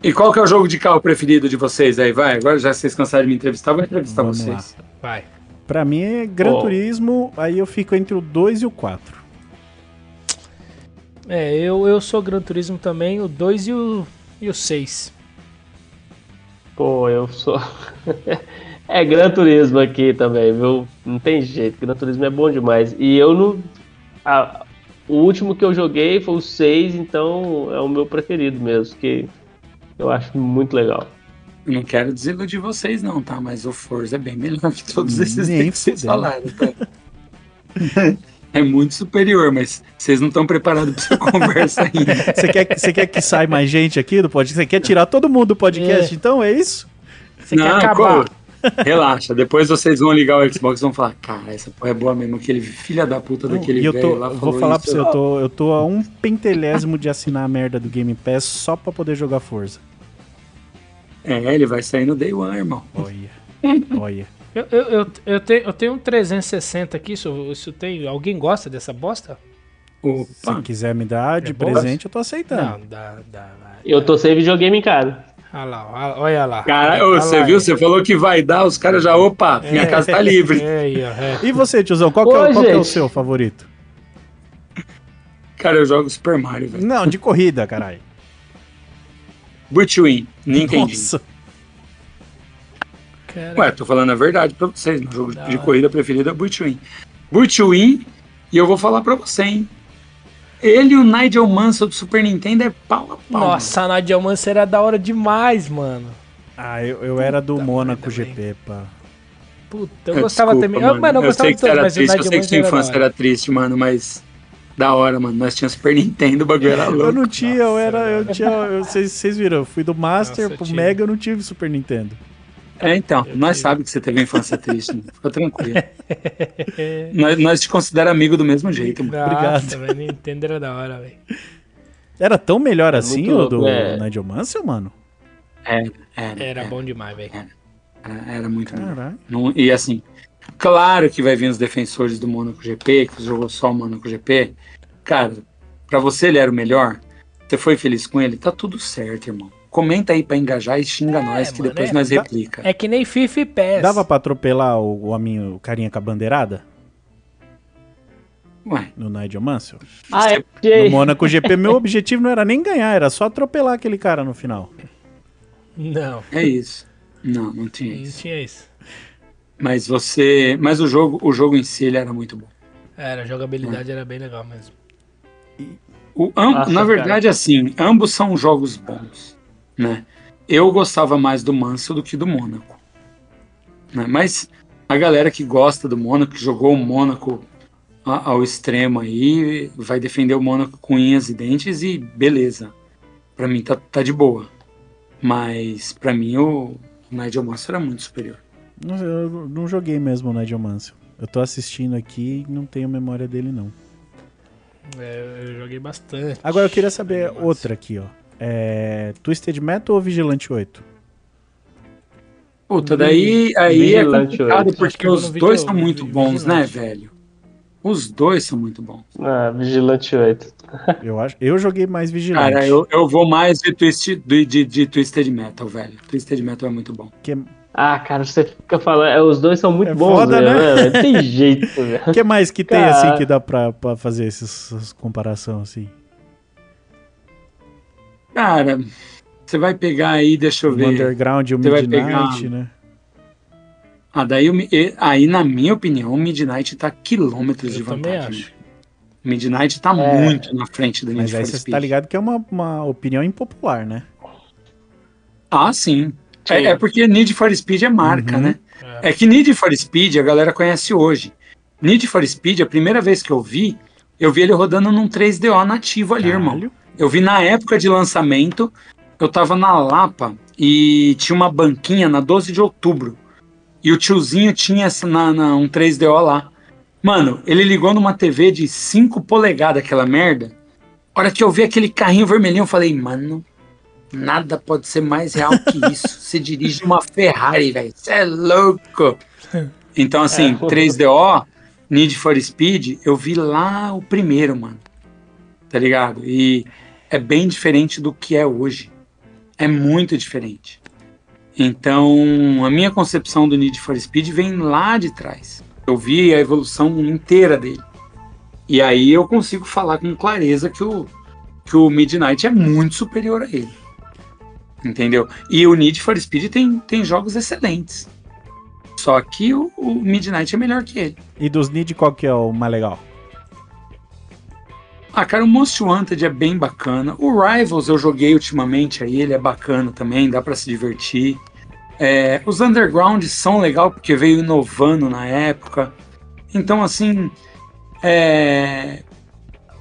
E qual que é o jogo de carro preferido de vocês aí? Vai, agora já vocês cansaram de me entrevistar, vou entrevistar Vamos vocês. Vai. Pra mim é Gran Ó. Turismo, aí eu fico entre o 2 e o 4. É, eu, eu sou Gran Turismo também, o 2 e o, e o 6. Pô, eu sou. é Gran Turismo aqui também, viu? Não tem jeito, Gran Turismo é bom demais. E eu não. A- O último que eu joguei foi o 6, então é o meu preferido mesmo, que eu acho muito legal. Não quero desiludir vocês, não, tá? Mas o Forza é bem melhor que todos esses Nem que vocês falaram, tá? É muito superior, mas vocês não estão preparados para essa conversa ainda. Você quer, que- você quer que saia mais gente aqui do podcast? Você quer tirar todo mundo do podcast? É. Então é isso? Você quer Não, acabar? pô, Relaxa, depois vocês vão ligar o Xbox e vão falar, cara, essa porra é boa mesmo, aquele filha da puta daquele eu velho tô, lá vou falar isso. pra você, eu tô, eu tô a um pentelésimo de assinar a merda do Game Pass só pra poder jogar Forza. É, ele vai sair no Day One, irmão. Olha. Olha. Eu, eu, eu, eu, tenho, eu tenho um 360 aqui, isso, isso tem. Alguém gosta dessa bosta? Se Opa, quiser me dar de É presente, eu tô aceitando. Não, dá, dá. vai. Eu tô sem videogame em casa. Olha lá, olha- lá. cara, você lá, viu? é. Você falou que vai dar, os caras já, opa, minha casa tá livre. É. É. E você, tiozão, qual, que, é, Ô, o- qual que é o gente. seu favorito? Cara, eu jogo Super Mario, velho. Não, de corrida, caralho. Between, Nintendo. Nossa. Cara, Ué, tô falando a verdade pra vocês. Meu jogo Da de corrida preferido é Between. Between, e eu vou falar pra você, hein? Ele e o Nigel Mansell do Super Nintendo é pau a pau. Nossa, a Nadia Manso era da hora demais, mano. Ah, eu, eu era do Mônaco GP, pá. Puta, eu mano. gostava Desculpa, também. Eu, Mano. mano, eu eu gostava sei de que você todos, era mas triste, eu sei que Manso sua era da infância hora. era triste, mano, mas da hora, mano. Nós tínhamos Super Nintendo, o bagulho era louco. Eu não tinha, eu Nossa, era. Eu tinha. eu- Vocês vocês viram, eu fui do Master Nossa, eu pro. Mega, eu não tive Super Nintendo. É, então, Eu nós tive. sabemos que você teve infância triste, mano. Fica tranquilo. nós, nós te consideramos amigo do mesmo jeito, mano. Obrigado. Nossa, velho, Nintendo era da hora, velho. Era tão melhor É assim o do é. Nigel Mansell, mano? Era, era, Era era, bom demais, velho. era, era muito melhor. Caralho. Não- e assim, claro que vai vir os defensores do Monaco GP, que jogou só o Monaco GP. Cara, pra você ele era o melhor, você foi feliz com ele, tá tudo certo, irmão. Comenta aí pra engajar e xinga nós, que mano, depois é- nós replica. É que nem FIFA e PES. Dava pra atropelar o, o o carinha com a bandeirada Ué, no Nigel Mansell? Ah, é No porque. Mônaco GP, meu objetivo não era nem ganhar, era só atropelar aquele cara no final. Não, é isso. Não, não tinha não isso. tinha isso. Mas você. Mas o jogo, o jogo em si ele era muito bom. Era, a jogabilidade era bem legal mesmo. O, am- Nossa, na cara. verdade, assim, ambos são jogos bons, né? Eu gostava mais do Mansell do que do Mônaco. Né? Mas a galera que gosta do Mônaco, que jogou o Mônaco ao extremo aí, vai defender o Mônaco com unhas e dentes e beleza. Pra mim tá, tá de boa. Mas pra mim o Nigel Mansell era muito superior. Não, Eu não joguei mesmo o Nigel Mansell. Eu tô assistindo aqui e não tenho memória dele, não. É, eu joguei bastante. Agora eu queria saber outra aqui, ó. É, Twisted Metal ou Vigilante 8? Puta, daí aí é Vigilante complicado oito. Acho que porque eu vou os dois são muito bons, né, Vigilante. velho? Os dois são muito bons. Ah, Vigilante 8. Eu acho. Eu joguei mais Vigilante. Cara, eu, eu vou mais de, twist, de, de, de Twisted Metal, velho. Twisted Metal é muito bom. Que, Ah, cara, você fica falando. é, Os dois são muito É bons, foda, velho, né? né? Tem jeito, velho. que mais que tem Cara. assim que dá pra, pra fazer essas, essas comparações assim? Cara, você vai pegar aí, deixa eu O ver. Underground e o Midnight, pegar- né? Ah, daí o Mi- e- aí, na minha opinião, o Midnight tá quilômetros Eu de também vantagem. acho. O Midnight tá É. muito na frente do Need Mas for aí você Speed. tá ligado que é uma, uma opinião impopular, né? Ah, sim. É, Sim. é porque Need for Speed é marca, Uhum. né? É que Need for Speed a galera conhece hoje. Need for Speed, a primeira vez que eu vi, eu vi ele rodando num 3DO nativo ali, irmão. Eu vi na época de lançamento, eu tava na Lapa e tinha uma banquinha na 12 de outubro. E o tiozinho tinha essa na, na- um 3DO lá. Mano, ele ligou numa TV de 5 polegadas, aquela merda. A hora que eu vi aquele carrinho vermelhinho, eu falei, mano, nada pode ser mais real que isso. Você dirige uma Ferrari, velho. Você é louco. Então, assim, É. 3DO, Need for Speed, eu vi lá o primeiro, mano. Tá ligado? E é bem diferente do que é hoje. É muito diferente. Então, a minha concepção do Need for Speed vem lá de trás. Eu vi a evolução inteira dele. E aí eu consigo falar com clareza que o, que o Midnight é muito superior a ele. Entendeu? E o Need for Speed tem, tem jogos excelentes. Só que o, o Midnight é melhor que ele. E dos Need, qual que é o mais legal? Ah, cara, o Most Wanted é bem bacana. O Rivals eu joguei ultimamente aí, ele é bacana também, dá para se divertir. É, os Underground são legal porque veio inovando na época. Então, assim, é...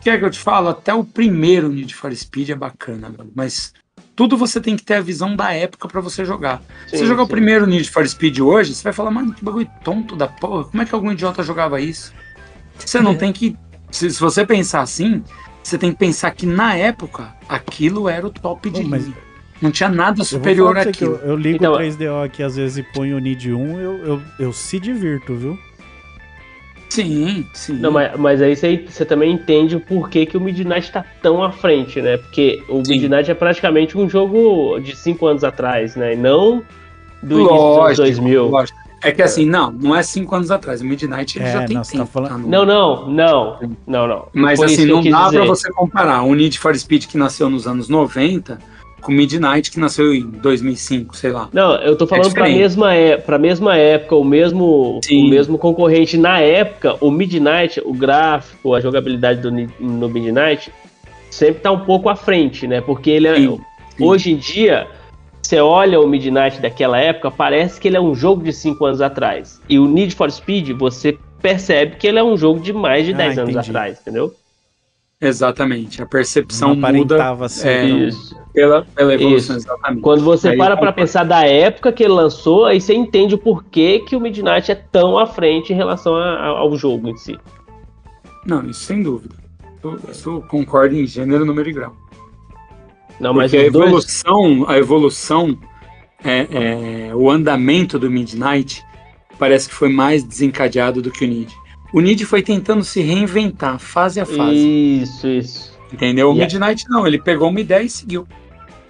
quer que eu te falo? Até o primeiro Need for Speed é bacana, mano. mas tudo você tem que ter a visão da época para você jogar. Sim, Se você jogar o sim. primeiro Need for Speed hoje, você vai falar, mano, que bagulho tonto da porra. Como é que algum idiota jogava isso? Você não É. tem que. Se, se você pensar assim, você tem que pensar que na época aquilo era o top de Pô, mas- linha. Não tinha nada superior àquilo. Eu, eu ligo Então, o 3DO aqui às vezes e ponho o Need 1, eu, eu, eu se divirto, viu? Sim, sim. Não, mas, mas aí você, você também entende o porquê que o Midnight tá tão à frente, né? Porque o Sim. Midnight é praticamente um jogo de 5 anos atrás, né? E não do início dos anos Lógico, 2000. lógico. É que assim, não, não é cinco anos atrás. O Midnight ele É, já tem não, tá tempo. falando- tá no- Não, não, não, não, não. Mas Foi assim, não dá dizer. pra você comparar o Need for Speed que nasceu nos anos 90 com o Midnight que nasceu em 2005, sei lá. Não, eu tô falando pra diferente. mesma, é, pra mesma época, o mesmo, Sim. o mesmo concorrente. Na época, o Midnight, o gráfico, a jogabilidade do no Midnight sempre tá um pouco à frente, né? Porque ele é, sim. hoje em dia, você olha o Midnight daquela época, parece que ele é um jogo de 5 anos atrás. E o Need for Speed, você percebe que ele é um jogo de mais de Ah, 10 anos entendi. atrás, entendeu? Exatamente. A percepção Não muda aparentava ser é, Isso. pela, pela evolução, Isso. exatamente. Quando você Aí para concordo. pensar da época que ele lançou, aí você entende o porquê que o Midnight é tão à frente em relação a- a- ao jogo em si. Não, isso sem dúvida. Eu, isso eu concordo em gênero, número e grau. Não, mas a dois. evolução, a evolução, é, é, o andamento do Midnight parece que foi mais desencadeado do que o Need. O Need foi tentando se reinventar, fase a fase. Isso, isso. Entendeu? O Yeah. Midnight não, ele pegou uma ideia e seguiu.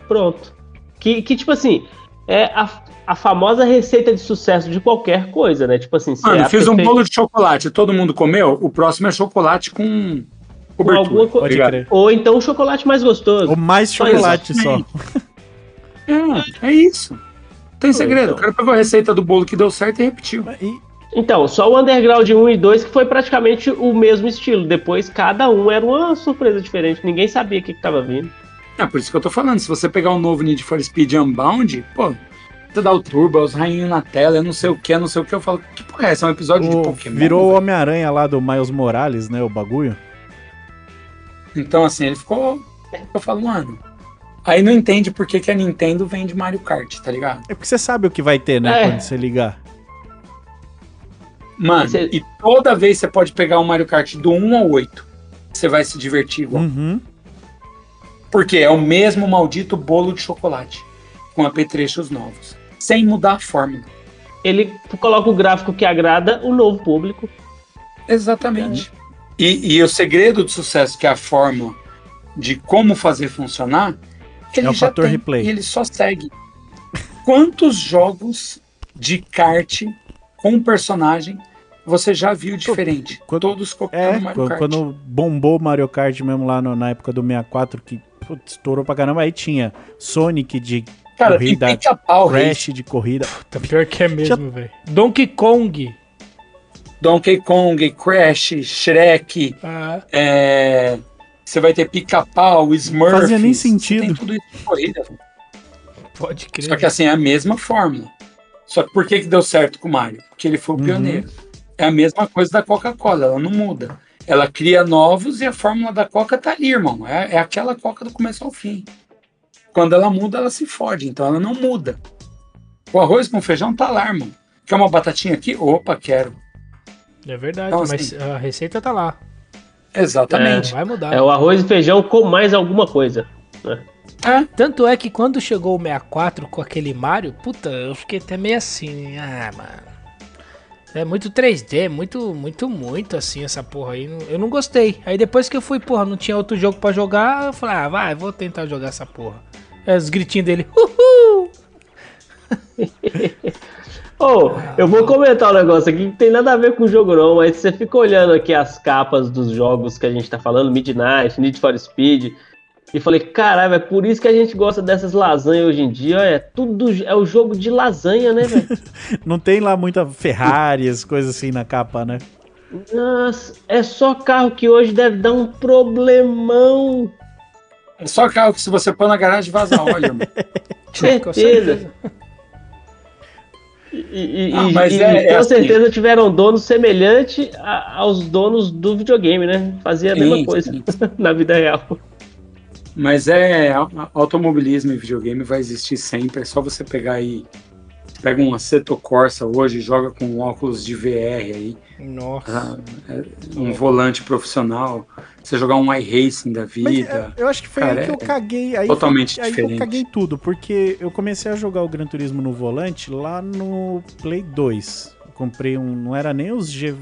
Pronto. Que, que tipo assim, é a, a famosa receita de sucesso de qualquer coisa, né? Tipo assim, você Mano, acha fiz que um bolo de chocolate, todo mundo comeu, o próximo é chocolate com cobertura. alguma crer. Ou então um chocolate mais gostoso. Ou mais chocolate só. É, é isso. Não Tem segredo. então. O cara pegou a receita do bolo que deu certo e repetiu. Então, só o Underground 1 e 2 que foi praticamente o mesmo estilo. Depois, cada um era uma surpresa diferente. Ninguém sabia o que, que tava vindo. É por isso que eu tô falando. Se você pegar o novo Need for Speed Unbound, pô, você dá o turbo, os rainhos na tela, eu não sei o que, não sei o que. Eu falo, que porra é essa? É um episódio de o- Pokémon? virou o? Homem-Aranha lá do Miles Morales, né? O bagulho. Então, assim, ele ficou. Eu falo, mano. Aí não entende por que, que a Nintendo vende Mario Kart, tá ligado? É porque você sabe o que vai ter, né? É. Quando você ligar. Mano, Você- e toda vez você pode pegar o Mario Kart do 1 ao 8. Você vai se divertir igual. Uhum. Porque é o mesmo maldito bolo de chocolate. Com apetrechos novos. Sem mudar a fórmula. Ele coloca o gráfico que agrada o novo público. Exatamente. E, e o segredo do sucesso, que é a fórmula de como fazer funcionar, ele É o já fator tem, replay. E ele só segue. Quantos jogos de kart com personagem você já viu diferente? quando- Todos copiando É, Mario quando, Kart. quando bombou o Mario Kart mesmo lá no- na época do 64, que putz, estourou pra caramba, aí tinha Sonic de Cara, corrida, Crash de corrida. Tá pior que é mesmo, velho. Donkey Kong. Donkey Kong, Crash, Shrek, Ah, é, você vai ter pica-pau, Smurfs. Fazia nem sentido. Tem tudo isso de corrida. pode crer. Só que assim, é a mesma fórmula. Só que por que, que deu certo com o Mario? Porque ele foi o Uhum. pioneiro. É a mesma coisa da Coca-Cola, ela não muda. Ela cria novos e a fórmula da Coca tá ali, irmão. É, é aquela Coca do começo ao fim. Quando ela muda, ela se fode, então ela não muda. O arroz com feijão tá lá, irmão. Quer uma batatinha aqui? Opa, quero. É verdade, Então, mas assim, a receita tá lá. Exatamente. Não vai mudar. É o arroz e feijão com mais alguma coisa. É. Tanto é que quando chegou o 64 com aquele Mario, puta, eu fiquei até meio assim. Ah, mano. É muito 3D, muito, muito, muito assim essa porra aí. Eu não gostei. Aí depois que eu fui, porra, não tinha outro jogo pra jogar, eu falei, ah, vai, vou tentar jogar essa porra. É os gritinhos dele, uhul! Ô, eu vou comentar um negócio aqui que não tem nada a ver com o jogo não, mas você fica olhando aqui as capas dos jogos que a gente tá falando, Midnight, Need for Speed, e falei, caralho, é por isso que a gente gosta dessas lasanhas hoje em dia, é tudo, é o jogo de lasanha, né, velho? Não tem lá muita Ferrari, as coisas assim na capa, né? Nossa, é só carro que hoje deve dar um problemão. É só carro que se você pôr na garagem vaza óleo, mano. Com Certeza. E, e- Ah, e- mas e é- é com assim. certeza tiveram donos semelhantes a- aos donos do videogame, né? Fazia a Sim, mesma coisa sim. na vida real. Mas é, a- a- automobilismo e videogame vai existir sempre. É só você pegar aí. você Pega um Assetto Corsa hoje, joga com um óculos de VR aí, Nossa. tá? É um volante profissional. Você jogar um iRacing da Mas vida. é, eu acho que foi Cara, aí que eu é caguei. Aí, totalmente foi, aí eu diferente. caguei tudo, porque eu comecei a jogar o Gran Turismo no volante lá no Play 2. Eu comprei um. Não era nem os G.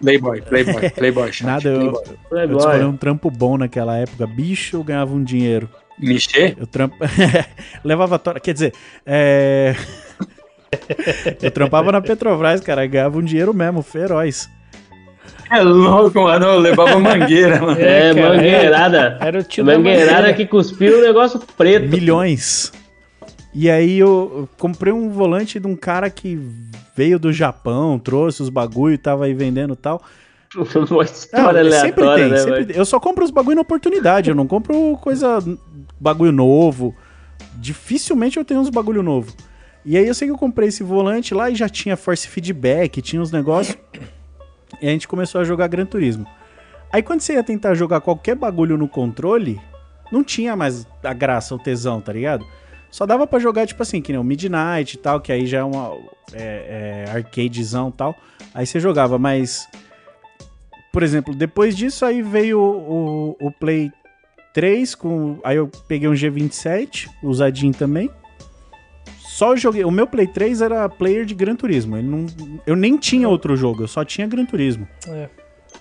Playboy, Playboy, Playboy, chat, Nada, eu, Playboy. eu descobri um trampo bom naquela época. Bicho, eu ganhava um dinheiro. Mexer? Eu trampo... levava tora. Quer dizer, é... eu trampava na Petrobras, cara, ganhava um dinheiro mesmo, feroz. É louco, mano. Eu levava mangueira, mano. É, É, cara, mangueirada. Era o tio da Mangueirada mangueira. que cuspiu um negócio preto. Milhões. E aí eu comprei um volante de um cara que veio do Japão, trouxe os bagulho, tava aí vendendo e tal. Uma Não, história sempre aleatória, tem, né, sempre tem. Eu só compro os bagulho na oportunidade, eu não compro coisa, bagulho novo. Dificilmente eu tenho uns bagulho novo. E aí eu sei que eu comprei esse volante lá e já tinha force feedback, tinha uns negócios. E a gente começou a jogar Gran Turismo. Aí quando você ia tentar jogar qualquer bagulho no controle, não tinha mais a graça, o tesão, tá ligado? Só dava pra jogar, tipo assim, que nem o Midnight e tal, que aí já é uma é, é, arcadezão e tal. Aí você jogava, mas por exemplo, depois disso aí veio o, o, o Play 3 com. Aí eu peguei um G27, usadinho também. Só joguei. O meu Play 3 era player de Gran Turismo. Ele não, eu nem tinha outro jogo, eu só tinha Gran Turismo.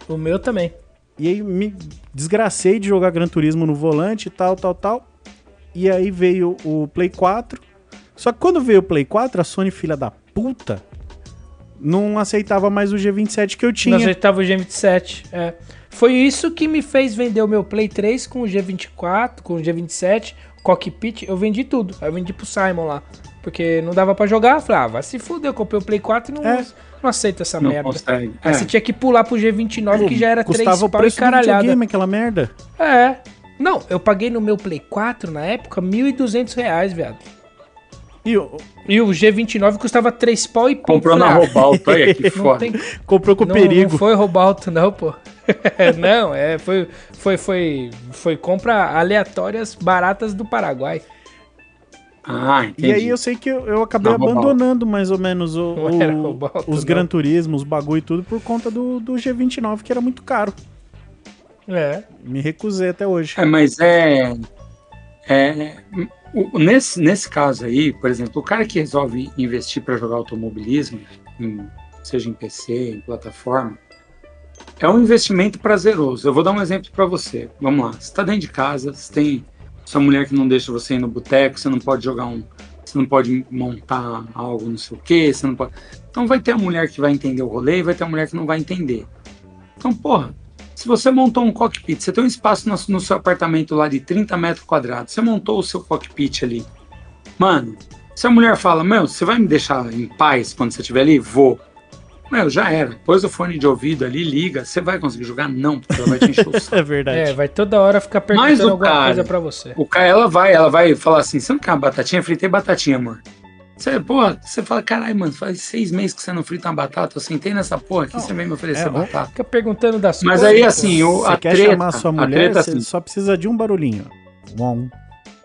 O meu também. E aí me desgracei de jogar Gran Turismo no volante e tal, tal, tal. E aí veio o Play 4. Só que quando veio o Play 4, a Sony, filha da puta, não aceitava mais o G27 que eu tinha. Nós ajeitava o G27. É. Foi isso que me fez vender o meu Play 3 com o G24, com o G27, cockpit. Eu vendi tudo. Aí eu vendi pro Simon lá. Porque não dava pra jogar. Eu falei, ah, vai se fuder. Eu comprei o Play 4 e não, É. não aceito essa Não merda. consegue. Aí É. você tinha que pular pro G29, que já era 3 Custava o pau e caralhada. aquela merda. É. Não, eu paguei no meu Play 4 na época 1.200 reais, viado. E o- E o G29 custava 3 pau e pouco. Comprou na ah, Robalto, olha que foda. tem comprou com não, perigo. Não foi roubar alto, não, pô. não, é, foi, foi, foi, foi compra aleatórias baratas do Paraguai. Ah, entendi. E aí eu sei que eu, eu acabei Não, abandonando mais ou menos o- o- os não. Gran Turismo, os bagulho e tudo por conta do, do G29, que era muito caro. É. Me recusei até hoje. É, mas é. é o- o- nesse, nesse caso aí, por exemplo, o cara que resolve investir para jogar automobilismo, em- seja em PC, em plataforma, é um investimento prazeroso. Eu vou dar um exemplo para você. Vamos lá. Você está dentro de casa, você tem sua mulher que não deixa você ir no boteco, você não pode jogar um. Você não pode montar algo, não sei o quê, você não pode. Então vai ter a mulher que vai entender o rolê e vai ter a mulher que não vai entender. Então, porra, se você montou um cockpit, você tem um espaço no, no seu apartamento lá de 30 metros quadrados, você montou o seu cockpit ali. Mano, se a mulher fala, meu, você vai me deixar em paz quando você estiver ali? Vou. Meu, já era. Pôs o fone de ouvido ali, liga. Você vai conseguir jogar? Não, porque ela vai te encher o saco. É verdade. É, vai toda hora ficar Mas perguntando alguma cara- coisa pra você. O cara, ela vai, ela vai falar assim: você não quer uma batatinha? Fritei batatinha, amor. Você, pô, você fala, caralho, mano, faz seis meses que você não frita uma batata. Eu sentei nessa porra aqui, Não, você vem me oferecer é, batata. Fica perguntando das Mas coisas. aí, pô. assim, o, Você a quer treta, chamar sua a mulher, treta, você assim, só precisa de um barulhinho. Bom.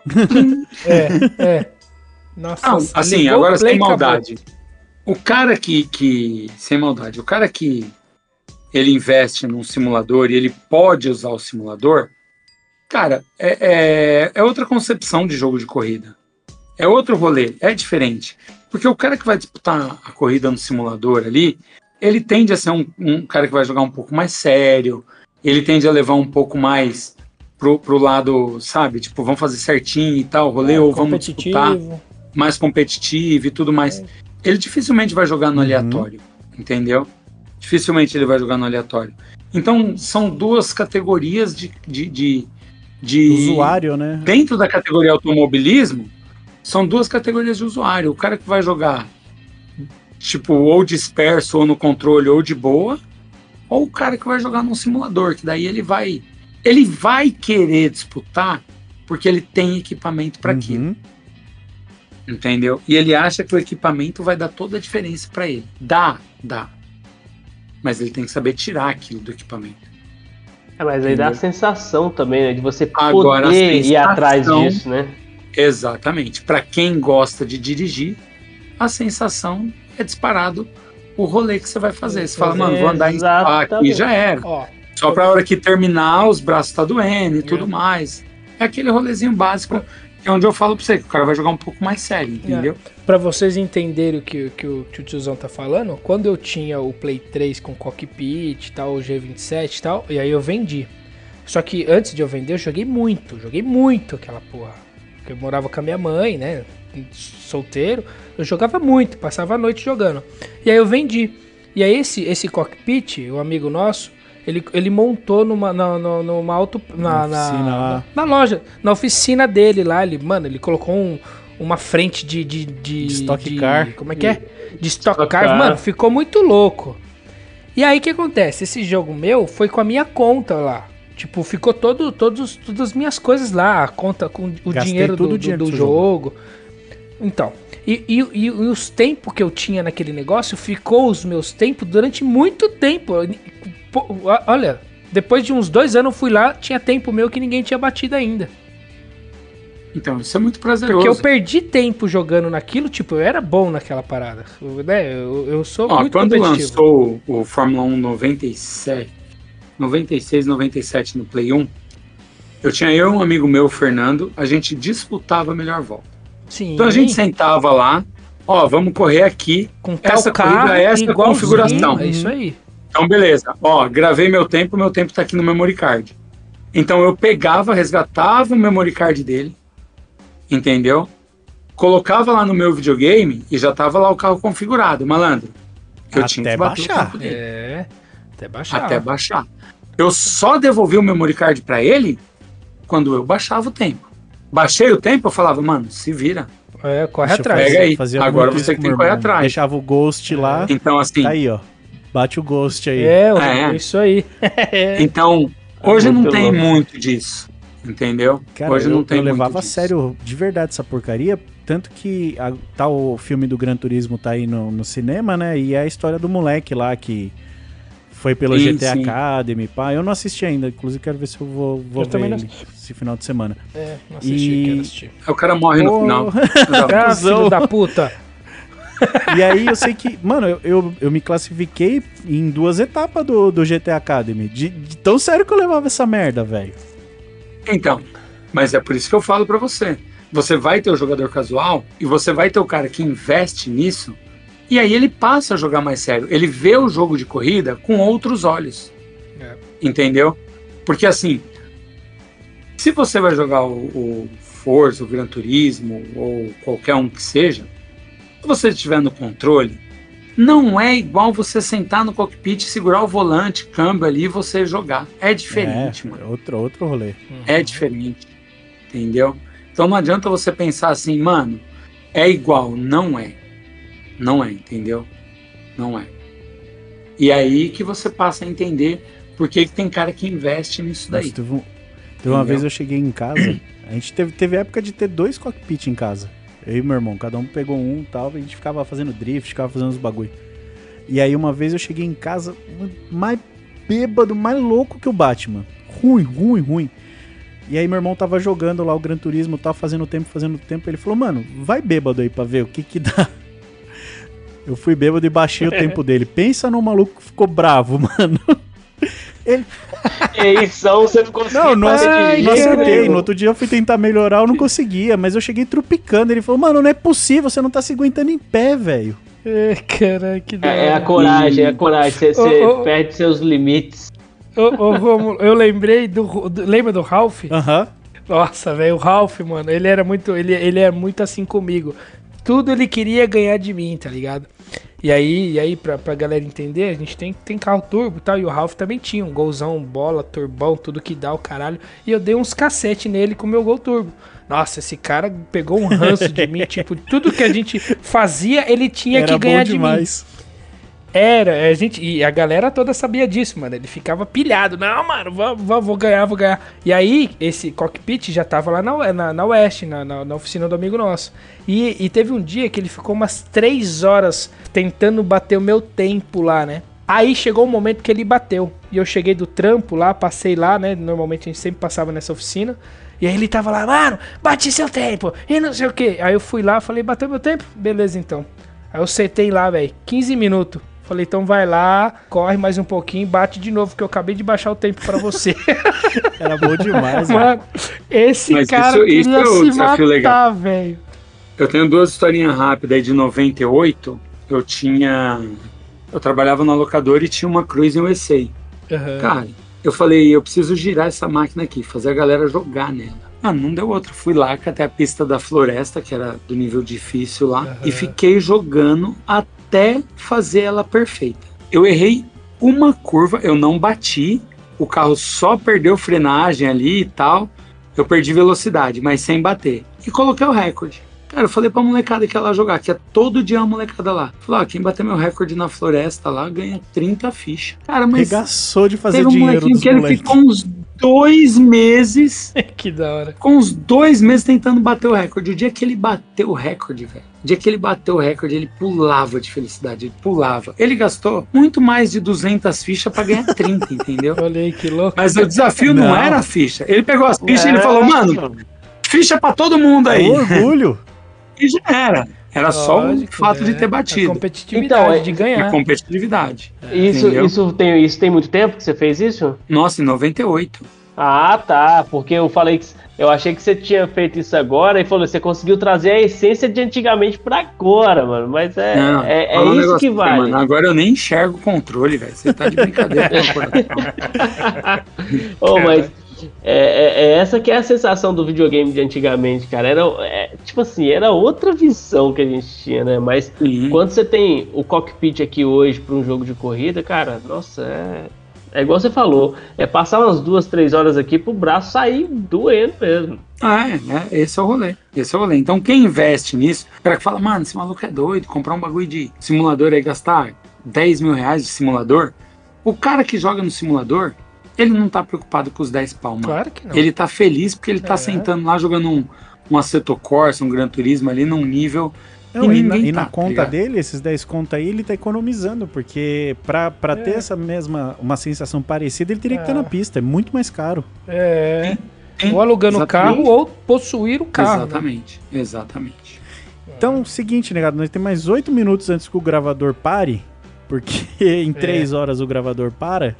É, é. Nossa, Não, assim, agora sem acabou. O cara que, que. Sem maldade, o cara que ele investe num simulador e ele pode usar o simulador, cara, é, é, é outra concepção de jogo de corrida. É outro rolê, é diferente. Porque o cara que vai disputar a corrida no simulador ali, ele tende a ser um, um cara que vai jogar um pouco mais sério, ele tende a levar um pouco mais pro, pro lado, sabe? Tipo, vamos fazer certinho e tal, rolê, É, ou vamos disputar mais competitivo e tudo mais. Ele dificilmente vai jogar no Uhum. aleatório, entendeu? Dificilmente ele vai jogar no aleatório. Então, são duas categorias de. de, de, de- Usuário, né? Dentro da categoria automobilismo, são duas categorias de usuário. O cara que vai jogar, tipo, ou disperso, ou no controle, ou de boa, ou o cara que vai jogar num simulador, que daí ele vai. Ele vai querer disputar porque ele tem equipamento para aquilo Uhum. Entendeu? E ele acha que o equipamento vai dar toda a diferença para ele. Dá, dá. Mas ele tem que saber tirar aquilo do equipamento. É, mas aí dá a sensação também, né? De você Agora, poder ir atrás sensação- disso, né? Exatamente. Para quem gosta de dirigir, a sensação é disparado o rolê que você vai fazer. Você fala, mano, vou andar em spa aqui Exatamente. já era. Ó, Só pra hora que terminar, os braços tá doendo e tudo É. mais. É aquele rolezinho básico, é onde eu falo pra você, que o cara vai jogar um pouco mais sério, entendeu? Pra vocês entenderem o que, que, o, que o tiozão tá falando, quando eu tinha o Play 3 com cockpit e tal, o G27 e tal, e aí eu vendi. Só que antes de eu vender, eu joguei muito, joguei muito aquela porra. Porque eu morava com a minha mãe, né? Solteiro. Eu jogava muito, passava a noite jogando. E aí eu vendi. E aí esse, esse cockpit, o amigo nosso, ele, ele montou numa, na, na- numa auto. Na, Na oficina na, na- loja, na oficina dele lá. Ele, mano, ele colocou um- uma frente de. De, de, De Stock de- Car. Como é que é? De Stock, Stock Car. Car. Mano, ficou muito louco. E aí o que acontece? Esse jogo meu foi com a minha conta lá. Tipo, ficou todo, todos, todas as minhas coisas lá, a conta com o Gastei dinheiro todo do, o dinheiro do, do do seu jogo. Então, e, e, e os tempos que eu tinha naquele negócio ficou os meus tempos durante muito tempo. Olha, depois de uns dois anos eu fui lá, tinha tempo meu que ninguém tinha batido ainda. Então, isso é muito prazeroso. Porque eu perdi tempo jogando naquilo, tipo, eu era bom naquela parada. Eu, né, eu, eu sou Ó, muito quando competitivo. lançou o, Fórmula 1 97, 96, 97 no Play 1, eu tinha eu e um amigo meu, o Fernando, a gente disputava a melhor volta. Sim, Então a gente sentava lá, ó, vamos correr aqui. com tal essa corrida, carro, essa igualzinho, configuração. É isso aí. Então, beleza. Ó, gravei meu tempo, meu tempo tá aqui no memory card. Então eu pegava, resgatava o memory card dele, entendeu? Colocava lá no meu videogame e já tava lá o carro configurado, malandro. Eu Até tinha que baixar. tempo dele. É, até baixar. até baixar. Eu só devolvi o memory card pra ele quando eu baixava o tempo. Baixei o tempo, eu falava, mano, se vira. É, corre Deixa eu atrás. Pega aí. fazia Agora você tem que correr atrás. Deixava o Ghost lá. Então, assim, Tá aí, ó. Bate o Ghost aí. É, É. isso aí. então, hoje não tem louco. muito disso. Entendeu? Cara, hoje eu, não tem eu levava muito a disso. sério de verdade essa porcaria. Tanto que a, tá o filme do Gran Turismo tá aí no, no cinema, né? E é a história do moleque lá que foi pelo Sim, GTA sim. Academy. Pá. Eu não assisti ainda, inclusive quero ver se eu vou, vou Eu ver também não esse final de semana. É, não assisti, E- quero assistir. Aí o cara morre no final. Ah, Cusão. filho da puta. E aí eu sei que, mano, eu, eu, eu me classifiquei em duas etapas do, do GTA Academy. De, de tão sério que eu levava essa merda, velho. Então, mas é por isso que eu falo pra você. Você vai ter o jogador casual e você vai ter o cara que investe nisso. E aí ele passa a jogar mais sério. Ele vê o jogo de corrida com outros olhos. É. Entendeu? Porque assim, se você vai jogar o, o Forza, o Gran Turismo ou qualquer um que seja, se você estiver no controle, não é igual você sentar no cockpit, segurar o volante, câmbio ali e você jogar. É diferente, é, mano. Outro, outro rolê. É diferente. Entendeu? Então não adianta você pensar assim, mano, é igual. Não é. Não é, entendeu? Não é. E aí que você passa a entender por que, que tem cara que investe nisso daí. Nossa, teve, um- teve uma vez eu cheguei em casa, a gente teve, teve época de ter dois cockpit em casa. Eu e meu irmão, cada um pegou um e tal, a gente ficava fazendo drift, ficava fazendo os bagulho. E aí uma vez eu cheguei em casa, mais bêbado, mais louco que o Batman. Ruim, ruim, ruim. E aí meu irmão tava jogando lá o Gran Turismo, tava fazendo tempo, fazendo tempo. Ele falou, mano, vai bêbado aí pra ver o que que dá. Eu fui bêbado e baixei o tempo dele. Pensa no maluco que ficou bravo, mano. E isso, você não conseguiu Não, não, de não acertei. No outro dia eu fui tentar melhorar, eu não conseguia, mas eu cheguei trupicando. Ele falou, mano, não é possível, você não tá se aguentando em pé, velho. É, Caralho, que É, é a coragem, é a coragem. Você ô. perde seus limites. Ô, ô, Rômulo, eu lembrei do, do- Lembra do Ralph? Aham. Nossa, velho, o Ralph, mano, ele era muito. Ele, ele é muito assim comigo. Tudo ele queria ganhar de mim, tá ligado? E aí, e aí pra, pra galera entender, a gente tem, tem carro turbo e tal. E o Ralph também tinha um golzão, bola, turbão, tudo que dá o caralho. E eu dei uns cacete nele com o meu gol turbo. Nossa, esse cara pegou um ranço de mim. Tipo, tudo que a gente fazia, ele tinha Era que ganhar de mim. Era, a gente, e a galera toda sabia disso, mano. Ele ficava pilhado. Não, mano, vou, vou, vou ganhar, vou ganhar. E aí, esse cockpit já tava lá na, na, na West, na, na, na oficina do amigo nosso. E, e teve um dia que ele ficou umas três horas tentando bater o meu tempo lá, né? Aí chegou o momento que ele bateu. E eu cheguei do trampo lá, passei lá, né? Normalmente a gente sempre passava nessa oficina. E aí ele tava lá, mano, bati seu tempo. E não sei o que. Aí eu fui lá, falei, bateu meu tempo? Beleza então. Aí eu setei lá, velho, 15 minutos. Falei, então vai lá, corre mais um pouquinho, bate de novo, que eu acabei de baixar o tempo pra você. Era bom demais, mano. Esse Mas cara isso- isso é o se desafio matar, velho. Eu tenho duas historinhas rápidas aí de 98. Eu tinha. Eu trabalhava na locadora e tinha uma Cruise USA. Aham. Cara, eu falei, eu preciso girar essa máquina aqui, fazer a galera jogar nela. Ah, não deu outra. Fui lá até a pista da floresta, que era do nível difícil lá, Aham. e fiquei jogando até fazer ela perfeita. Eu errei uma curva, eu não bati, o carro só perdeu frenagem ali e tal. Eu perdi velocidade, mas sem bater. E coloquei o recorde. Cara, eu falei pra molecada que ia lá jogar, que é todo dia uma molecada lá. Falei, ó, quem bater meu recorde na floresta lá ganha 30 fichas. Cara, mas Regaçou de fazer teve um dinheiro molequinho que ele ficou uns dois meses, que da hora. com uns dois meses tentando bater o recorde. O dia que ele bateu o recorde, velho, o dia que ele bateu o recorde, ele pulava de felicidade, ele pulava. Ele gastou muito mais de 200 fichas pra ganhar 30, entendeu? Olha aí que louco. Mas o desafio não, Não. era a ficha. Ele pegou as fichas e ele falou, mano, ficha pra todo mundo aí. É um orgulho. E já era. Era só o Lógico, fato de é. ter A batido. competitividade Então, é- de A ganhar. competitividade. Isso, Entendeu? isso, tem, isso tem muito tempo que você fez isso? Nossa, em 98. Ah, tá. Porque eu falei que. Eu achei que você tinha feito isso agora e falou, você conseguiu trazer a essência de antigamente pra agora, mano. Mas é, Não, é, é um isso que vale. mano. Agora eu nem enxergo o controle, velho. Você tá de brincadeira com o coração. Ô, mas é, é- é essa que é a sensação do videogame de antigamente, cara. Era, é, tipo assim, era outra visão que a gente tinha, né? Mas Sim. quando você tem o cockpit aqui hoje para um jogo de corrida, cara, nossa, é, é igual você falou. É passar umas duas, três horas aqui pro braço sair doendo mesmo. Ah, é, né? Esse é o rolê. Esse é o rolê. Então, quem investe nisso, o cara que fala, mano, esse maluco é doido, comprar um bagulho de simulador aí, gastar 10 mil reais de simulador. O cara que joga no simulador, ele não tá preocupado com os 10 pau, mano. Claro que não. Ele tá feliz porque ele tá É. sentando lá jogando um, um Assetto Corsa, um Gran Turismo ali num nível. Não, e, na, e na tá, tá conta ligado? dele, esses 10 contas aí, ele tá economizando, porque pra, pra ter essa mesma, uma sensação parecida, ele teria que estar É. na pista, é muito mais caro. É. Sim, Ou alugando o exatamente. carro ou possuir o carro. né? Exatamente, exatamente. Então, seguinte, negado, nós temos mais 8 minutos antes que o gravador pare, porque em 3 horas o gravador para.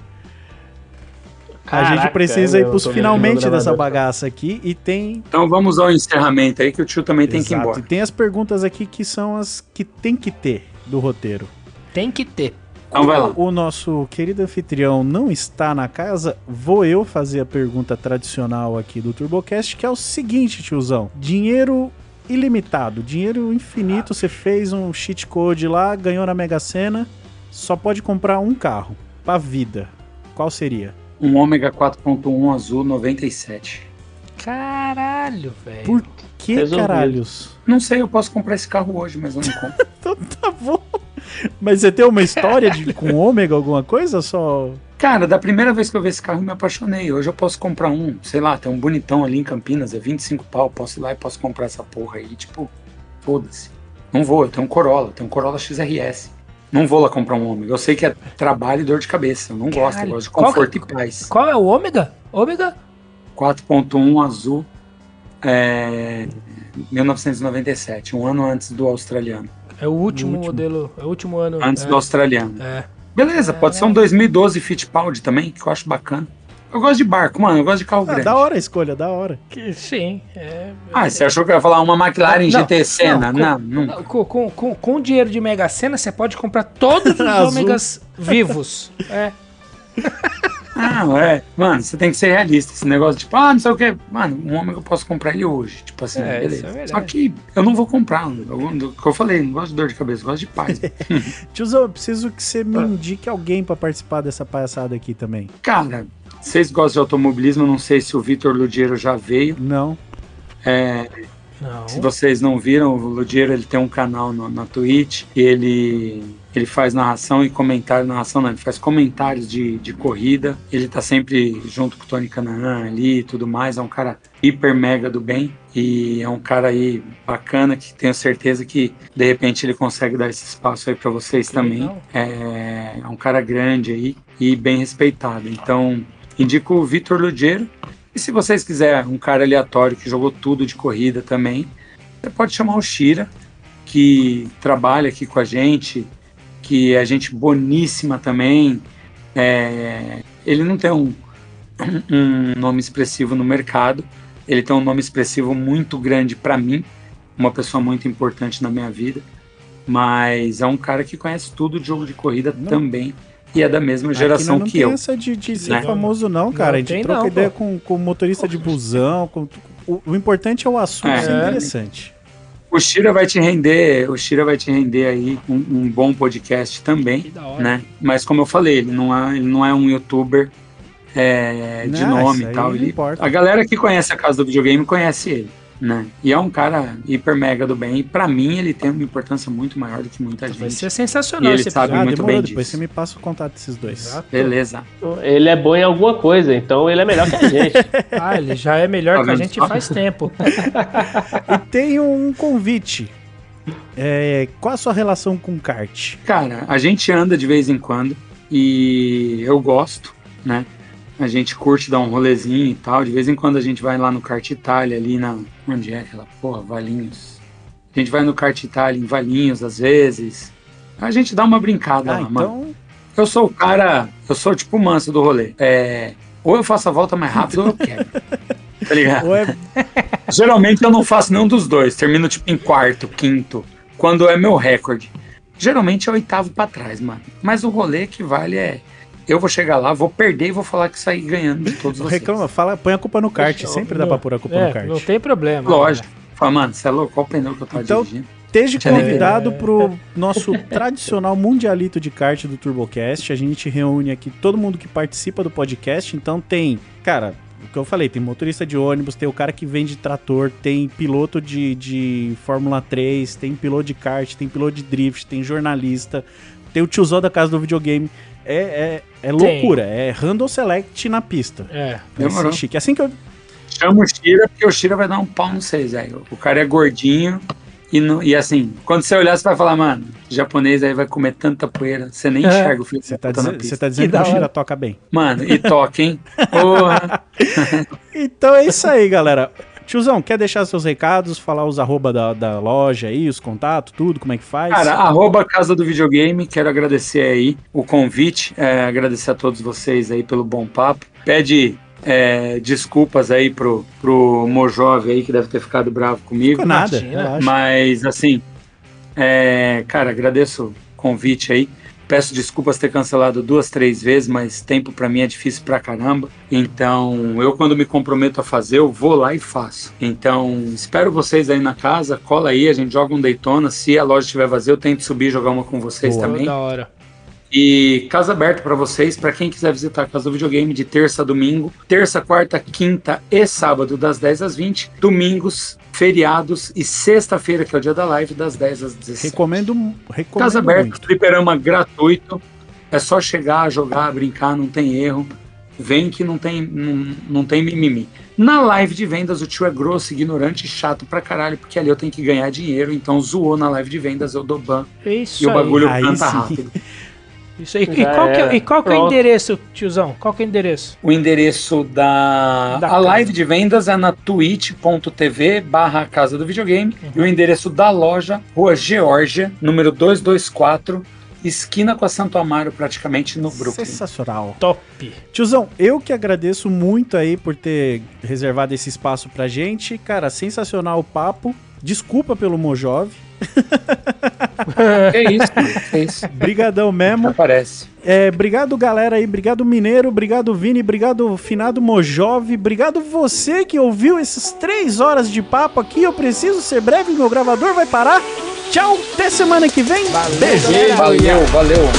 A gente Caraca, precisa ir pros finalmente dessa bagaça aqui e tem Então vamos ao encerramento aí que o tio também tem que ir Exato, embora. E tem as perguntas aqui que são as que tem que ter do roteiro. Tem que ter. Então vai lá. O nosso querido anfitrião não está na casa, vou eu fazer a pergunta tradicional aqui do TurboCast, que é o seguinte, tiozão. Dinheiro ilimitado, dinheiro infinito, você fez um cheat code lá, ganhou na Mega Sena, só pode comprar um carro pra vida. Qual seria? Um ômega 4.1 azul 97. Caralho, velho. Por que Resolvido. caralhos? Não sei, eu posso comprar esse carro hoje, mas eu não compro. Então tá bom. Mas você tem uma história de, com ômega, alguma coisa? Só. Cara, da primeira vez que eu vi esse carro, eu me apaixonei. Hoje eu posso comprar um, sei lá, tem um bonitão ali em Campinas, é 25 pau, posso ir lá e posso comprar essa porra aí. Tipo, foda-se. Não vou, eu tenho um Corolla, tenho um Corolla XRS. Não vou lá comprar um ômega. Eu sei que é trabalho e dor de cabeça. Eu não gosto, eu Caralho. gosto de Qual conforto que- e paz. Qual é o ômega? Ômega? 4.1 azul, é, 1997, um ano antes do australiano. É o último, último. modelo. É o último ano. Antes é, do australiano. é. Beleza, pode ser um 2012 Fittipaldi também, que eu acho bacana. Eu gosto de barco, mano. Eu gosto de carro Ah, grande. da hora a escolha, da hora. Que- sim. É, Ah, você achou que eu ia falar uma McLaren Não, GT Senna? não, Não, não. com, com, com, com dinheiro de Mega Sena, você pode comprar todos os ômegas vivos. É. Ah, é. Mano, você tem que ser realista. Esse negócio, tipo, ah, não sei o que. Mano, um homem eu posso comprar ele hoje. Tipo assim, É, beleza. é. Só que eu não vou comprar. Eu, do que eu falei, não gosto de dor de cabeça, gosto de paz. Tiozão, eu preciso que você Ah. me indique alguém pra participar dessa palhaçada aqui também. Cara, vocês gostam de automobilismo? Não sei se o Vitor Ludiero já veio. Não. É, Não. Se vocês não viram, o Ludiero ele tem um canal no- na Twitch e ele, ele faz narração e comentário. Narração não, ele faz comentários de, de corrida. Ele tá sempre junto com o Tony Canaan ali e tudo mais. É um cara hiper mega do bem e é um cara aí bacana que tenho certeza que de repente ele consegue dar esse espaço aí para vocês Que também. É, é um cara grande aí e bem respeitado. Então, indico o Vitor Ludiero. E se vocês quiserem um cara aleatório que jogou tudo de corrida também, você pode chamar o Shira, que trabalha aqui com a gente, que é gente boníssima também. É, ele não tem um, um nome expressivo no mercado, ele tem um nome expressivo muito grande para mim, uma pessoa muito importante na minha vida, mas é um cara que conhece tudo de jogo de corrida Não. também e é da mesma geração não que tem eu. essa de, de ser né? famoso, não, cara. Não a gente tem troca não, ideia pô. com, com motorista de busão. Com, o, o importante é o assunto É. ser interessante. O Shira vai te render, o Shira vai te render aí um, um bom podcast também, hora. né? Mas como eu falei, ele não é, ele não é um youtuber é, de Não, nome e tal. não Ele- a galera que conhece a casa do videogame conhece ele, né? E é um cara hiper mega do bem. E pra mim ele tem uma importância muito maior do que muita Vai gente. ser sensacional E ele sabe episódio. Ah, muito demorou. bem Depois disso. você me passa o contato desses dois. Exato. Beleza. Ele é bom em alguma coisa, então ele é melhor que a gente. Ah, ele já é melhor Tá que a gente só? faz tempo. E tem um convite. É, qual a sua relação com kart? Cara, a gente anda de vez em quando e eu gosto, né? A gente curte dar um rolezinho e tal. De vez em quando a gente vai lá no Kart Itália, ali na. Onde é aquela porra? Valinhos. A gente vai no Kart Itália em Valinhos às vezes. A gente dá uma brincada Ah, lá, mano. então. Eu sou o cara. Eu sou tipo o manso do rolê. É. Ou eu faço a volta mais rápido ou eu quero. Tá ligado? É, Geralmente eu não faço nenhum dos dois. Termino tipo em quarto, quinto, quando é meu recorde. Geralmente é oitavo pra trás, mano. Mas o rolê que vale é. Eu vou chegar lá, vou perder e vou falar que saí ganhando de todos vocês. reclama, fala, põe a culpa no kart. Sempre dá pra pôr a culpa É, no kart. não tem problema. Lógico. Fala, mano, você é louco? Qual o pneu que eu tava Então, dirigindo? Esteja convidado pro nosso tradicional mundialito de kart do TurboCast. A gente reúne aqui todo mundo que participa do podcast. Então tem, cara, o que eu falei, tem motorista de ônibus, tem o cara que vende trator, tem piloto de, de Fórmula 3, tem piloto de kart, tem piloto de drift, tem jornalista, tem o tiozão da casa do videogame. É, é, é loucura, é random select na pista. É. Demorou. ser chique. Assim que eu, Chama o Shira, porque o Shira vai dar um pau no vocês, velho. O cara é gordinho. E, não- e assim, quando você olhar, você vai falar, mano, japonês aí vai comer tanta poeira, você nem É. enxerga o filho você tá, pista. você tá dizendo Que que, o Shira toca bem. Mano, e toca, hein? Porra. Então é isso aí, galera. Tiozão, quer deixar seus recados, falar os arroba da, da loja aí, os contatos, tudo, como é que faz? Cara, arroba Casa do Videogame, quero agradecer aí o convite, é, agradecer a todos vocês aí pelo bom papo. Pede é, desculpas aí pro, pro Mojove aí, que deve ter ficado bravo comigo. Ficou nada. Mas, assim, é, cara, agradeço o convite aí. Peço desculpas ter cancelado duas, três vezes, mas tempo pra mim é difícil pra caramba. Então, eu quando me comprometo a fazer, eu vou lá e faço. Então, espero vocês aí na casa, cola aí, a gente joga um Daytona. Se a loja estiver vazia, eu tento subir e jogar uma com vocês Boa. também. Da hora. E casa aberta pra vocês, pra quem quiser visitar a Casa do Videogame de terça a domingo, terça, quarta, quinta e sábado das 10 às 20, domingos, feriados e sexta-feira, que é o dia da live, das 10 às 17. Recomendo, recomendo Casa aberta, muito. fliperama gratuito. É só chegar, jogar, brincar, não tem erro. Vem que não tem, não, não tem mimimi. Na live de vendas, o tio é grosso, ignorante e chato pra caralho, porque ali eu tenho que ganhar dinheiro, então zoou na live de vendas, eu dou ban Isso e o bagulho Aí canta sim. rápido. Isso aí. E qual, que é, era. e qual que é o endereço, tiozão? Qual que é o endereço? O endereço da, Da a casa. live de vendas é na twitch.tv barra Casa do Videogame. E o endereço da loja, Rua Geórgia, número 224, esquina com a Santo Amaro, praticamente no Brooklyn. Sensacional. Top. Tiozão, eu que agradeço muito aí por ter reservado esse espaço pra gente. Cara, sensacional o papo. Desculpa pelo Mojove. Que isso, que isso. Brigadão mesmo. Aparece. É, obrigado, galera aí. Obrigado, Mineiro. Obrigado, Vini. Obrigado, Finado Mojove. Obrigado você que ouviu essas três horas de papo aqui. Eu preciso ser breve, meu gravador vai parar. Tchau, até semana que vem. Beijo. Valeu, valeu.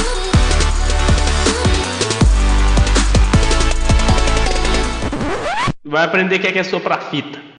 Vai aprender o que é que é soprar fita.